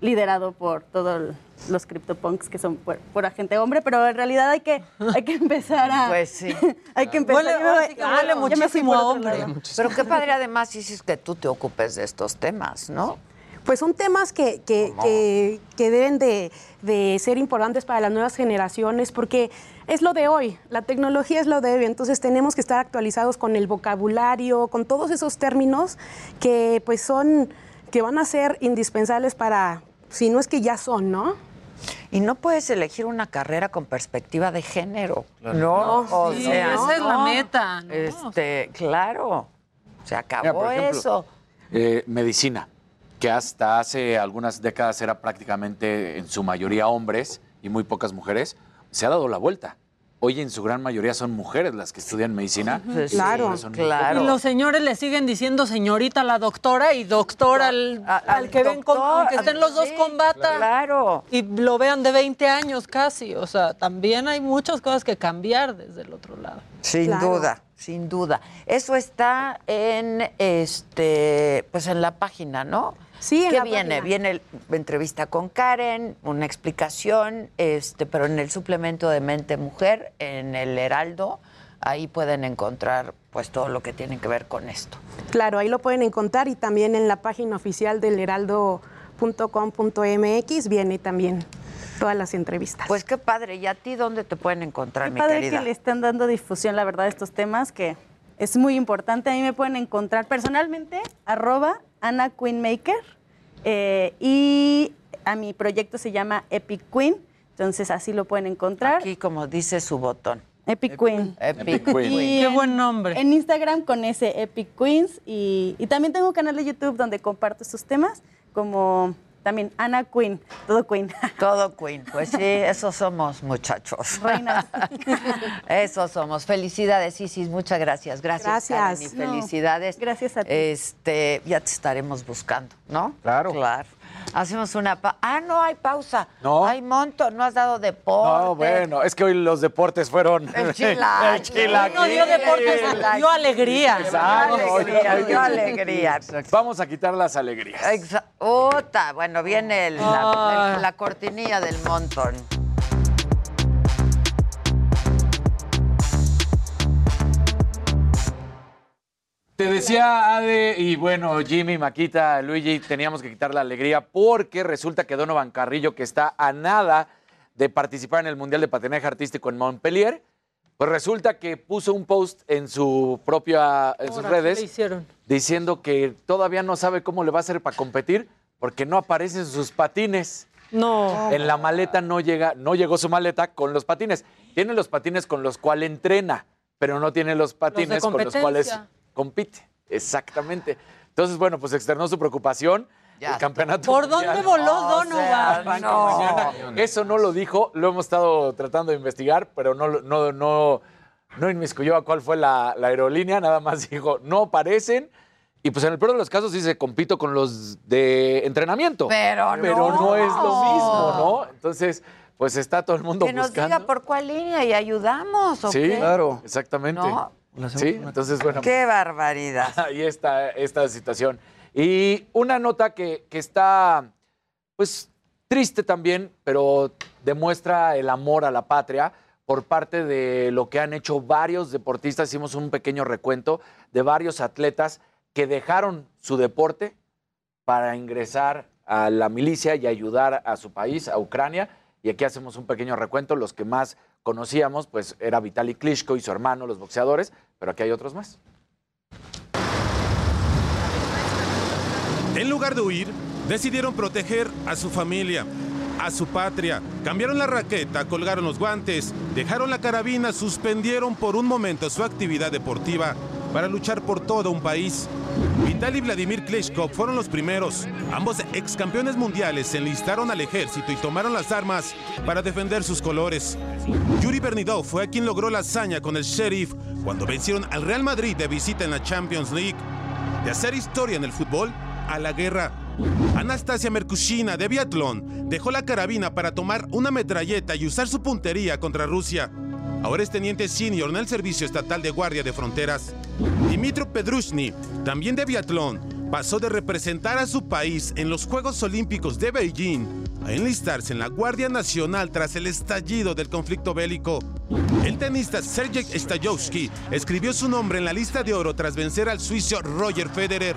liderado por todos los CryptoPunks que son por, por agente hombre, pero en realidad hay que, hay que empezar a... Pues sí. hay que empezar... Huele- yo sí que yo huele me muchísimo hombre. Pero qué padre además dices que tú te ocupes de estos temas, ¿no? Pues son temas que, que, que- que deben de, de ser importantes para las nuevas generaciones porque es lo de hoy, la tecnología es lo de hoy, entonces tenemos que estar actualizados con el vocabulario, con todos esos términos que pues son, que van a ser indispensables para, si no es que ya son, ¿no? Y no puedes elegir una carrera con perspectiva de género, Claro. ¿no? No, o sí, sea, esa es la meta, ¿no? Este, claro, se acabó Mira, por ejemplo, eso. eh, medicina, que hasta hace algunas décadas era prácticamente en su mayoría hombres y muy pocas mujeres, se ha dado la vuelta. Hoy en su gran mayoría son mujeres las que estudian medicina. son muy Y los señores le siguen diciendo señorita a la doctora y doctor al, al que ven con, doctor, aunque estén los dos con bata. Claro. Y lo vean de 20 años casi. O sea, también hay muchas cosas que cambiar desde el otro lado. Sin Claro. duda, sin duda. Eso está en este, pues en la página, ¿no? Sí, en ¿Qué la viene? página. Viene la entrevista con Karen, una explicación, este, pero en el suplemento de Mente Mujer, en el Heraldo, ahí pueden encontrar pues todo lo que tiene que ver con esto. Claro, ahí lo pueden encontrar y también en la página oficial del heraldo.com.mx viene también todas las entrevistas. Pues qué padre. ¿Y a ti dónde te pueden encontrar, Qué mi padre querida? que le están dando difusión, la verdad, a estos temas que es muy importante. A mí me pueden encontrar personalmente, arroba Ana Queenmaker, eh, y a mi proyecto se llama Epic Queen, entonces así lo pueden encontrar. Aquí, como dice su botón. Epic Queen. Epic Queen. Y Qué en- buen nombre. En Instagram con ese Epic Queens y, y también tengo un canal de YouTube donde comparto estos temas como también Ana Queen, todo Queen. Todo Queen, pues sí, esos somos muchachos. Reinas. Esos somos. Felicidades, Isis, muchas gracias. Gracias. Gracias. Karen, y No. felicidades. Gracias a ti. Este, ya te estaremos buscando, ¿no? Claro. Claro. Hacemos una pausa. Ah, no hay pausa. No. Hay monto, no has dado deporte. No, bueno, es que hoy los deportes fueron. El chilaquil. El chilaquil. No dio deportes, dio alegría. Exacto. Dio alegría, dio alegría. Vamos a quitar las alegrías. Exa- Ota, bueno, viene el- la, Ah. el- la cortinilla del montón. Te decía Ade y bueno, Jimmy, Maquita, Luigi, teníamos que quitar la alegría porque resulta que Donovan Carrillo, que está a nada de participar en el Mundial de Patinaje Artístico en Montpellier, pues resulta que puso un post en su propia en sus Ahora, ¿qué redes hicieron? diciendo que todavía no sabe cómo le va a hacer para competir porque no aparecen sus patines. No. En la maleta no llega, no llegó su maleta con los patines. Tiene los patines con los cuales entrena, pero no tiene los patines con los cuales. Compite. Exactamente. Entonces, bueno, pues externó su preocupación. el campeonato. ¿Por dónde voló O sea, Donovan? no. Eso no lo dijo, lo hemos estado tratando de investigar, pero no, no, no, no inmiscuyó a cuál fue la, la aerolínea, nada más dijo, no aparecen. Y pues en el peor de los casos dice, compito con los de entrenamiento. Pero Pero no. no es lo mismo, ¿no? Entonces, pues está todo el mundo Que nos buscando. diga por cuál línea y ayudamos, ¿o Sí, qué? claro. Exactamente. ¿No? Sí, entonces, bueno. Qué barbaridad. Ahí está esta situación. Y una nota que, que está, pues, triste también, pero demuestra el amor a la patria por parte de lo que han hecho varios deportistas. Hicimos un pequeño recuento de varios atletas que dejaron su deporte para ingresar a la milicia y ayudar a su país, a Ucrania. Y aquí hacemos un pequeño recuento. Los que más conocíamos, pues era Vitaly Klitschko y su hermano, los boxeadores, pero aquí hay otros más. En lugar de huir, decidieron proteger a su familia, a su patria. Cambiaron la raqueta, colgaron los guantes, dejaron la carabina, suspendieron por un momento su actividad deportiva para luchar por todo un país. Vitaly y Vladimir Klitschko fueron los primeros. Ambos ex campeones mundiales se enlistaron al ejército y tomaron las armas para defender sus colores. Yuri Bernidov fue a quien logró la hazaña con el Sheriff cuando vencieron al Real Madrid de visita en la Champions League. De hacer historia en el fútbol a la guerra. Anastasia Merkushina de biatlón dejó la carabina para tomar una metralleta y usar su puntería contra Rusia. Ahora es teniente senior en el Servicio Estatal de Guardia de Fronteras. Dimitro Pedrushny, también de biatlón, pasó de representar a su país en los Juegos Olímpicos de Beijing a enlistarse en la Guardia Nacional tras el estallido del conflicto bélico. El tenista Sergei Stajowski escribió su nombre en la lista de oro tras vencer al suizo Roger Federer.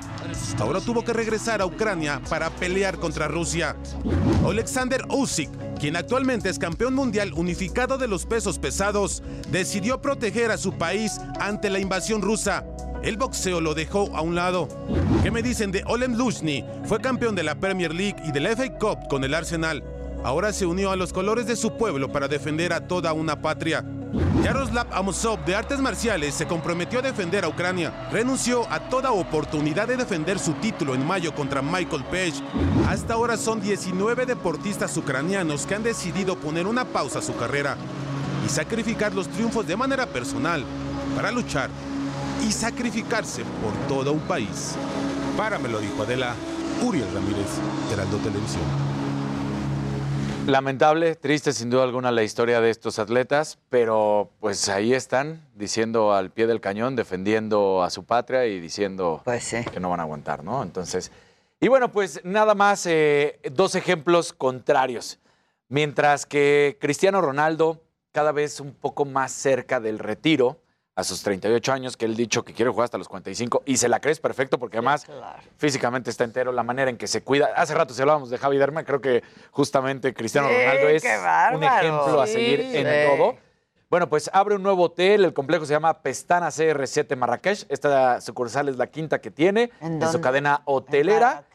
Ahora tuvo que regresar a Ucrania para pelear contra Rusia. Alexander Usyk, quien actualmente es campeón mundial unificado de los pesos pesados, decidió proteger a su país ante la invasión rusa. El boxeo lo dejó a un lado. ¿Qué me dicen de Olem Lushny? Fue campeón de la Premier League y de la FA Cup con el Arsenal. Ahora se unió a los colores de su pueblo para defender a toda una patria. Yaroslav Amosov de artes marciales se comprometió a defender a Ucrania. Renunció a toda oportunidad de defender su título en mayo contra Michael Page. Hasta ahora son 19 deportistas ucranianos que han decidido poner una pausa a su carrera y sacrificar los triunfos de manera personal para luchar y sacrificarse por todo un país. Para me lo dijo Adela, Uriel Ramírez, Heraldo Televisión. Lamentable, triste sin duda alguna la historia de estos atletas, pero pues ahí están diciendo al pie del cañón, defendiendo a su patria y diciendo que no van a aguantar, ¿no? Entonces, y bueno, pues nada más eh, dos ejemplos contrarios. Mientras que Cristiano Ronaldo, cada vez un poco más cerca del retiro, a sus 38 años, que él dicho que quiere jugar hasta los 45, y se la crees perfecto porque además físicamente está entero, la manera en que se cuida. Hace rato si hablábamos de Javi Derma, creo que justamente Cristiano Sí, Ronaldo es un ejemplo a Sí. seguir en todo. Bueno, pues abre un nuevo hotel, el complejo se llama Pestana CR7 Marrakech. Esta sucursal es la quinta que tiene ¿En en, su cadena hotelera.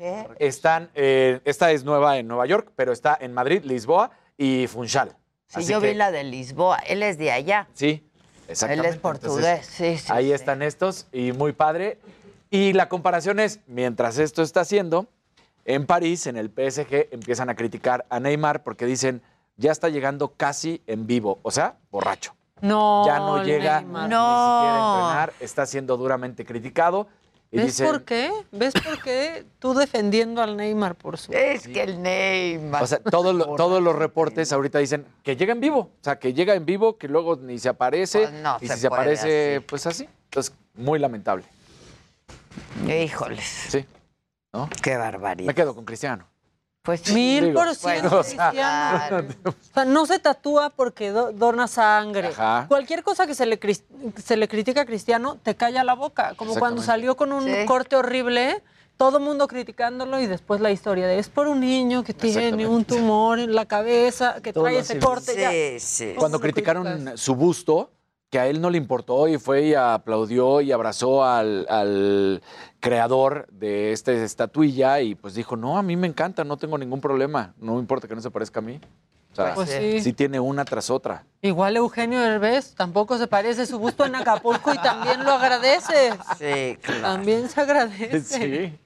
Están, eh, esta es nueva en Nueva York, pero está en Madrid, Lisboa y Funchal. Sí, Así yo que- vi la de Lisboa. Él es de allá. Sí, exactamente. Él es portugués, sí, sí, Ahí están estos y muy padre. Y la comparación es, mientras esto está haciendo, en París, en el PSG, empiezan a criticar a Neymar porque dicen, ya está llegando casi en vivo, o sea, borracho. No, ya no llega Neymar. ni siquiera a entrenar, está siendo duramente criticado. Y ¿Ves dicen, por qué? ¿Ves por qué tú defendiendo al Neymar por su... Es que el Neymar... O sea, todos, lo- todos los reportes ahorita dicen que llega en vivo. O sea, que llega en vivo, que luego ni se aparece. Pues no y se si se aparece, así. pues así. Entonces, muy lamentable. Híjoles. Sí. ¿No? Qué barbaridad. Me quedo con Cristiano. Pues Mil Digo, por ciento bueno, cristiano. O sea, no se tatúa porque do- dona sangre. Ajá. Cualquier cosa que se le, se le critica a Cristiano te calla la boca. Como cuando salió con un Sí. corte horrible, todo el mundo criticándolo y después la historia de es por un niño que tiene un tumor en la cabeza, que Todo trae ese corte. ya. Sí, sí. Cuando criticaron su busto, que a él no le importó y fue y aplaudió y abrazó al, al creador de esta estatuilla y pues dijo, no, a mí me encanta, no tengo ningún problema, no me importa que no se parezca a mí. O sea, Pues sí. sí tiene una tras otra. Igual Eugenio Derbez tampoco se parece su busto en Acapulco y también lo agradece. Sí, claro. También se agradece. Sí.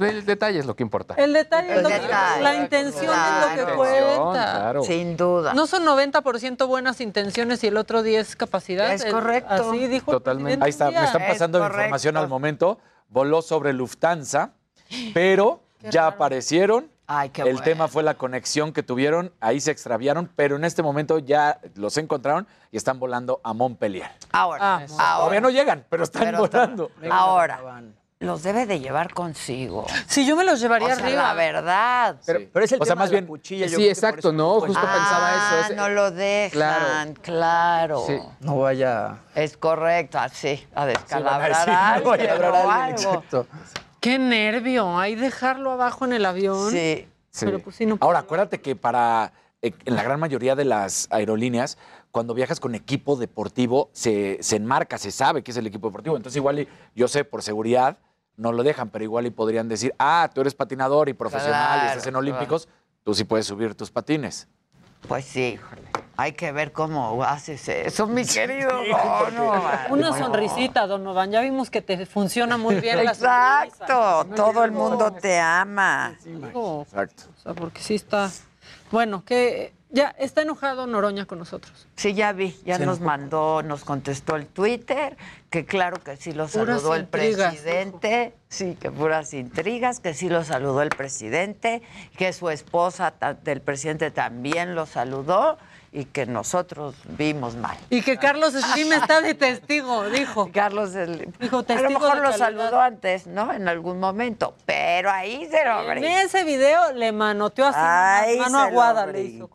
El detalle es lo que importa. El detalle es lo que- detalle. la intención es lo que cuenta. Claro. Sin duda. No son 90% buenas intenciones y el otro 10 capacidad. Es correcto. Así dijo Totalmente. Ahí está, me están Es pasando correcto. información al momento. Voló sobre Lufthansa, pero ya aparecieron. Ay, qué el bueno. tema fue la conexión que tuvieron, ahí se extraviaron, pero en este momento ya los encontraron y están volando a Montpellier. Ahora, Ah, ahora. Todavía no llegan, pero están Pero volando. Ahora, los debe de llevar consigo. Si yo me los llevaría O sea, arriba. la verdad. Pero, Pero es el o sea, tema más de la bien, cuchilla. yo Sí, creo que exacto, ¿no? Justo pensaba eso, Ah, es- no lo dejan, claro. Sí. No vaya... Es correcto, así, a descalabrar Sí, a no vaya a o algo. exacto. Qué nervio. Hay dejarlo abajo en el avión. Sí. Sí. Pero pues sí, no Ahora, acuérdate que para eh, en la gran mayoría de las aerolíneas, cuando viajas con equipo deportivo, se, se enmarca, se sabe que es el equipo deportivo. Entonces, igual, yo sé, por seguridad, no lo dejan, pero igual y podrían decir, ah, tú eres patinador y profesional y estás en Olímpicos, tú sí puedes subir tus patines. Pues sí, híjole. Hay que ver cómo haces eso, mi querido Donovan. Una sonrisita, Donovan. Ya vimos que te funciona muy bien la Exacto, todo el mundo te ama. sonrisa. Exacto. O sea, porque sí está... Bueno, que ya está enojado Noroña con nosotros. Sí, ya vi, ya Se nos enojó. mandó, nos contestó el Twitter, que claro que sí lo Puras saludó el intrigas, presidente, sí, que puras intrigas, que sí lo saludó el presidente, que su esposa del presidente también lo saludó y que nosotros vimos mal. Y que Carlos Slim está de testigo, dijo. Carlos el- Dijo, a lo testigo mejor lo saludó antes, ¿no? En algún momento, pero ahí se lo En brincó. ese video le manoteó así, Ahí mano se lo aguada le hizo.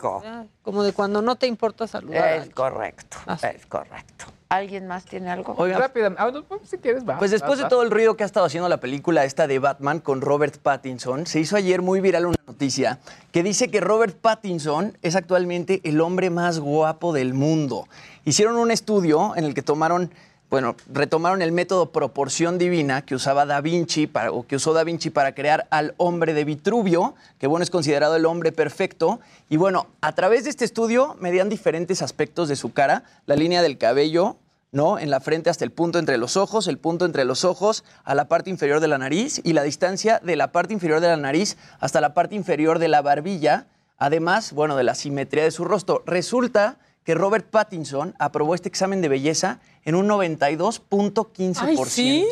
Como de cuando no te importa saludar. Es correcto, Así. es correcto. ¿Alguien más tiene algo? Oigan, Rápida, ah, no, si quieres, va. Pues después de va, todo el ruido que ha estado haciendo la película esta de Batman con Robert Pattinson, se hizo ayer muy viral una noticia que dice que Robert Pattinson es actualmente el hombre más guapo del mundo. Hicieron un estudio en el que tomaron, bueno, retomaron el método proporción divina que usaba Da Vinci para, o que usó Da Vinci para crear al hombre de Vitruvio, que bueno es considerado el hombre perfecto. Y bueno, a través de este estudio medían diferentes aspectos de su cara, la línea del cabello, ¿no? En la frente hasta el punto entre los ojos, el punto entre los ojos a la parte inferior de la nariz y la distancia de la parte inferior de la nariz hasta la parte inferior de la barbilla, además, bueno, de la simetría de su rostro. Resulta que Robert Pattinson aprobó este examen de belleza en un 92.15%. Ay, ¿sí?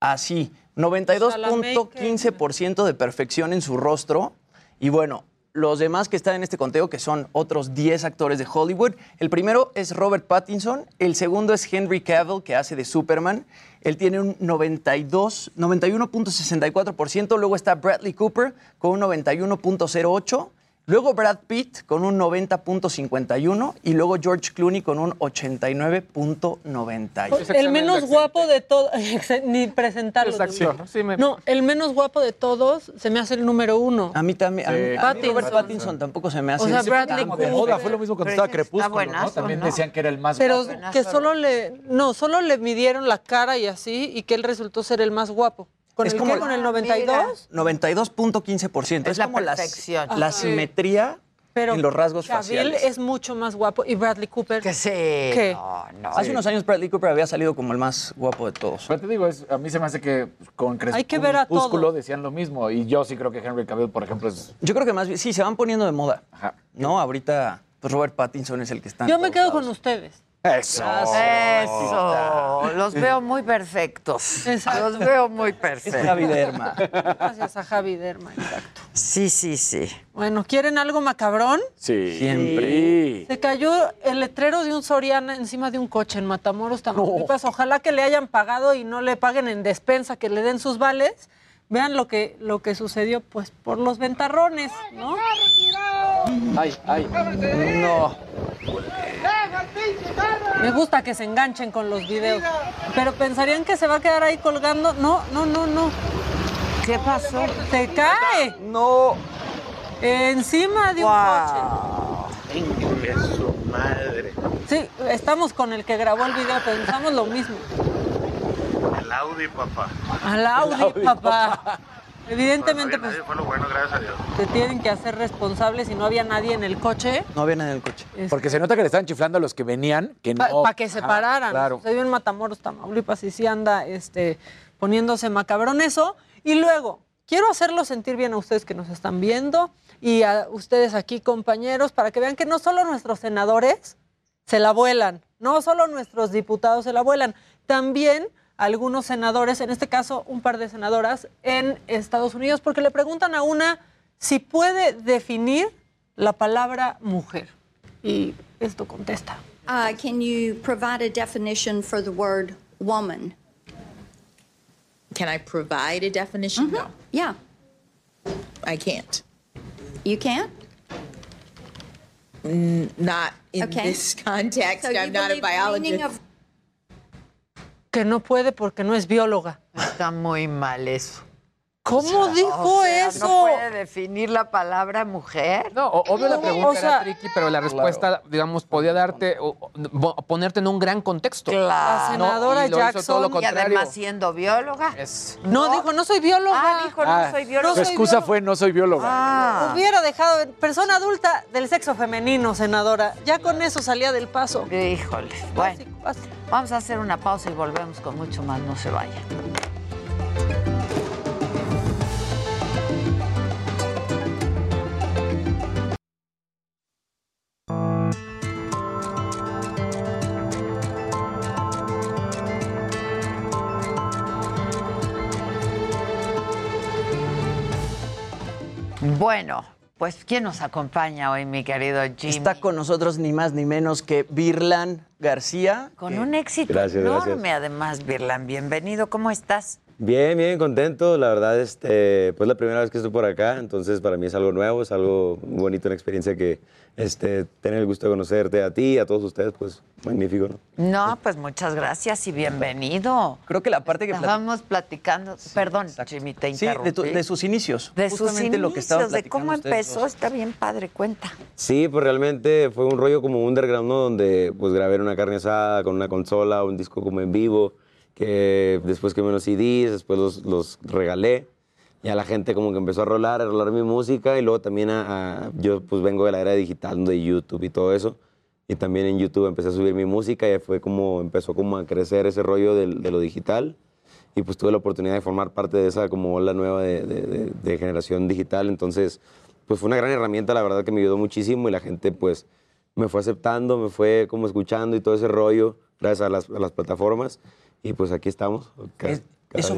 Así, O sea, la 90.15% de perfección en su rostro. Y bueno, los demás que están en este conteo, que son otros 10 actores de Hollywood. El primero es Robert Pattinson, el segundo es Henry Cavill, que hace de Superman. Él tiene un 92, 91.64%. Luego está Bradley Cooper con un 91.08%. Luego Brad Pitt con un 90.51 y luego George Clooney con un 89.98. Ese El examen menos guapo de todos, ni presentarlo. Es actor, sí, me- No, el menos guapo de todos se me hace el número uno. A mí también. a mí- Sí. a mí Pattinson. Robert Pattinson tampoco se me hace. O sea, Bradley Cooper. moda, fue lo mismo cuando Pero estaba Crepúsculo, ¿no? También ¿no? decían que era el más Pero guapo. que solo le, no, solo le midieron la cara y así, y que él resultó ser el más guapo. ¿Con Es el como- qué? ¿Con el Ah, 92? 92.15%. Es Es, la como la, perfección. la Ah, sí. simetría Pero en los rasgos Cavill faciales. es mucho más guapo y Bradley Cooper. Que sí. ¿Qué? Hace unos años Bradley Cooper había salido como el más guapo de todos. Pero te digo, es- a mí se me hace que con Hay que ver a Crepúsculo todos. decían lo mismo. Y yo sí creo que Henry Cavill, por ejemplo, es... Yo creo que más bien, sí, se van poniendo de moda. No, ahorita, pues Robert Pattinson es el que está. Yo me quedo lados. con ustedes. Eso. Eso. Los veo muy perfectos. Los veo muy perfectos. Es Javi Derma. Gracias a Javi Derma, exacto. Sí, sí, sí. Bueno, ¿quieren algo macabrón? Sí. Siempre. Se cayó el letrero de un Soriana encima de un coche en Matamoros, Tamaulipas. Ojalá que le hayan pagado y no le paguen en despensa, que le den sus vales. Vean lo que, lo que sucedió, pues, por los ventarrones, ¿no? Ay, ay. No. Me gusta que se enganchen con los videos. Pero pensarían que se va a quedar ahí colgando. No, no, no, no. ¿Qué pasó? Se cae. No. Encima de un coche. su madre. Sí, estamos con el que grabó el video, pensamos lo mismo. El Audi, papá. Al Audi, papá. Evidentemente, pues fue lo bueno, gracias a Dios. te tienen que hacer responsables si no había nadie en el coche. No había nadie en el coche. Porque se nota que le estaban chiflando a los que venían, que Para no... que se pararan. Claro. Se vio en Matamoros, Tamaulipas, y sí anda este, poniéndose macabrón eso. Y luego, quiero hacerlo sentir bien a ustedes que nos están viendo y a ustedes aquí, compañeros, para que vean que no solo nuestros senadores se la vuelan, no solo nuestros diputados se la vuelan, también algunos senadores, en este caso un par de senadoras en Estados Unidos, porque le preguntan a una si puede definir la palabra mujer. Y esto contesta. Uh, can you provide a definition for the word woman? Can I provide a definition? No. Yeah. I can't. You can't? N- not in Okay. this context. So I'm not a biologist. Que no puede porque no es bióloga. Está muy mal eso. ¿Cómo dijo O sea, eso? ¿No puede definir la palabra mujer? No, o- obvio la No, pregunta o era sea- tricky, pero la respuesta, digamos, podía darte, o- o- ponerte en un gran contexto. Claro. La senadora Jackson. Y además siendo bióloga. Es- No, dijo, no soy bióloga. Ah, dijo, no soy bióloga. Su excusa bióloga. fue no soy bióloga. Ah. Hubiera dejado persona adulta del sexo femenino, senadora. Ya con eso salía del paso. Híjole. Bueno, Básico, básico. vamos a hacer una pausa y volvemos con mucho más. No se vayan. Bueno, pues ¿quién nos acompaña hoy, mi querido Jimmy? Está con nosotros ni más ni menos que Virlan García. Con un éxito Gracias, enorme, gracias. además, Virlan. Bienvenido, ¿cómo estás? Bien, bien, contento. La verdad, este, pues la primera vez que estoy por acá, entonces para mí es algo nuevo, es algo muy bonito, una experiencia que este, tener el gusto de conocerte a ti y a todos ustedes, pues magnífico, ¿no? No, pues muchas gracias y bienvenido. Creo que la parte que plat- Estábamos platicando, perdón, Jimmy, te Sí, de, tu- de sus inicios. De sus inicios, lo que de cómo empezó, dos. está bien padre, cuenta. Sí, pues realmente fue un rollo como underground, ¿no? Donde pues grabé una carne asada con una consola, un disco como en vivo, que después que me los CDs, después los, los regalé. Y a la gente como que empezó a rolar, a rolar mi música y luego también a, a- yo pues vengo de la era digital, de YouTube y todo eso. Y también en YouTube empecé a subir mi música y fue como empezó como a crecer ese rollo del- de, lo digital. Y pues tuve la oportunidad de formar parte de esa como ola nueva de, de- de- de generación digital. Entonces, pues fue una gran herramienta, la verdad que me ayudó muchísimo y la gente pues me fue aceptando, me fue como escuchando y todo ese rollo gracias a las, a las plataformas. Y pues aquí estamos. Es-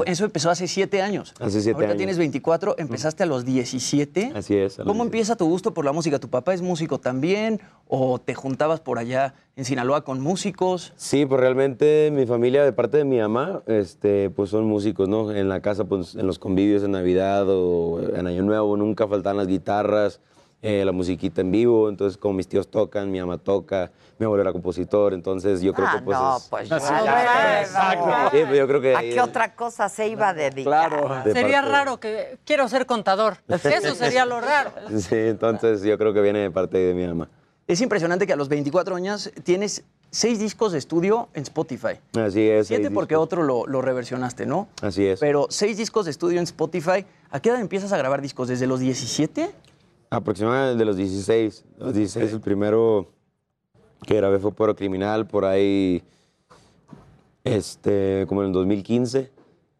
Eso, empezó hace siete años. Hace siete Ahorita años. tienes 24, empezaste a los 17. Así es. ¿Cómo empieza tu gusto por la música? ¿Tu papá es músico también? ¿O te juntabas por allá en Sinaloa con músicos? Sí, pues realmente mi familia, de parte de mi mamá, este, pues son músicos, ¿no? En la casa, pues en los convivios de Navidad o en Año Nuevo nunca faltaban las guitarras, eh, la musiquita en vivo. Entonces, como mis tíos tocan, mi mamá toca, mi abuelo era compositor, entonces yo creo ah, que pues no, es- pues Sí, ya. Sí, pues yo creo que ¿A qué otra cosa se iba a dedicar? Claro. de Sería parte- raro que quiero ser contador. Eso sería lo raro. Sí, entonces yo creo que viene de parte de mi mamá. Es impresionante que a los 24 años tienes seis discos de estudio en Spotify. Así es. Siete porque discos. otro lo, lo reversionaste, ¿no? Así es. Pero seis discos de estudio en Spotify. ¿A qué edad empiezas a grabar discos? ¿Desde los 17? Aproximadamente de los 16. Los 16, el primero que grabé fue Puro Criminal, por ahí, este, como en el 2015.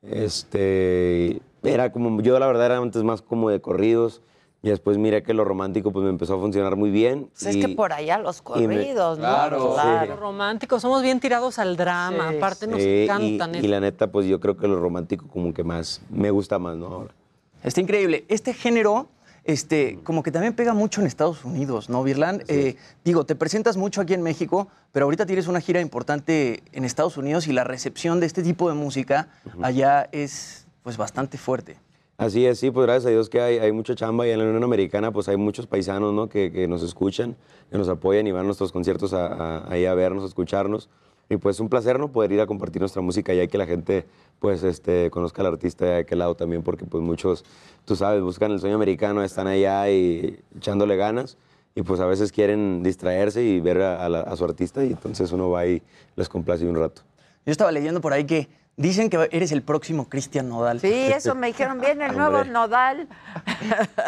Este, era como, yo la verdad era antes más como de corridos. Y después miré que lo romántico pues me empezó a funcionar muy bien. Pues es y- que por allá los y me- corridos, ¿no? Claro, sí. Románticos, somos bien tirados al drama. Aparte nos Sí, y- encantan y, eso. la neta, pues yo creo que lo romántico como que más, me gusta más, ¿no? Ahora. Está increíble. Este género, este, como que también pega mucho en Estados Unidos, ¿no, Virlan? Eh, digo, te presentas mucho aquí en México, pero ahorita tienes una gira importante en Estados Unidos y la recepción de este tipo de música allá es, pues, bastante fuerte. Así es, sí, pues gracias a Dios que hay, hay mucha chamba y en la Unión Americana pues hay muchos paisanos, ¿no? Que, que nos escuchan, que nos apoyan y van a nuestros conciertos a, a- ahí a vernos, a escucharnos. Y pues un placer, ¿no? Poder ir a compartir nuestra música y que la gente pues este, conozca al artista de aquel lado también porque pues muchos, tú sabes, buscan el sueño americano, están allá y echándole ganas y pues a veces quieren distraerse y ver a, a su artista y entonces uno va y les complace un rato. Yo estaba leyendo por ahí que dicen que eres el próximo Cristian Nodal. Sí, eso me dijeron. Viene el nuevo Hombre. Nodal.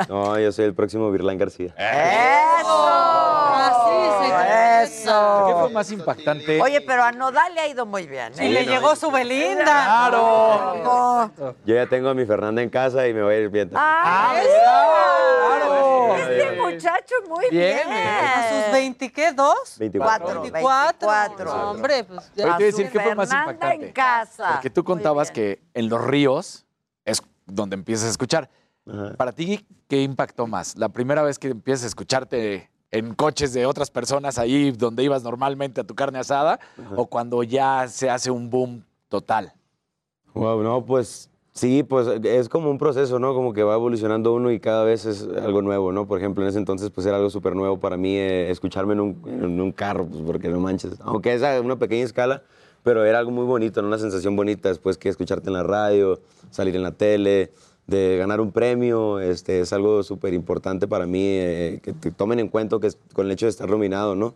No, yo soy el próximo Virlán García. ¡Eso! ¿Qué fue más impactante? Oye, pero a Nodal le ha ido muy bien. Y ¿eh? le llegó su Belinda. Claro. Yo ya tengo a mi Fernanda en casa y me voy a ir bien. ¡Ah, Claro. Este muchacho muy bien. A sus 20, ¿qué? ¿Dos? 24. 24. 24. Hombre, pues iba a decir su qué fue más Fernanda impactante. en casa. Porque tú contabas que en los ríos es donde empiezas a escuchar. Para ti, ¿qué impactó más? ¿La primera vez que empiezas a escucharte en coches de otras personas ahí donde ibas normalmente a tu carne asada? ¿O cuando ya se hace un boom total? Wow, no, pues sí, pues es como un proceso, ¿no? Como que va evolucionando uno y cada vez es algo nuevo, ¿no? Por ejemplo, en ese entonces pues era algo súper nuevo para mí eh, escucharme en un, en un carro, pues porque no manches. Aunque es a una pequeña escala, pero era algo muy bonito. Una sensación bonita después que escucharte en la radio, salir en la tele, de ganar un premio, este, es algo súper importante para mí, eh, que te tomen en cuenta que es con el hecho de estar nominado, ¿no?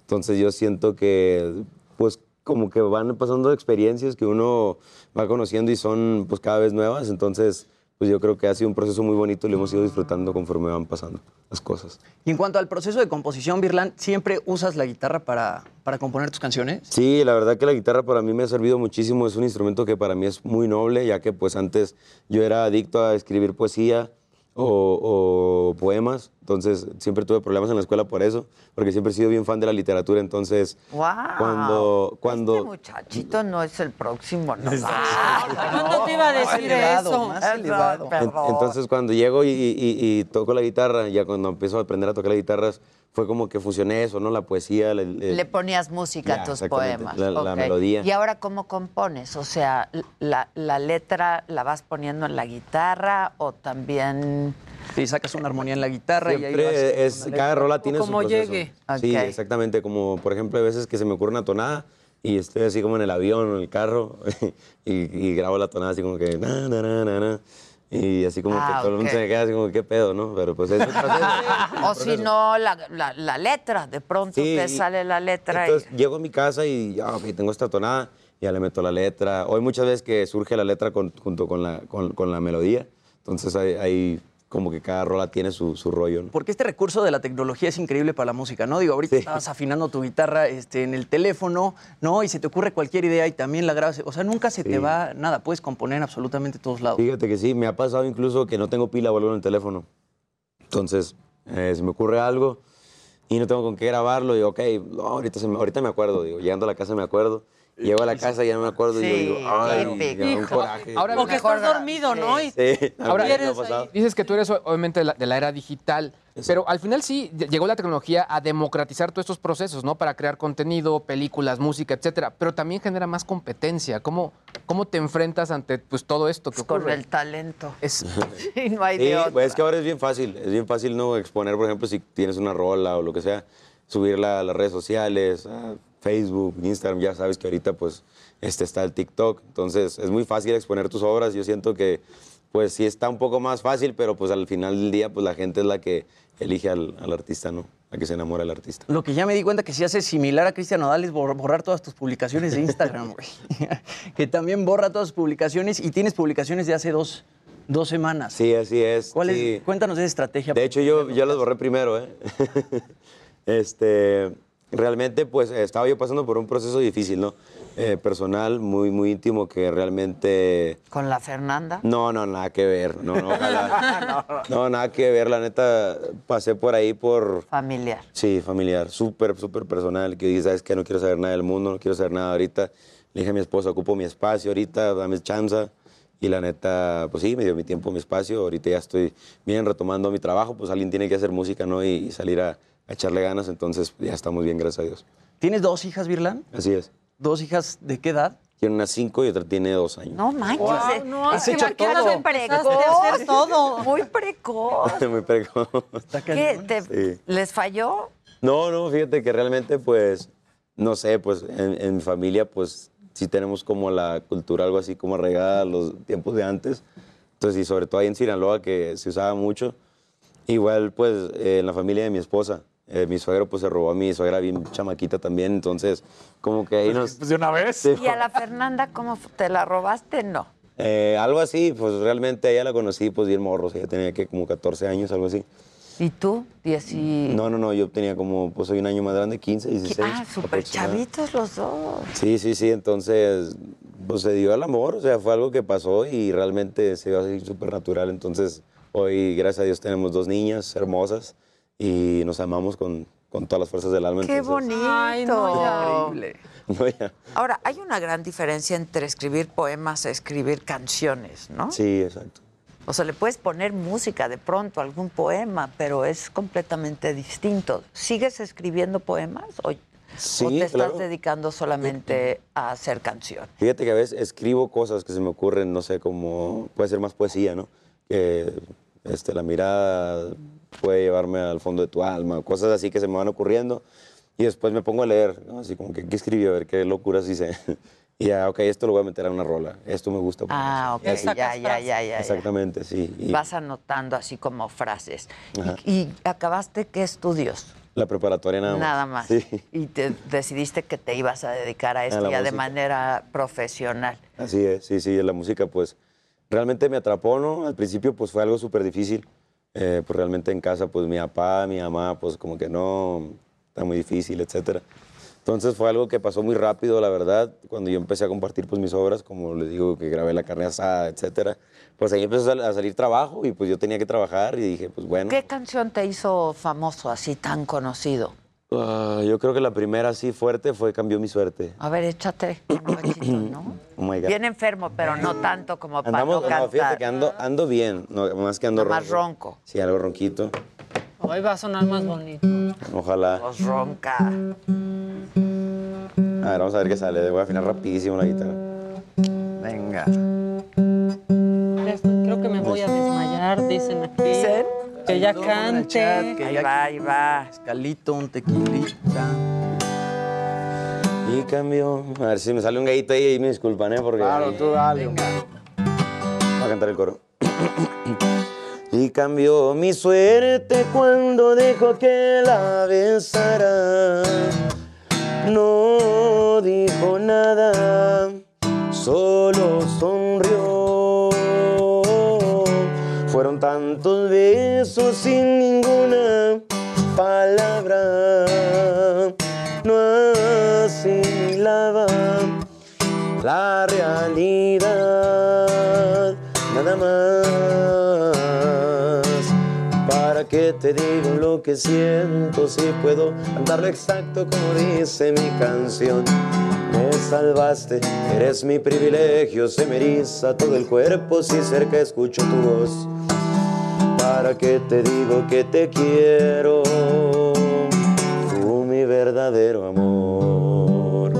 Entonces yo siento que, pues, como que van pasando experiencias que uno va conociendo y son, pues, cada vez nuevas. Entonces, pues yo creo que ha sido un proceso muy bonito y lo hemos ido disfrutando conforme van pasando las cosas. Y en cuanto al proceso de composición, Virlan, ¿siempre usas la guitarra para, para componer tus canciones? Sí, la verdad que la guitarra para mí me ha servido muchísimo. Es un instrumento que para mí es muy noble, ya que pues antes yo era adicto a escribir poesía o, o poemas. Entonces siempre tuve problemas en la escuela por eso, porque siempre he sido bien fan de la literatura. Entonces, ¡Wow! cuando, cuando, Este muchachito no es el próximo Nodal. ¿Cuándo te iba a decir eso? Perdón, En- perdón. Entonces cuando llego y, y- y- toco la guitarra, ya cuando empiezo a aprender a tocar las guitarras, fue como que fusioné eso, ¿no? La poesía, el- el- Le ponías música a tus poemas. la- la ok. melodía. ¿Y ahora cómo compones? O sea, la, la letra la vas poniendo en la guitarra o también... Sí, sacas una armonía en la guitarra y ahí vas Siempre es, cada rola tiene su como proceso. llegue. Sí, Ok. exactamente, como por ejemplo hay veces que se me ocurre una tonada y estoy así como en el avión o en el carro y, y grabo la tonada así como que na, na, na, na, na, y así como Ah, que todo el mundo ok. se me queda así como qué pedo, ¿no? Pero pues es un proceso. O si no, la, la- la letra. De pronto Sí, te y- sale la letra. y- Entonces llego a mi casa y ya, ok, tengo esta tonada, ya le meto la letra. Hoy muchas veces que surge la letra con- junto con la, con, con la melodía, entonces hay, hay como que cada rola tiene su, su rollo, ¿no? Porque este recurso de la tecnología es increíble para la música, ¿no? Digo, ahorita estabas afinando tu guitarra este, en el teléfono, ¿no? Y se te ocurre cualquier idea y también la grabas. O sea, nunca se te Sí. va nada, puedes componer en absolutamente todos lados. Fíjate que sí, me ha pasado incluso que no tengo pila o algo en el teléfono. Entonces, eh, se me ocurre algo y no tengo con qué grabarlo. Digo, ok, no, ahorita, se me, ahorita me acuerdo. Digo, llegando a la casa me acuerdo. Llego a la casa y ya no me acuerdo. y yo digo, ay, un Hijo. coraje. Ahora, Porque mejor estás dormido, ¿no? Y Sí, Ahora, a mí me ha ¿quieres pasado. Dices que tú eres obviamente de la, de la era digital, pero al final sí ll- llegó la tecnología a democratizar todos estos procesos, ¿no? Para crear contenido, películas, música, etcétera. Pero también genera más competencia. ¿Cómo, cómo te enfrentas ante pues todo esto que con ocurre? el talento. Es, Sí, no hay Sí, de otra. pues es que ahora es bien fácil. Es bien fácil no exponer, por ejemplo, si tienes una rola o lo que sea, subirla a las redes sociales, a Facebook, Instagram. Ya sabes que ahorita pues este está el TikTok. Entonces es muy fácil exponer tus obras. Yo siento que pues sí está un poco más fácil, pero pues al final del día pues la gente es la que elige al, al artista, ¿no? La que se enamora del artista. Lo que ya me di cuenta que si hace similar a Cristian Nodal es bor- borrar todas tus publicaciones de Instagram, güey. que también borra todas tus publicaciones y tienes publicaciones de hace dos, Dos semanas. Sí, así es. ¿Cuál es-. Cuéntanos esa estrategia. De hecho, yo, yo las borré primero, ¿eh? este, realmente, pues, estaba yo pasando por un proceso difícil, ¿no? Eh, personal, muy, muy íntimo, que realmente... ¿Con la Fernanda? No, no, nada que ver. No, no, ojalá. no, nada que ver. La neta, pasé por ahí por... Familiar. Sí, familiar, súper, súper personal, que dije, ¿sabes qué? No quiero saber nada del mundo, no quiero saber nada ahorita. Le dije a mi esposa, ocupo mi espacio ahorita, dame chance. Y la neta, pues sí, me dio mi tiempo, mi espacio. Ahorita ya estoy bien retomando mi trabajo, pues alguien tiene que hacer música, ¿no? Y, y salir a, a echarle ganas, entonces ya estamos bien, gracias a Dios. ¿Tienes dos hijas, Virlan? Así es. ¿Dos hijas de qué edad? Tiene una cinco y otra tiene dos años. No manches. Wow, no, has que hecho todo. precoz. Todo. Muy precoz. Muy precoz. ¿Qué? ¿Te- Sí. ¿Les falló? No, no, fíjate que realmente, pues, no sé, pues en, en mi familia, pues sí tenemos como la cultura algo así como arraigada a los tiempos de antes. Entonces, y sobre todo ahí en Sinaloa, que se usaba mucho. Igual, pues, eh, en la familia de mi esposa, eh, mi suegro, pues, se robó a mi suegra bien chamaquita también. Entonces, como que ahí nos... Pues de una vez. Sí. ¿Y a la Fernanda cómo te la robaste? No. Eh, algo así, pues, realmente a ella la conocí, pues, bien morro. o sea, Ella tenía que como 14 años, algo así. ¿Y tú? Diez y... No, no, no, yo tenía como, pues, soy un año más grande, 15, 16. Ah, súper chavitos los dos. Sí, sí, sí, entonces pues se dio el amor, o sea, fue algo que pasó y realmente se dio así súper natural. Entonces, hoy, gracias a Dios, tenemos dos niñas hermosas y nos amamos con, con todas las fuerzas del alma. ¡Qué entonces- bonito! Ay, no, ya. No, ya. Ahora, hay una gran diferencia entre escribir poemas e escribir canciones, ¿no? Sí, exacto. O sea, le puedes poner música de pronto a algún poema, pero es completamente distinto. ¿Sigues escribiendo poemas o, Sí, o te estás claro. dedicando solamente a hacer canción? Fíjate que a veces escribo cosas que se me ocurren, no sé, como puede ser más poesía, ¿no? Que este, la mirada puede llevarme al fondo de tu alma, cosas así que se me van ocurriendo. Y después me pongo a leer, ¿no? Así como que, ¿qué escribió? A ver qué locuras hice. y ya, ok, esto lo voy a meter a una rola. Esto me gusta. Ah, ok, ya, ya, ya. Exactamente, sí. Vas anotando así como frases. ¿Y, acabaste qué estudios? la preparatoria nada más. Nada más. Sí, Y te decidiste que te ibas a dedicar a esto ya de manera profesional. así es, sí, sí. La música, pues, realmente me atrapó, ¿no? Al principio, pues, fue algo súper difícil. Eh, pues, realmente en casa, pues, mi papá, mi mamá, pues, como que no, está muy difícil, etcétera. Entonces fue algo que pasó muy rápido, la verdad, cuando yo empecé a compartir pues mis obras, como les digo, que grabé la carne asada, etcétera. Pues ahí empezó a sal- a salir trabajo y pues yo tenía que trabajar y dije, pues bueno. ¿Qué canción te hizo famoso, así tan conocido? Ah, yo creo que la primera así fuerte fue Cambió mi suerte. A ver, échate un cachito, ¿no? Oh my God. Bien enfermo, pero no tanto como para Andamos, no no, fíjate que ando, ando bien, no, más que ando más ronco. Sí, algo ronquito. Hoy va a sonar más bonito. Ojalá. Voz ronca. A ver, vamos a ver qué sale. Voy a afinar rapidísimo la guitarra. Venga. Creo que me voy a desmayar, dicen aquí. Que ya cante. Ahí va, ahí va. Calito, un tequilita. Y cambió. A ver si me sale un gallito ahí y me disculpan, ¿eh? Porque. Claro, tú dale. Voy a cantar el coro. Y cambió mi suerte cuando dejó que la besara. No dijo nada, solo sonrió. Fueron tantos besos sin ninguna palabra. No asimilaba la realidad, nada más. ¿Para qué te digo lo que siento si puedo cantarlo exacto como dice mi canción? Me salvaste, eres mi privilegio, se me eriza todo el cuerpo si cerca escucho tu voz. ¿Para qué te digo que te quiero? Tú mi verdadero amor.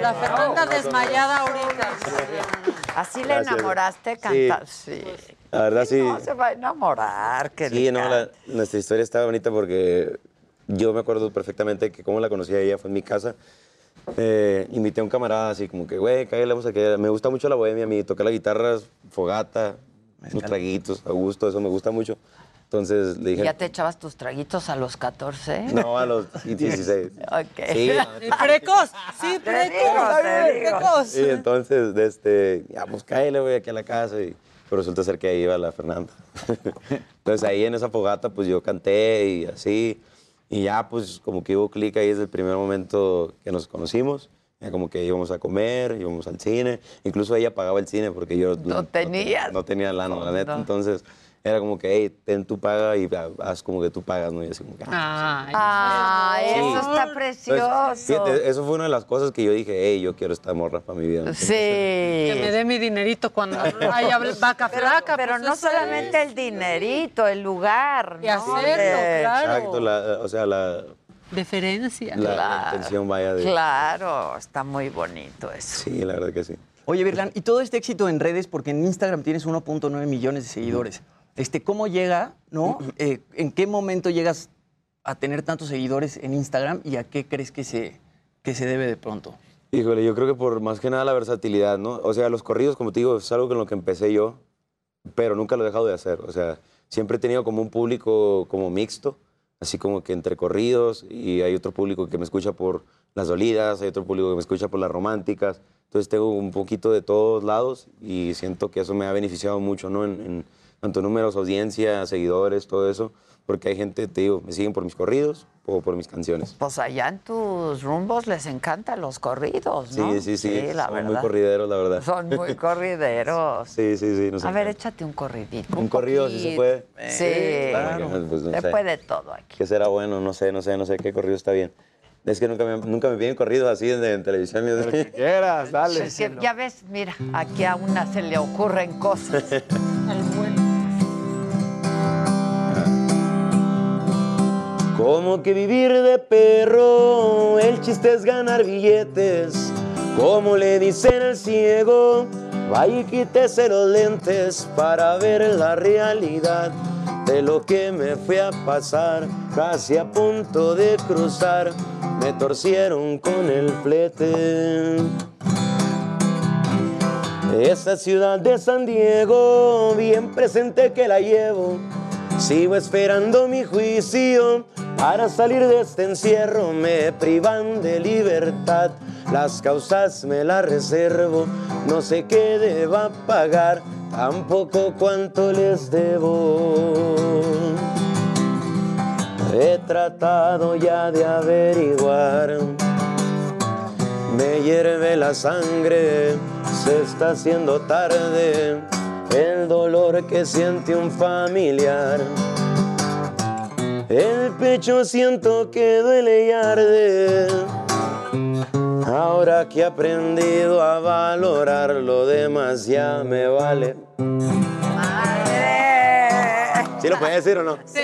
La Fernanda desmayada ahorita. ¿Así le Gracias. enamoraste Sí. cantar? Sí. La verdad sí. No se va a enamorar, que Sí, no, la- nuestra historia está bonita porque yo me acuerdo perfectamente que como la conocí a ella fue en mi casa. Eh, invité a un camarada así como que, güey, cállale, vamos a que Me gusta mucho la bohemia, a mí tocar la guitarra, fogata, unos traguitos, a gusto, eso me gusta mucho. Entonces le dije... ¿Ya te echabas tus traguitos a los 14? No, a los 16. Ok. Sí, Precoz, sí, precoz, precoz. Sí, entonces, de este, ya, pues cállale, voy aquí a la casa. Y, pero resulta ser que ahí iba la Fernanda. entonces ahí en esa fogata, pues yo canté y así. Y ya, pues como que hubo clic ahí desde el primer momento que nos conocimos. Ya como que íbamos a comer, íbamos al cine. Incluso ella pagaba el cine porque yo No tenías. no tenía lana, la neta. No. Entonces era como que, hey, ten tu paga y haz como que tú pagas, ¿no? Y así como que, ah, Ay, Sí. eso está Entonces, precioso. fíjate, eso fue una de las cosas que yo dije, hey, yo quiero esta morra para mi vida. Sí. Que me dé mi dinerito cuando haya vaca Pero, flaca. pero pues no es. solamente el dinerito, el lugar. Y ¿no? hacerlo, claro. Exacto, la, o sea, la, Deferencia. la- la intención vaya de... Claro, está muy bonito eso. Sí, la verdad que sí. Oye, Virlan, y todo este éxito en redes, porque en Instagram tienes 1.9 millones de seguidores. Este, ¿Cómo llega, no? Eh, ¿En qué momento llegas a tener tantos seguidores en Instagram y a qué crees que se, que se debe de pronto? Híjole, yo creo que por más que nada la versatilidad, ¿no? O sea, los corridos, como te digo, es algo con lo que empecé yo, pero nunca lo he dejado de hacer. O sea, siempre he tenido como un público como mixto, así como que entre corridos, y hay otro público que me escucha por las dolidas, hay otro público que me escucha por las románticas. Entonces tengo un poquito de todos lados y siento que eso me ha beneficiado mucho, ¿no? En, en tanto números, audiencia, seguidores, todo eso, porque hay gente, te digo, me siguen por mis corridos o por mis canciones. Pues allá en tus rumbos les encantan los corridos, ¿no? Sí, sí, sí. la Son verdad. muy corrideros, la verdad. Son muy corrideros. Sí, sí, sí. nos A ver, échate un corridito. Un corrido, si se puede. Sí, Claro. Pues, no se sé. puede todo aquí. ¿Qué será bueno? No sé, no sé, no sé qué corrido está bien. Es que nunca me, nunca me piden corridos así en, en televisión. Lo que quieras, Es que ya ves, mira, aquí a una se le ocurren cosas. Como que vivir de perro, el chiste es ganar billetes. Como le dicen al ciego, vaya y quítese los lentes para ver la realidad de lo que me fue a pasar. Casi a punto de cruzar, me torcieron con el flete. Esa ciudad de San Diego, bien presente que la llevo. Sigo esperando mi juicio para salir de este encierro. Me privan de libertad, las causas me las reservo. No sé qué deba pagar, tampoco cuánto les debo. He tratado ya de averiguar. Me hierve la sangre, se está haciendo tarde. El dolor que siente un familiar. El pecho siento que duele y arde. Ahora que he aprendido a valorar lo demás ya me vale. ¿Sí lo puede decir o no? Sí,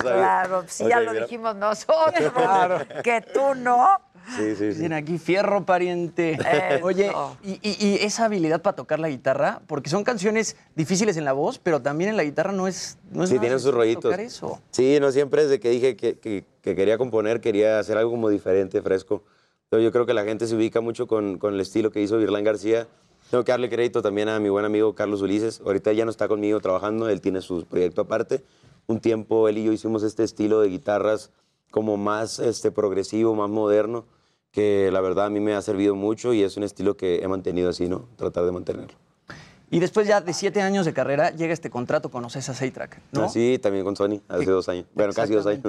claro. Sí, ya lo mira. dijimos nosotros. Claro. Que tú no. Sí, sí, sí. Dicen aquí, fierro pariente. Eso. Oye, y, y- y esa habilidad para tocar la guitarra, porque son canciones difíciles en la voz, pero también en la guitarra no es, no es Sí, tienen sus rollitos. tocar eso. Sí, no siempre desde que dije que, que- que quería componer, quería hacer algo como diferente, fresco. Pero yo creo que la gente se ubica mucho con, con el estilo que hizo Virlán García. Tengo que darle crédito también a mi buen amigo Carlos Ulises. Ahorita ya no está conmigo trabajando, él tiene su proyecto aparte. Un tiempo él y yo hicimos este estilo de guitarras como más este, progresivo, más moderno, que la verdad a mí me ha servido mucho y es un estilo que he mantenido así, ¿no? Tratar de mantenerlo. Y después ya de siete años de carrera llega este contrato con Ocesa Seitrack, ¿no? Así también con Sony, hace dos años. Bueno, casi dos años.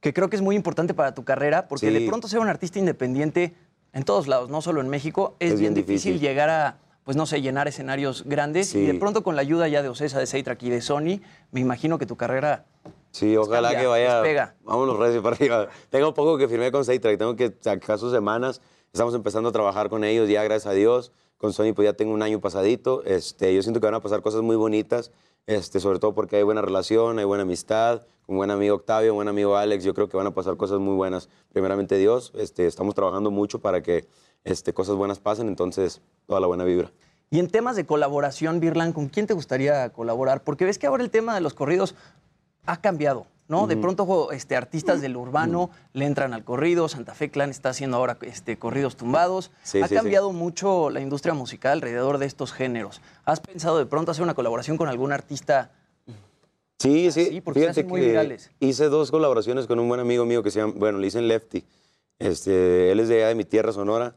Que creo que es muy importante para tu carrera, porque Sí. de pronto ser un artista independiente en todos lados, no solo en México, es, Es bien bien difícil, difícil. llegar a, pues no sé, llenar escenarios grandes. Sí. Y de pronto con la ayuda ya de Ocesa, de Seitrack y de Sony, me imagino que tu carrera Sí, ojalá cambia, que vaya. despega. Vámonos recio para arriba. Tengo poco que firmé con Seitrack, tengo que sacar sus semanas. Estamos empezando a trabajar con ellos ya, gracias a Dios. Con Sony pues ya tengo un año pasadito. Este, yo siento que van a pasar cosas muy bonitas, este, sobre todo porque hay buena relación, hay buena amistad. Con buen amigo Octavio, buen amigo Alex, yo creo que van a pasar cosas muy buenas. Primeramente Dios, este, estamos trabajando mucho para que este, cosas buenas pasen, entonces toda la buena vibra. Y en temas de colaboración, Virlan, ¿con quién te gustaría colaborar? Porque ves que ahora el tema de los corridos ha cambiado, ¿no? De Ujú. pronto jo, este, artistas del urbano le entran al corrido, Santa Fe Clan está haciendo ahora este, corridos tumbados. Sí, ha sí, sí. cambiado mucho la industria musical alrededor de estos géneros. ¿Has pensado de pronto hacer una colaboración con algún artista Sí, sí. Sí, porque se hacen muy virales. hice dos colaboraciones con un buen amigo mío que se llama, bueno, le dicen Lefty. Este, él es de allá de mi tierra, Sonora.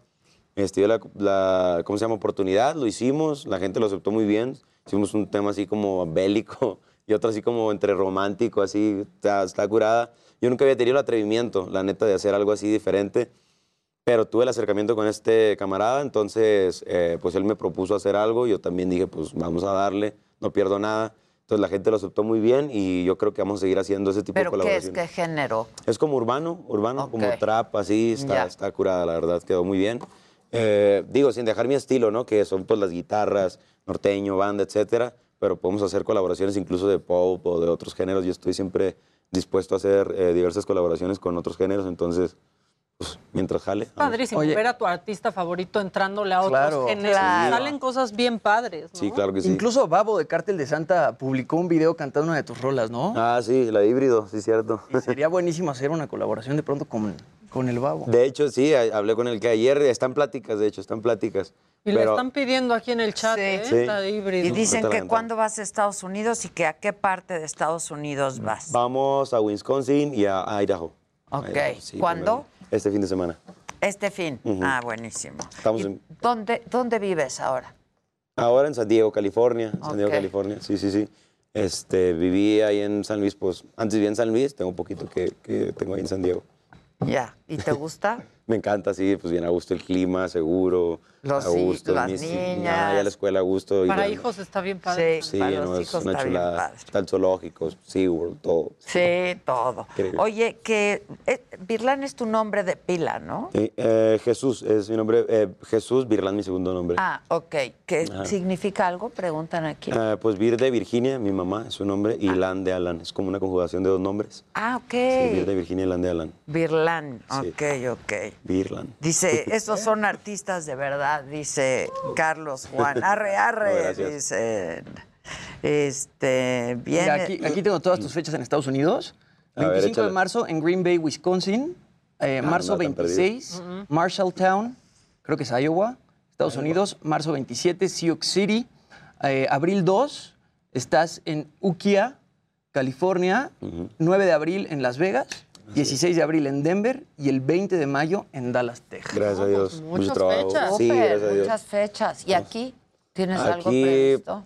Este, dio la, la, ¿cómo se llama? Oportunidad, lo hicimos, la gente lo aceptó muy bien. Hicimos un tema así como bélico y otro así como entre romántico, así, está, está curada. Yo nunca había tenido el atrevimiento, la neta, de hacer algo así diferente. Pero tuve el acercamiento con este camarada, entonces eh, pues él me propuso hacer algo, yo también dije pues vamos a darle, no pierdo nada. Entonces la gente lo aceptó muy bien y yo creo que vamos a seguir haciendo ese tipo de ¿Pero qué es? colaboraciones. ¿Qué género? Es como urbano, urbano, como trap, así, está, Ya. está curada, la verdad, quedó muy bien. Eh, digo, sin dejar mi estilo, ¿no? Que son pues las guitarras, norteño, banda, etcétera, pero podemos hacer colaboraciones incluso de pop o de otros géneros. Yo estoy siempre dispuesto a hacer eh, diversas colaboraciones con otros géneros, entonces, pues, mientras jale. vamos. Padrísimo Oye. ver a tu artista favorito entrándole a otros Claro, géneros. Salen cosas bien padres, ¿no? Sí, claro que sí. Incluso Babo de Cártel de Santa publicó un video cantando una de tus rolas, ¿no? Ah, sí, la de híbrido, sí, cierto. Y sería buenísimo hacer una colaboración de pronto con, con el Babo. De hecho, sí, hablé con el que ayer, están pláticas, de hecho, están pláticas. Y le pero- están pidiendo aquí en el chat, ¿eh? Sí. Está de híbrido. Y dicen que cuándo vas a Estados Unidos y que a qué parte de Estados Unidos vas. Vamos a Wisconsin y a Idaho. Ok. Idaho, sí, ¿Cuándo? primero. Este fin de semana. Este fin. Ujú. Ah, buenísimo. Estamos ¿Y en- ¿Dónde, ¿Dónde vives ahora? Ahora en San Diego, California. San Diego. California. Sí, sí, sí. Este, viví ahí en San Luis, pues antes vivía en San Luis, tengo un poquito que, que tengo ahí en San Diego. Ya. ¿Y te gusta? Me encanta, sí, pues bien a gusto el clima, seguro. Los a gusto. las mis- niñas. ah, ya la escuela a gusto. Para hijos está bien padre. Sí, Sí, para no, los es hijos una está bien chulada. padre. Está el zoológico, SeaWorld, todo. Sí, todo. Increíble. Oye, que eh, es tu nombre de pila, ¿no? Sí, eh, Jesús es mi nombre. eh, Jesús Virlán, mi segundo nombre. Ah, ok. ¿Qué Ajá. significa algo? Preguntan aquí. Eh, pues Vir de Virginia, mi mamá, es su nombre, y Lan de Alan. Es como una conjugación de dos nombres. Ah, ok. Sí, Vir de Virginia y Lan de Alan. Virlán. Sí. Ok, ok. Virlan. Dice, estos son artistas de verdad, dice Carlos Juan. Arre, arre, dicen. Este, viene. Mira, aquí, aquí tengo todas tus fechas en Estados Unidos. A ver, 25 de marzo en Green Bay, Wisconsin. Eh, Ah, marzo no tan perdido. 26, Marshalltown, creo que es Iowa, Estados Unidos. Marzo 27, Sioux City. Eh, abril 2, estás en Ukiah, California. 9 de abril en Las Vegas. 16 de abril en Denver y el 20 de mayo en Dallas, Texas. Gracias a Dios. Mucho muchas trabajo. fechas. Sí, gracias a Dios. muchas fechas. ¿Y aquí tienes algo Aquí, previsto?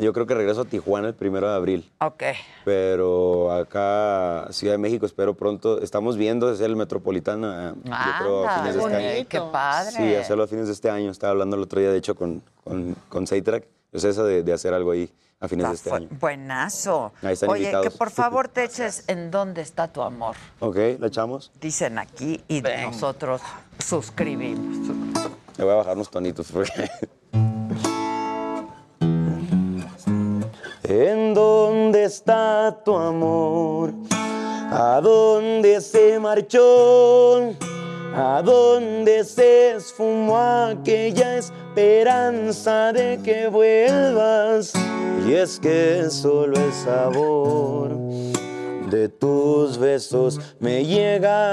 yo creo que regreso a Tijuana el primero de abril. Ok. Pero acá, Ciudad de México, espero pronto. Estamos viendo hacer el Metropolitana, yo creo, a fines de este año. qué, qué padre. Sí, hacerlo a fines de este año. Estaba hablando el otro día, de hecho, con, con, con Seitrack. Es esa de, de hacer algo ahí a fines de este año. Buenazo. Ahí están Oye, invitados. que por favor te eches en dónde está tu amor. Ok, ¿la echamos? Dicen aquí y nosotros suscribimos. Le voy a bajar unos tonitos porque... ¿En dónde está tu amor? ¿A dónde se marchó? ¿A dónde se esfumó aquella esperanza de que vuelvas? Y es que solo el sabor de tus besos me llega.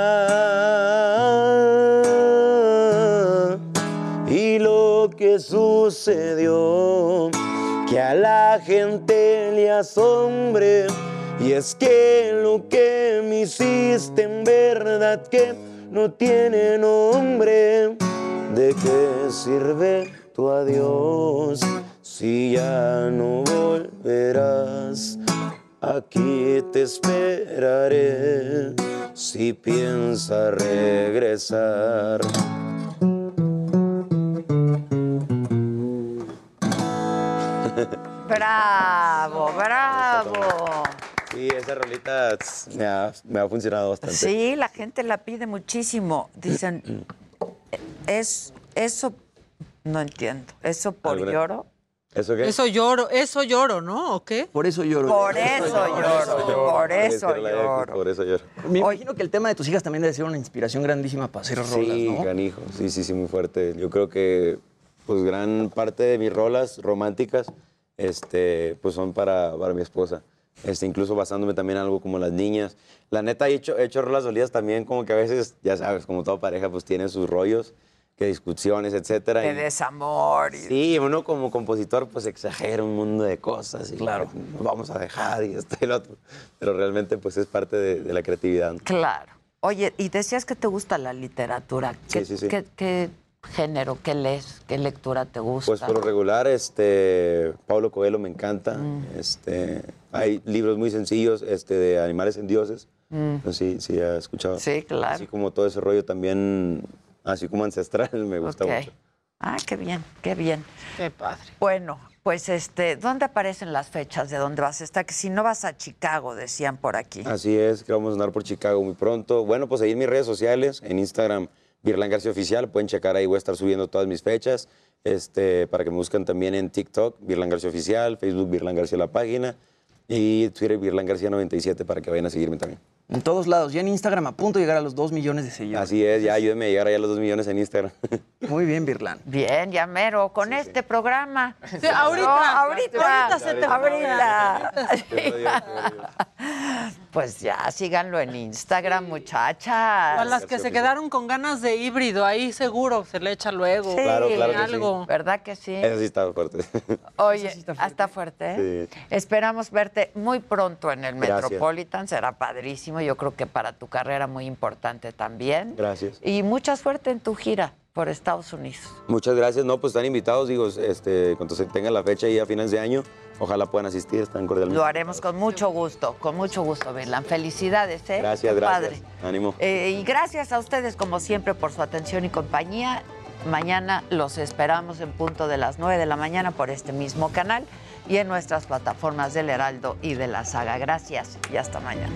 Y lo que sucedió, que a la gente le asombre. Y es que lo que me hiciste en verdad que no tiene nombre. ¿De qué sirve tu adiós si ya no volverás? Aquí te esperaré si piensas regresar. Bravo, bravo. Sí, esa rolita me ha, me ha funcionado bastante. Sí, la gente la pide muchísimo. Dicen, es eso, no entiendo, eso por ¿Alguna- lloro. ¿Eso qué? Eso lloro, eso lloro, ¿no? ¿O qué? Por eso lloro. Por eso lloro, por eso lloro. Por eso lloro. Me imagino que el tema de tus hijas también debe ser una inspiración grandísima para hacer rolas, Sí, ¿no? canijo. Sí, sí, sí, muy fuerte. Yo creo que pues gran parte de mis rolas románticas este, pues son para, para mi esposa. Este, incluso basándome también en algo como las niñas. La neta, he hecho, he hecho rolas dolidas también, como que a veces, ya sabes, como toda pareja, pues tiene sus rollos. que discusiones, etcétera. De y- desamor. y- Sí, uno como compositor pues exagera un mundo de cosas y claro. nos vamos a dejar y esto y lo otro. Pero realmente pues es parte de, de la creatividad. Claro. Oye, y decías que te gusta la literatura. Sí, ¿Qué, sí, sí. qué- qué género, qué lees, qué lectura te gusta? Pues por lo regular, este, Pablo Coelho me encanta. Mm. Este, hay libros muy sencillos este, de animales en dioses. Mm. No sé si, si has escuchado. Sí, claro. Así como todo ese rollo también, así como ancestral, me gusta Ok. mucho. Ah, qué bien, qué bien. Qué padre. Bueno, pues este, ¿dónde aparecen las fechas de dónde vas a estar? Que si no vas a Chicago, decían por aquí. Así es, que vamos a andar por Chicago muy pronto. Bueno, pues ahí en mis redes sociales, en Instagram, Virlan García Oficial, pueden checar ahí, voy a estar subiendo todas mis fechas, este, para que me busquen también en TikTok, Virlan García Oficial, Facebook, Virlan García la página, y Twitter, Virlan García 97, para que vayan a seguirme también. En todos lados. Ya en Instagram a punto de llegar a los 2 millones de seguidores. Así es, ya ayúdenme a llegar allá a los 2 millones en Instagram. Muy bien, Virlan. Bien, ya mero, con este programa. Sí, ahorita. No, ahorita. Ahorita se te Ahorita. Ahorita. Pues ya, síganlo en Instagram, muchachas. A las que se quedaron con ganas de híbrido, ahí seguro se le echa luego. Sí, Claro, claro que sí. algo. ¿Verdad que sí? Eso sí está fuerte. Oye, hasta fuerte. ¿eh? Sí. Esperamos verte muy pronto en el Gracias. Metropolitan, será padrísimo. Yo creo que para tu carrera muy importante también. Gracias. Y mucha suerte en tu gira por Estados Unidos. Muchas gracias. No, pues están invitados, digo, este, cuando se tenga la fecha ahí a finales de año, ojalá puedan asistir, están cordialmente. Lo haremos con mucho gusto, con mucho gusto, Virlan. Felicidades, ¿eh? Gracias, Qué gracias. Padre. Ánimo. Eh, y gracias a ustedes, como siempre, por su atención y compañía. Mañana los esperamos en punto de las 9 de la mañana por este mismo canal y en nuestras plataformas del Heraldo y de la Saga. Gracias y hasta mañana.